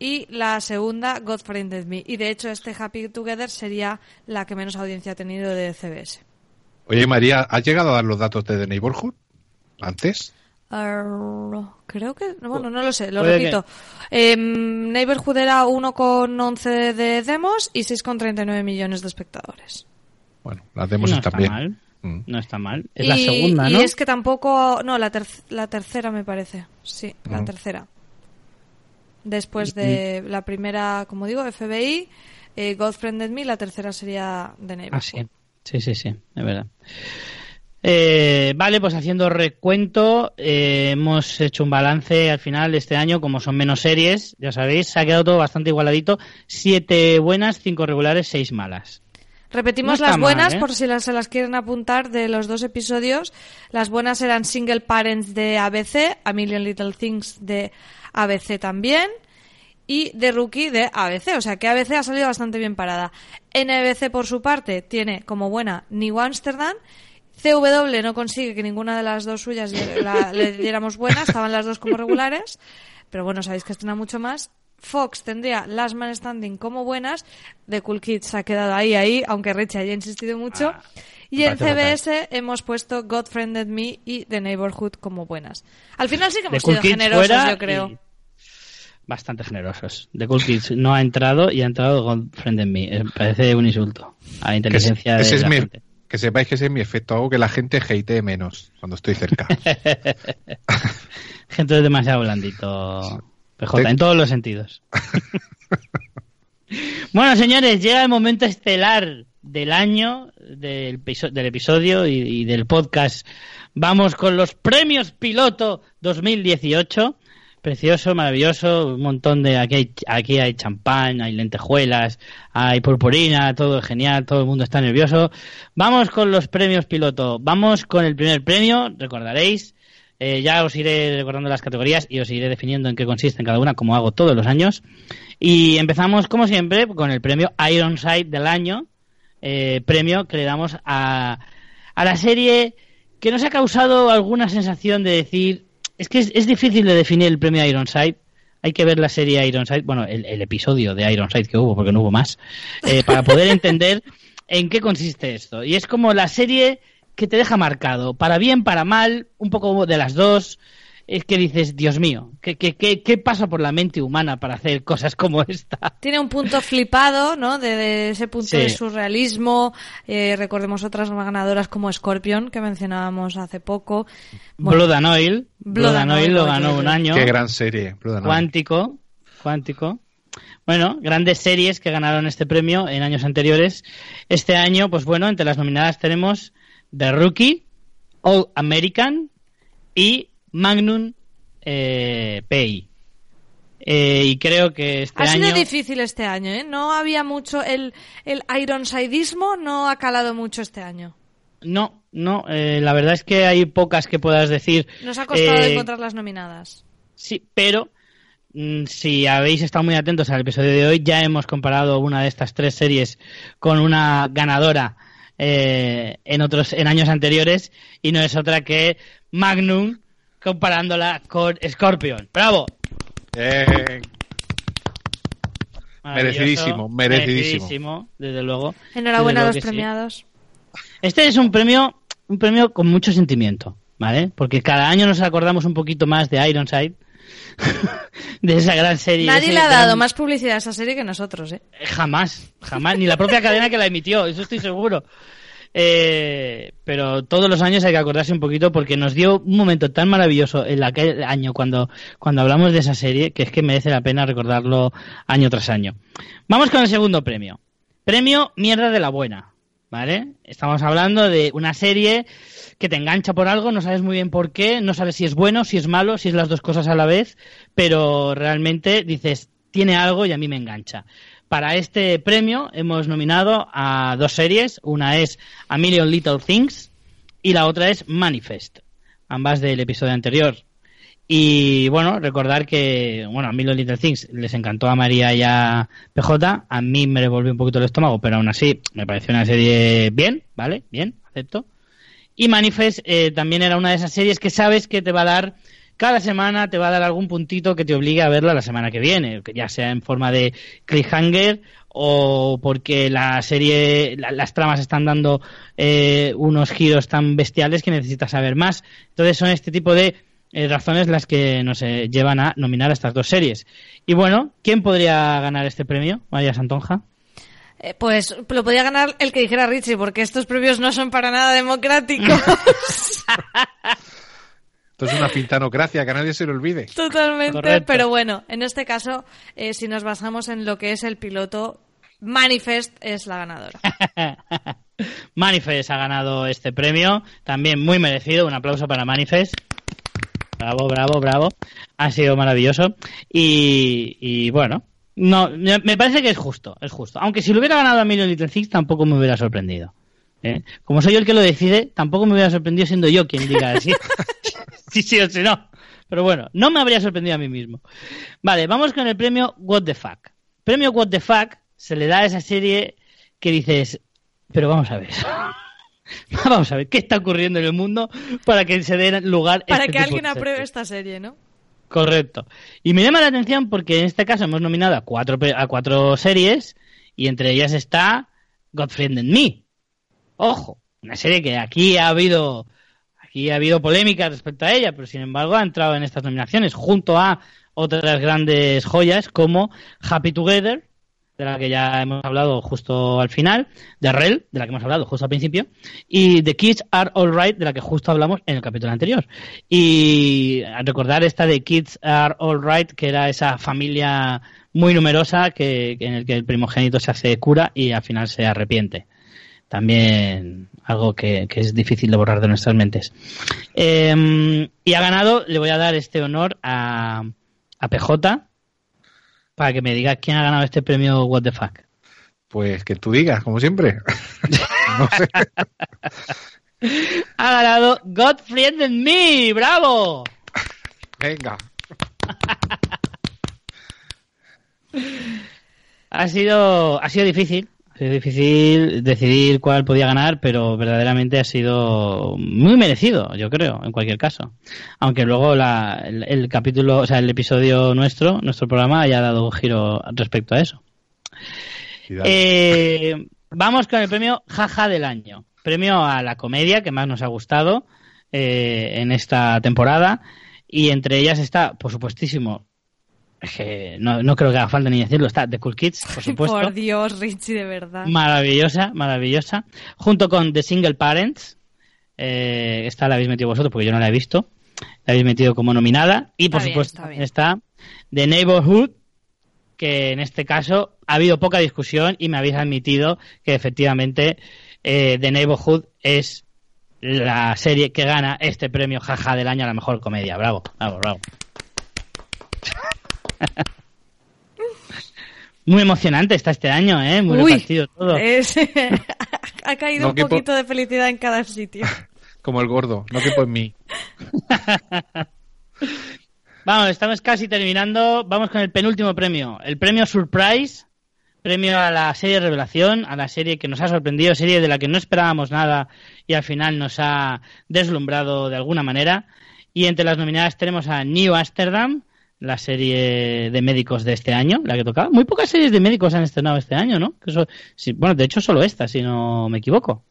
y la segunda God Friended Me. Y de hecho, este Happy Together sería la que menos audiencia ha tenido de CBS. Oye, María, ¿has llegado a dar los datos de The Neighborhood? ¿Antes? Creo que, bueno, no lo sé, lo repito. Em, Neighborhood era 1,11 de demos y 6,39 millones de espectadores. Bueno, las demos no están está bien. mal. Mm. No está mal. Es la Y- segunda, y ¿no? es que tampoco, no, la, ter- la tercera me parece, sí, la Ujú. tercera. Después de la primera, como digo, FBI, eh, God Friended Me, la tercera sería The Neighborhood. Ah, sí. Sí, sí, sí, es verdad. Eh, vale, pues haciendo recuento, eh, hemos hecho un balance al final de este año, como son menos series, ya sabéis, se ha quedado todo bastante igualadito. Siete buenas, cinco regulares, seis malas. Repetimos No las buenas mal, ¿eh? por si las, se las quieren apuntar de los dos episodios. Las buenas eran Single Parents de ABC, A Million Little Things de ABC también y The Rookie de ABC. O sea que ABC ha salido bastante bien parada. NBC por su parte tiene como buena New Amsterdam. CW no consigue que ninguna de las dos suyas le- la- le diéramos buena, estaban las dos como regulares, pero bueno, sabéis que estrena mucho más. Fox tendría Last Man Standing como buenas, The Cool Kids ha quedado ahí, ahí, aunque Richie haya insistido mucho. Ah, y en CBS hemos puesto God Friended Me y The Neighborhood como buenas. Al final sí que hemos Cool sido Kids generosos, fuera yo creo. y Bastante generosos. The Cool Kids no ha entrado y ha entrado God Friend en Me. Parece un insulto a la inteligencia de es la mi- gente. Que sepáis que ese es mi efecto. Hago que la gente hatee menos cuando estoy cerca. Gente es demasiado blandito. PJ, en todos los sentidos. bueno, señores, llega el momento estelar del año, del, episo- del episodio y, y del podcast. Vamos con los premios piloto 2018. Precioso, maravilloso, un montón de... Aquí hay, aquí hay champán, hay lentejuelas, hay purpurina, todo es genial, todo el mundo está nervioso. Vamos con los premios piloto. Vamos con el primer premio, recordaréis, eh, ya os iré recordando las categorías y os iré definiendo en qué consiste en cada una, como hago todos los años. Y empezamos, como siempre, con el premio Ironside del año, eh, premio que le damos a, a la serie que nos ha causado alguna sensación de decir, es que es, es difícil de definir el premio Ironside. Hay que ver la serie Ironside, bueno, el, el episodio de Ironside que hubo, porque no hubo más, eh, para poder entender en qué consiste esto. Y es como la serie que te deja marcado, para bien, para mal, un poco de las dos. Es que dices, Dios mío, ¿qué, qué, qué, qué pasa por la mente humana para hacer cosas como esta? Tiene un punto flipado, ¿no? De, de ese punto Sí. de surrealismo. Eh, recordemos otras ganadoras como Scorpion, que mencionábamos hace poco. Bueno, Blood and Oil, Blood, and Oil lo ganó un año. Qué gran serie. Blood and Oil. Cuántico, Cuántico. Bueno, grandes series que ganaron este premio en años anteriores. Este año, pues bueno, entre las nominadas tenemos The Rookie, All American y Magnum eh, PI. Eh, y creo que este Ha sido año... difícil este año, ¿eh? No había mucho. El, el ironsidismo no ha calado mucho este año. No, no, eh, la verdad es que hay pocas que puedas decir. Nos ha costado eh, encontrar las nominadas. Sí, pero mm, si habéis estado muy atentos al episodio de hoy, ya hemos comparado una de estas tres series con una ganadora eh, en otros en años anteriores y no es otra que Magnum comparándola con Scorpion. ¡Bravo! Merecidísimo, merecidísimo. merecidísimo, desde luego. Enhorabuena a Desde luego los sí. premiados. Este es un premio, un premio con mucho sentimiento, ¿vale? Porque cada año nos acordamos un poquito más de Ironside, de esa gran serie. Nadie le ha gran- dado más publicidad a esa serie que nosotros, ¿eh? Jamás, jamás, ni la propia cadena que la emitió, eso estoy seguro. Eh, pero todos los años hay que acordarse un poquito porque nos dio un momento tan maravilloso en aquel año cuando, cuando hablamos de esa serie que es que merece la pena recordarlo año tras año. Vamos con el segundo premio. Premio Mierda de la Buena. ¿vale? Estamos hablando de una serie que te engancha por algo, no sabes muy bien por qué, no sabes si es bueno, si es malo, si es las dos cosas a la vez, pero realmente dices, tiene algo y a mí me engancha. Para este premio hemos nominado a dos series, una es A Million Little Things y la otra es Manifest, ambas del episodio anterior. Y bueno, recordar que, bueno, a Million Little Things les encantó a María y a PJ, a mí me revolvió un poquito el estómago, pero aún así me pareció una serie bien, ¿vale? Bien, acepto. Y Manifest eh, también era una de esas series que sabes que te va a dar cada semana te va a dar algún puntito que te obligue a verla la semana que viene, ya sea en forma de cliffhanger o porque la serie, las tramas están dando eh, unos giros tan bestiales que necesitas saber más. Entonces son este tipo de eh, razones las que nos llevan a nominar a estas dos series. Y bueno, ¿quién podría ganar este premio, María Santonja? Eh, pues lo podía ganar el que dijera Richie, porque estos premios no son para nada democráticos. Esto es una pintanocracia, que a nadie se le olvide. Totalmente, pero bueno, en este caso, eh, si nos basamos en lo que es el piloto, Manifest es la ganadora. Manifest ha ganado este premio, también muy merecido, un aplauso para Manifest. Bravo, bravo, bravo. Ha sido maravilloso. Y, bueno, no, me parece que es justo, es justo. Aunque si lo hubiera ganado a Million Little Things tampoco me hubiera sorprendido. ¿eh? Como soy yo el que lo decide, tampoco me hubiera sorprendido siendo yo quien diga así. sí, sí o sí no. Pero bueno, no me habría sorprendido a mí mismo. Vale, vamos con el premio What the Fuck. Premio What the Fuck se le da a esa serie que dices, pero vamos a ver. vamos a ver, ¿qué está ocurriendo en el mundo para que se dé lugar Para este que alguien apruebe esta serie, ¿no? Correcto. Y me llama la atención porque en este caso hemos nominado a cuatro, a cuatro series y entre ellas está Godfriend and Me. Ojo, una serie que aquí ha habido aquí ha habido polémica respecto a ella, pero sin embargo ha entrado en estas nominaciones junto a otras grandes joyas como Happy Together, de la que ya hemos hablado justo al final, de Rel, de la que hemos hablado justo al principio, y The Kids Are Alright, de la que justo hablamos en el capítulo anterior. Y recordar esta de Kids Are Alright, que era esa familia muy numerosa que, en el que el primogénito se hace cura y al final se arrepiente también algo que, es difícil de borrar de nuestras mentes. Em, y ha ganado, le voy a dar este honor a, a PJ para que me diga quién ha ganado este premio What the Fuck. Pues que tú digas, como siempre. ha ganado Godfriend and Me, bravo. Venga. ha sido, ha sido difícil, es difícil decidir cuál podía ganar, pero verdaderamente ha sido muy merecido, yo creo, en cualquier caso. Aunque luego el, capítulo, o sea, el episodio nuestro, nuestro programa, haya dado un giro respecto a eso. Eh, vamos con el premio Jaja del año. Premio a la comedia que más nos ha gustado eh, en esta temporada. Y entre ellas está, por supuestísimo, que no, no, creo que haga falta ni decirlo, está The Cool Kids, por supuesto. Por Dios, Richie, de verdad. Maravillosa, maravillosa. Junto con The Single Parents, eh, esta la habéis metido vosotros porque yo no la he visto. La habéis metido como nominada. Y por supuesto está, The Neighborhood, que en este caso ha habido poca discusión y me habéis admitido que efectivamente eh, The Neighborhood es la serie que gana este premio jaja del año a la mejor comedia. Bravo, bravo, bravo. Muy emocionante está este año, ¿eh? Muy repartido todo. ha caído un poquito de felicidad en cada sitio. Como el gordo, no quepo en mí. Vamos, estamos casi terminando. Vamos con el penúltimo premio. El premio Surprise. Premio a la serie Revelación, a la serie que nos ha sorprendido, serie de la que no esperábamos nada y al final nos ha deslumbrado de alguna manera. Y entre las nominadas tenemos a New Amsterdam, la serie de médicos de este año, la que tocaba. Muy pocas series de médicos han estrenado este año, ¿no? bueno, de hecho solo esta, si no me equivoco.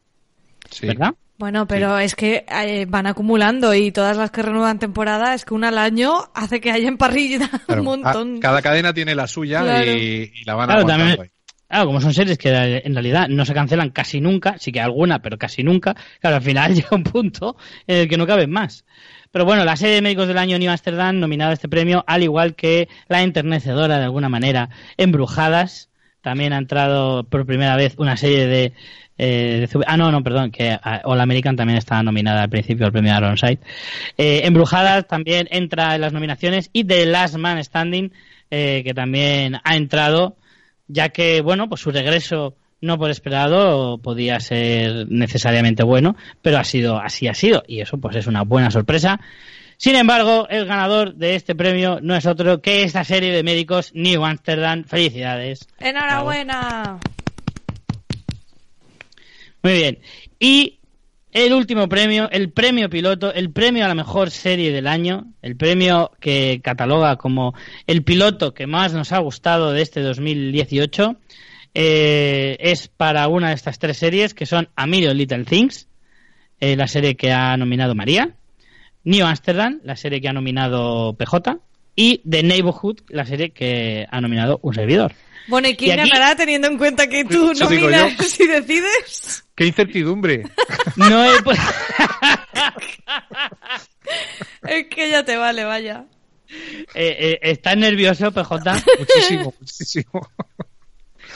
¿Verdad? Bueno, pero es que eh, van acumulando y todas las que renuevan temporada es que una al año hace que haya en parrilla un montón. cada cadena tiene la suya y, la van claro, también, Claro, como son series que en realidad no se cancelan casi nunca, sí que alguna, pero casi nunca, claro, al final llega un punto en el que no caben más. Pero bueno, la serie de médicos del año New Amsterdam nominada a este premio, al igual que la enternecedora de alguna manera Embrujadas, también ha entrado por primera vez una serie de Eh, ah, no, no, perdón, que ah, All American también está nominada al principio al premio Ironside. Eh, Embrujadas también entra en las nominaciones y The Last Man Standing, eh, que también ha entrado, ya que, bueno, pues su regreso no por esperado podía ser necesariamente bueno, pero ha sido así ha sido y eso pues es una buena sorpresa. Sin embargo, el ganador de este premio no es otro que esta serie de médicos New Amsterdam. Felicidades. Enhorabuena. Muy bien. Y el último premio, el premio piloto, el premio a la mejor serie del año, el premio que cataloga como el piloto que más nos ha gustado de este 2018, eh, es para una de estas tres series que son A Million Little Things, eh, la serie que ha nominado María, New Amsterdam, la serie que ha nominado PJ, y The Neighborhood, la serie que ha nominado un servidor. Bueno, ¿y quién ganará teniendo en cuenta que tú nominas y decides? ¡Qué incertidumbre! no he... es que ya te vale, vaya. Eh, eh, ¿Estás nervioso, PJ? Muchísimo, muchísimo.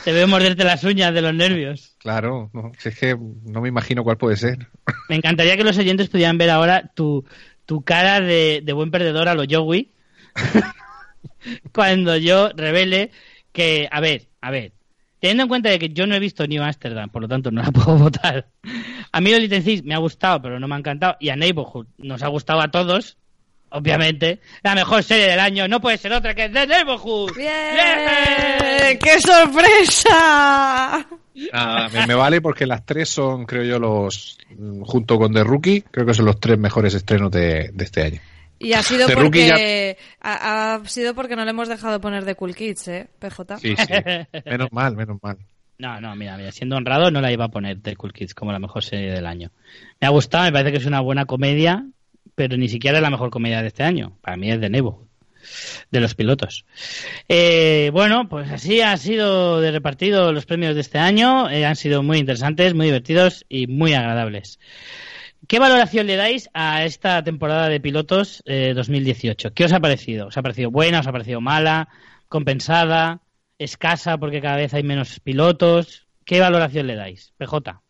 Te veo morderte las uñas de los nervios. Claro, no, es que no me imagino cuál puede ser. Me encantaría que los oyentes pudieran ver ahora tu, tu cara de, de buen perdedor a lo Joey. cuando yo revele que, a ver, a ver, teniendo en cuenta de que yo no he visto New Amsterdam, por lo tanto no la puedo votar. A mí Little me ha gustado, pero no me ha encantado. Y a Neighborhood nos ha gustado a todos, obviamente. La mejor serie del año no puede ser otra que The Neighborhood. ¡Bien! ¡Qué sorpresa! me, vale porque las tres son, creo yo, los junto con The Rookie, creo que son los tres mejores estrenos de este año. Y ha sido porque ha, sido porque no le hemos dejado poner de Cool Kids, ¿eh, PJ? Sí, sí. Menos mal, menos mal. No, no, mira, mira, siendo honrado no la iba a poner de Cool Kids como la mejor serie del año. Me ha gustado, me parece que es una buena comedia, pero ni siquiera es la mejor comedia de este año. Para mí es de Nebo, de los pilotos. Eh, bueno, pues así ha sido de repartido los premios de este año. Eh, han sido muy interesantes, muy divertidos y muy agradables. ¿Qué valoración le dais a esta temporada de pilotos 2018? Eh, ¿Qué os ha parecido? ¿Os ha parecido buena? ¿Os ha parecido mala? ¿Compensada? ¿Escasa porque cada vez hay menos pilotos? ¿Qué valoración le dais? PJ.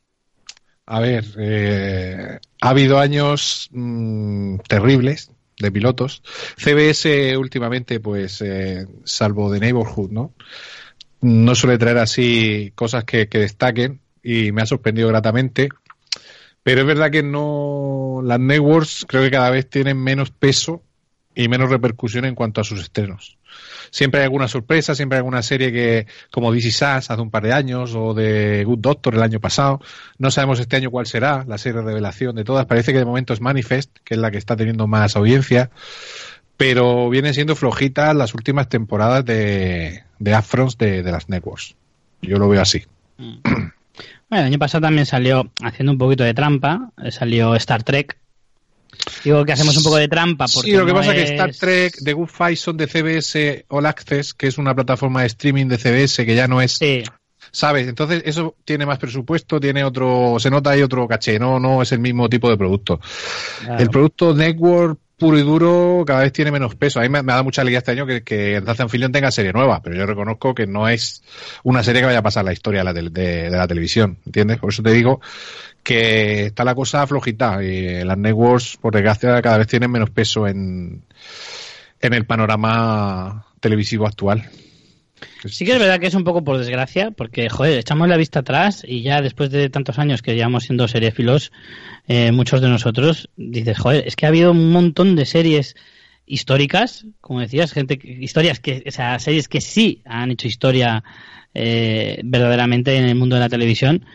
A ver, eh, ha habido años mm, terribles de pilotos. CBS últimamente, pues, eh, salvo de Neighborhood, ¿no? No suele traer así cosas que destaquen y me ha sorprendido gratamente. Pero es verdad que no. Las networks creo que cada vez tienen menos peso y menos repercusión en cuanto a sus estrenos. Siempre hay alguna sorpresa, siempre hay alguna serie que, como DC Sass hace un par de años, o de Good Doctor el año pasado. No sabemos este año cuál será la serie de revelación de todas. Parece que de momento es Manifest, que es la que está teniendo más audiencia. Pero vienen siendo flojitas las últimas temporadas de, de Afrons de, de las networks. Yo lo veo así. Mm. el año pasado también salió, haciendo un poquito de trampa, eh, salió Star Trek. Digo que hacemos un poco de trampa. Porque sí, lo que pasa es que Star Trek, The Good Fight son de CBS All Access, que es una plataforma de streaming de CBS que ya no es. Sí. ¿Sabes? Entonces eso tiene más presupuesto, tiene otro, se nota ahí otro caché, no, no es el mismo tipo de producto. El producto Network puro y duro cada vez tiene menos peso. A mí me, ha dado mucha alegría este año que, que Anfilión tenga serie nueva, pero yo reconozco que no es una serie que vaya a pasar la historia de la, de, la televisión, ¿entiendes? Por eso te digo que está la cosa flojita y las networks, por desgracia, cada vez tienen menos peso en, en el panorama televisivo actual. Sí que es verdad que es un poco por desgracia, porque, joder, echamos la vista atrás y ya después de tantos años que llevamos siendo seriefilos, eh, muchos de nosotros, dices, joder, es que ha habido un montón de series históricas, como decías, gente, historias que, o sea, series que sí han hecho historia eh, verdaderamente en el mundo de la televisión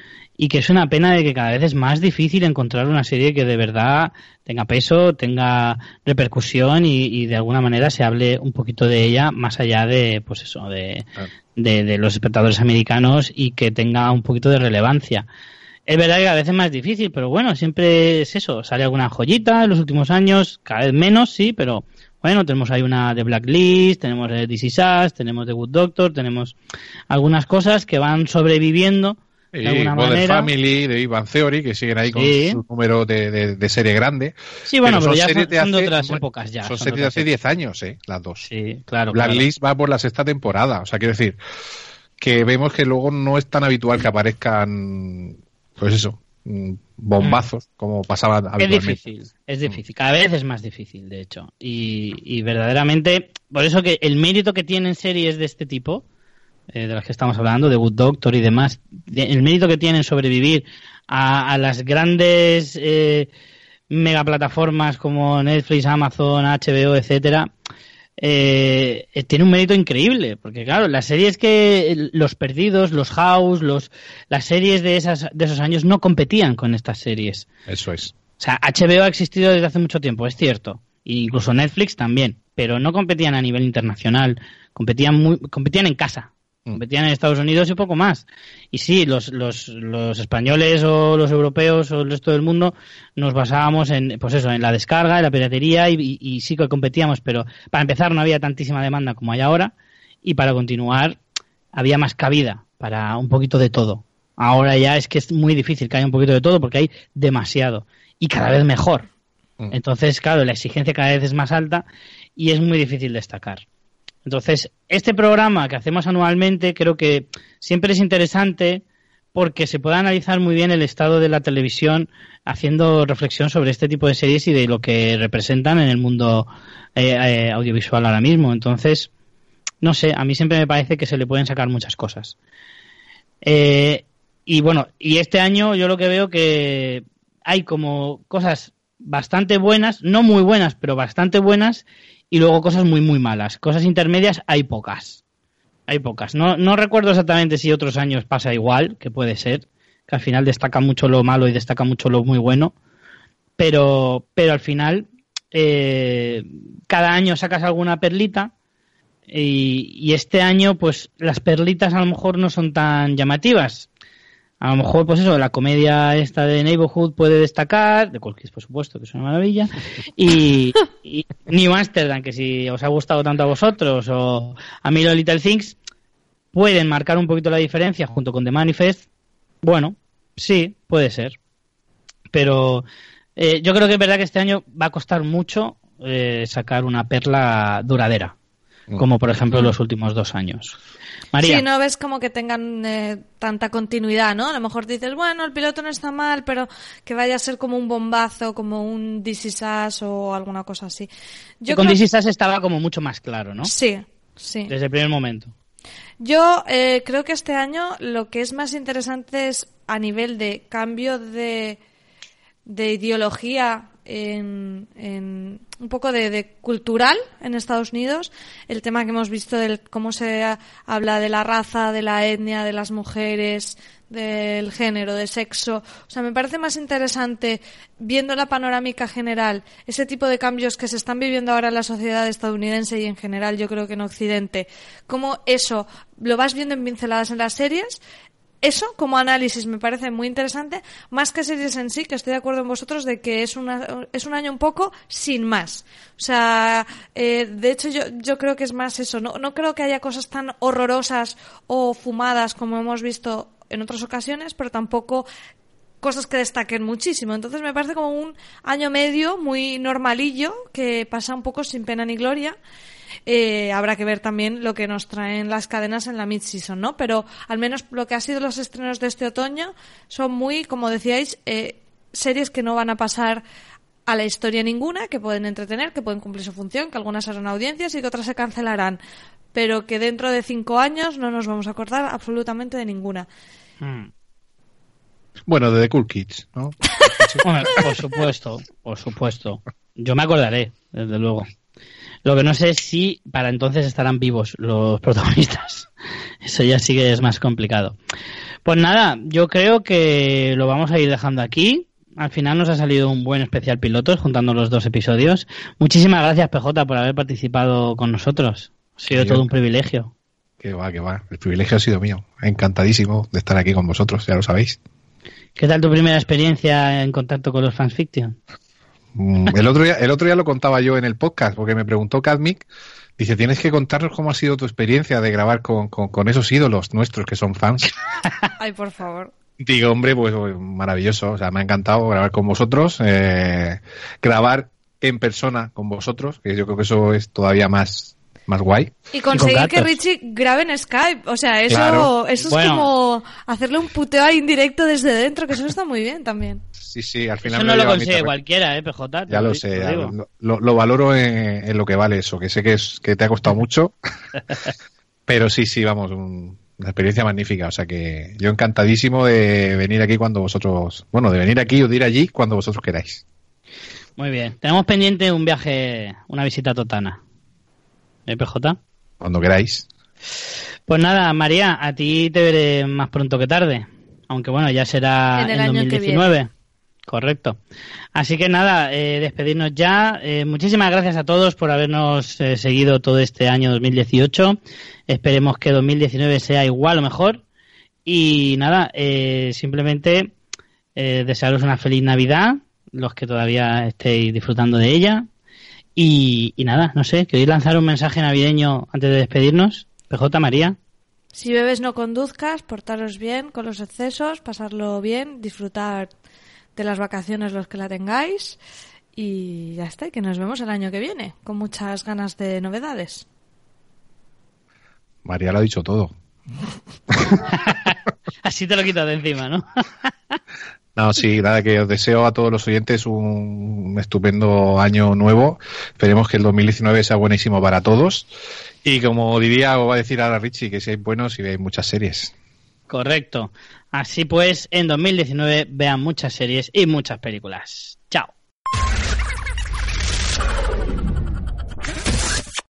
y que es una pena de que cada vez es más difícil encontrar una serie que de verdad tenga peso, tenga repercusión y, de alguna manera se hable un poquito de ella más allá de, pues eso, de, de, los espectadores americanos y que tenga un poquito de relevancia. Es verdad que cada vez es más difícil, pero bueno, siempre es eso. Sale alguna joyita en los últimos años, cada vez menos, sí, pero bueno, tenemos ahí una de Blacklist, tenemos de DC Sass, tenemos de Good Doctor, tenemos algunas cosas que van sobreviviendo y Modern Family, de Ivan Theory, que siguen ahí con su número de, de, serie grande. Sí, bueno, pero, ya son, de otras épocas ya. Son, series de hace 10 años, ¿eh? Las dos. Sí, claro. Blacklist va por la sexta temporada. O sea, quiero decir que vemos que luego no es tan habitual que aparezcan pues eso, mm, bombazos, como pasaba Es habitualmente. difícil, es difícil. Cada vez es más difícil, de hecho. Y, y verdaderamente, por eso que el mérito que tienen series de este tipo, eh, de las que estamos hablando, de Good Doctor y demás, de- el mérito que tienen sobrevivir a, a las grandes eh, megaplataformas como Netflix, Amazon, HBO, etcétera, eh, eh, tiene un mérito increíble, porque claro, las series que los perdidos, los House, los las series de esas de esos años no competían con estas series. Eso es. O sea, HBO ha existido desde hace mucho tiempo, es cierto. E incluso Netflix también. Pero no competían a nivel internacional. Competían, muy, competían en casa. Mm. Competían en Estados Unidos y poco más. Y sí, los, los, los españoles o los europeos o el resto del mundo nos basábamos en, pues eso, en la descarga, en la piratería y, y- y sí que competíamos. Pero para empezar no había tantísima demanda como hay ahora. Y para continuar había más cabida para un poquito de todo. Ahora ya es que es muy difícil que haya un poquito de todo porque hay demasiado y cada vez mejor. Mm. Entonces, claro, la exigencia cada vez es más alta y es muy difícil destacar. Entonces, este programa que hacemos anualmente creo que siempre es interesante porque se puede analizar muy bien el estado de la televisión haciendo reflexión sobre este tipo de series y de lo que representan en el mundo eh, eh, audiovisual ahora mismo. Entonces, no sé, a mí siempre me parece que se le pueden sacar muchas cosas. Eh, y bueno, y este año yo lo que veo que hay como cosas bastante buenas, no muy buenas, pero bastante buenas, y luego cosas muy, muy malas. Cosas intermedias hay pocas. Hay pocas. No, no recuerdo exactamente si otros años pasa igual, que puede ser, que al final destaca mucho lo malo y destaca mucho lo muy bueno, pero, pero al final eh, cada año sacas alguna perlita y, y este año pues las perlitas a lo mejor no son tan llamativas. A lo mejor, pues eso, la comedia esta de Neighborhood puede destacar, de cualquier por supuesto, que es una maravilla, y, y New Amsterdam, que si os ha gustado tanto a vosotros, o a mí los Little Things, pueden marcar un poquito la diferencia junto con The Manifest. Bueno, sí, puede ser. Pero eh, yo creo que es verdad que este año va a costar mucho eh, sacar una perla duradera, como por ejemplo los últimos dos años. María. Sí, no ves como que tengan eh, tanta continuidad, ¿no? A lo mejor dices, bueno, el piloto no está mal, pero que vaya a ser como un bombazo, como un This Is Us o alguna cosa así. con creo- This Is Us estaba como mucho más claro, ¿no? Sí, sí. Desde el primer momento. Yo eh, creo que este año lo que es más interesante es a nivel de cambio de, de ideología en, en un poco de, de cultural en Estados Unidos, el tema que hemos visto del cómo se ha- habla de la raza, de la etnia, de las mujeres, del género, de sexo. O sea, me parece más interesante, viendo la panorámica general, ese tipo de cambios que se están viviendo ahora en la sociedad estadounidense y en general yo creo que en Occidente, cómo eso lo vas viendo en pinceladas en las series, eso como análisis me parece muy interesante, más que series en sí, que estoy de acuerdo con vosotros de que es, una, es un año un poco sin más. O sea, eh, de hecho yo, yo creo que es más eso. No, no creo que haya cosas tan horrorosas o fumadas como hemos visto en otras ocasiones, pero tampoco cosas que destaquen muchísimo. Entonces me parece como un año medio muy normalillo que pasa un poco sin pena ni gloria. Eh, habrá que ver también lo que nos traen las cadenas en la mid-season, ¿no? Pero al menos lo que ha sido los estrenos de este otoño son muy, como decíais, eh, series que no van a pasar a la historia ninguna, que pueden entretener, que pueden cumplir su función, que algunas harán audiencias y que otras se cancelarán, pero que dentro de cinco años no nos vamos a acordar absolutamente de ninguna. Hmm. Bueno, de The Cool Kids, ¿no? Por supuesto, por supuesto. Yo me acordaré, desde luego. Lo que no sé es si para entonces estarán vivos los protagonistas. Eso ya sí que es más complicado. Pues nada, yo creo que lo vamos a ir dejando aquí. Al final nos ha salido un buen especial pilotos juntando los dos episodios. Muchísimas gracias, PJ, por haber participado con nosotros. Ha sido todo yo- un privilegio. Que va, que va. El privilegio ha sido mío. Encantadísimo de estar aquí con vosotros, ya lo sabéis. ¿Qué tal tu primera experiencia en contacto con los fanfiction? Mm, El otro, día, el otro día lo contaba yo en el podcast, porque me preguntó Cadmic, dice, tienes que contarnos cómo ha sido tu experiencia de grabar con, con- con esos ídolos nuestros que son fans. Ay, por favor. Digo, hombre, pues maravilloso, o sea, me ha encantado grabar con vosotros, eh, grabar en persona con vosotros, que yo creo que eso es todavía más más guay. Y conseguir con que. Richie grabe en Skype. O sea, eso, Claro. eso es Bueno. como hacerle un puteo ahí indirecto desde dentro, que eso está muy bien también. Sí, sí, al final Eso no lo consigue cualquiera, ¿eh, PJ? Ya lo sé, ya lo, lo- lo valoro en, en lo que vale eso, que sé que, es, que te ha costado mucho, pero sí, sí, vamos, un- una experiencia magnífica, o sea que yo encantadísimo de venir aquí cuando vosotros, bueno, de venir aquí o de ir allí cuando vosotros queráis. Muy bien. Tenemos pendiente un viaje, una visita a Totana. ¿Eh, PJ? Cuando queráis. Pues nada, María, a ti te veré más pronto que tarde. Aunque bueno, ya será En el en, año que 2019. Correcto. Así que nada, eh, despedirnos ya. Eh, muchísimas gracias a todos por habernos eh, seguido todo este año 2018. Esperemos que 2019 sea igual o mejor. Y nada, eh, simplemente eh, desearos una feliz Navidad, los que todavía estéis disfrutando de ella. Y, y nada, no sé, ¿queréis lanzar un mensaje navideño antes de despedirnos? PJ María. Si bebes, no conduzcas, portaros bien con los excesos, pasarlo bien, disfrutar de las vacaciones los que la tengáis. Y ya está, y que nos vemos el año que viene, con muchas ganas de novedades. María lo ha dicho todo. Así te lo quitas de encima, ¿no? No, sí, nada, que os deseo a todos los oyentes un estupendo año nuevo. Esperemos que el 2019 sea buenísimo para todos. Y como diría, o va a decir ahora Richie, que seáis buenos y veáis muchas series. Correcto. Así pues, en 2019 vean muchas series y muchas películas.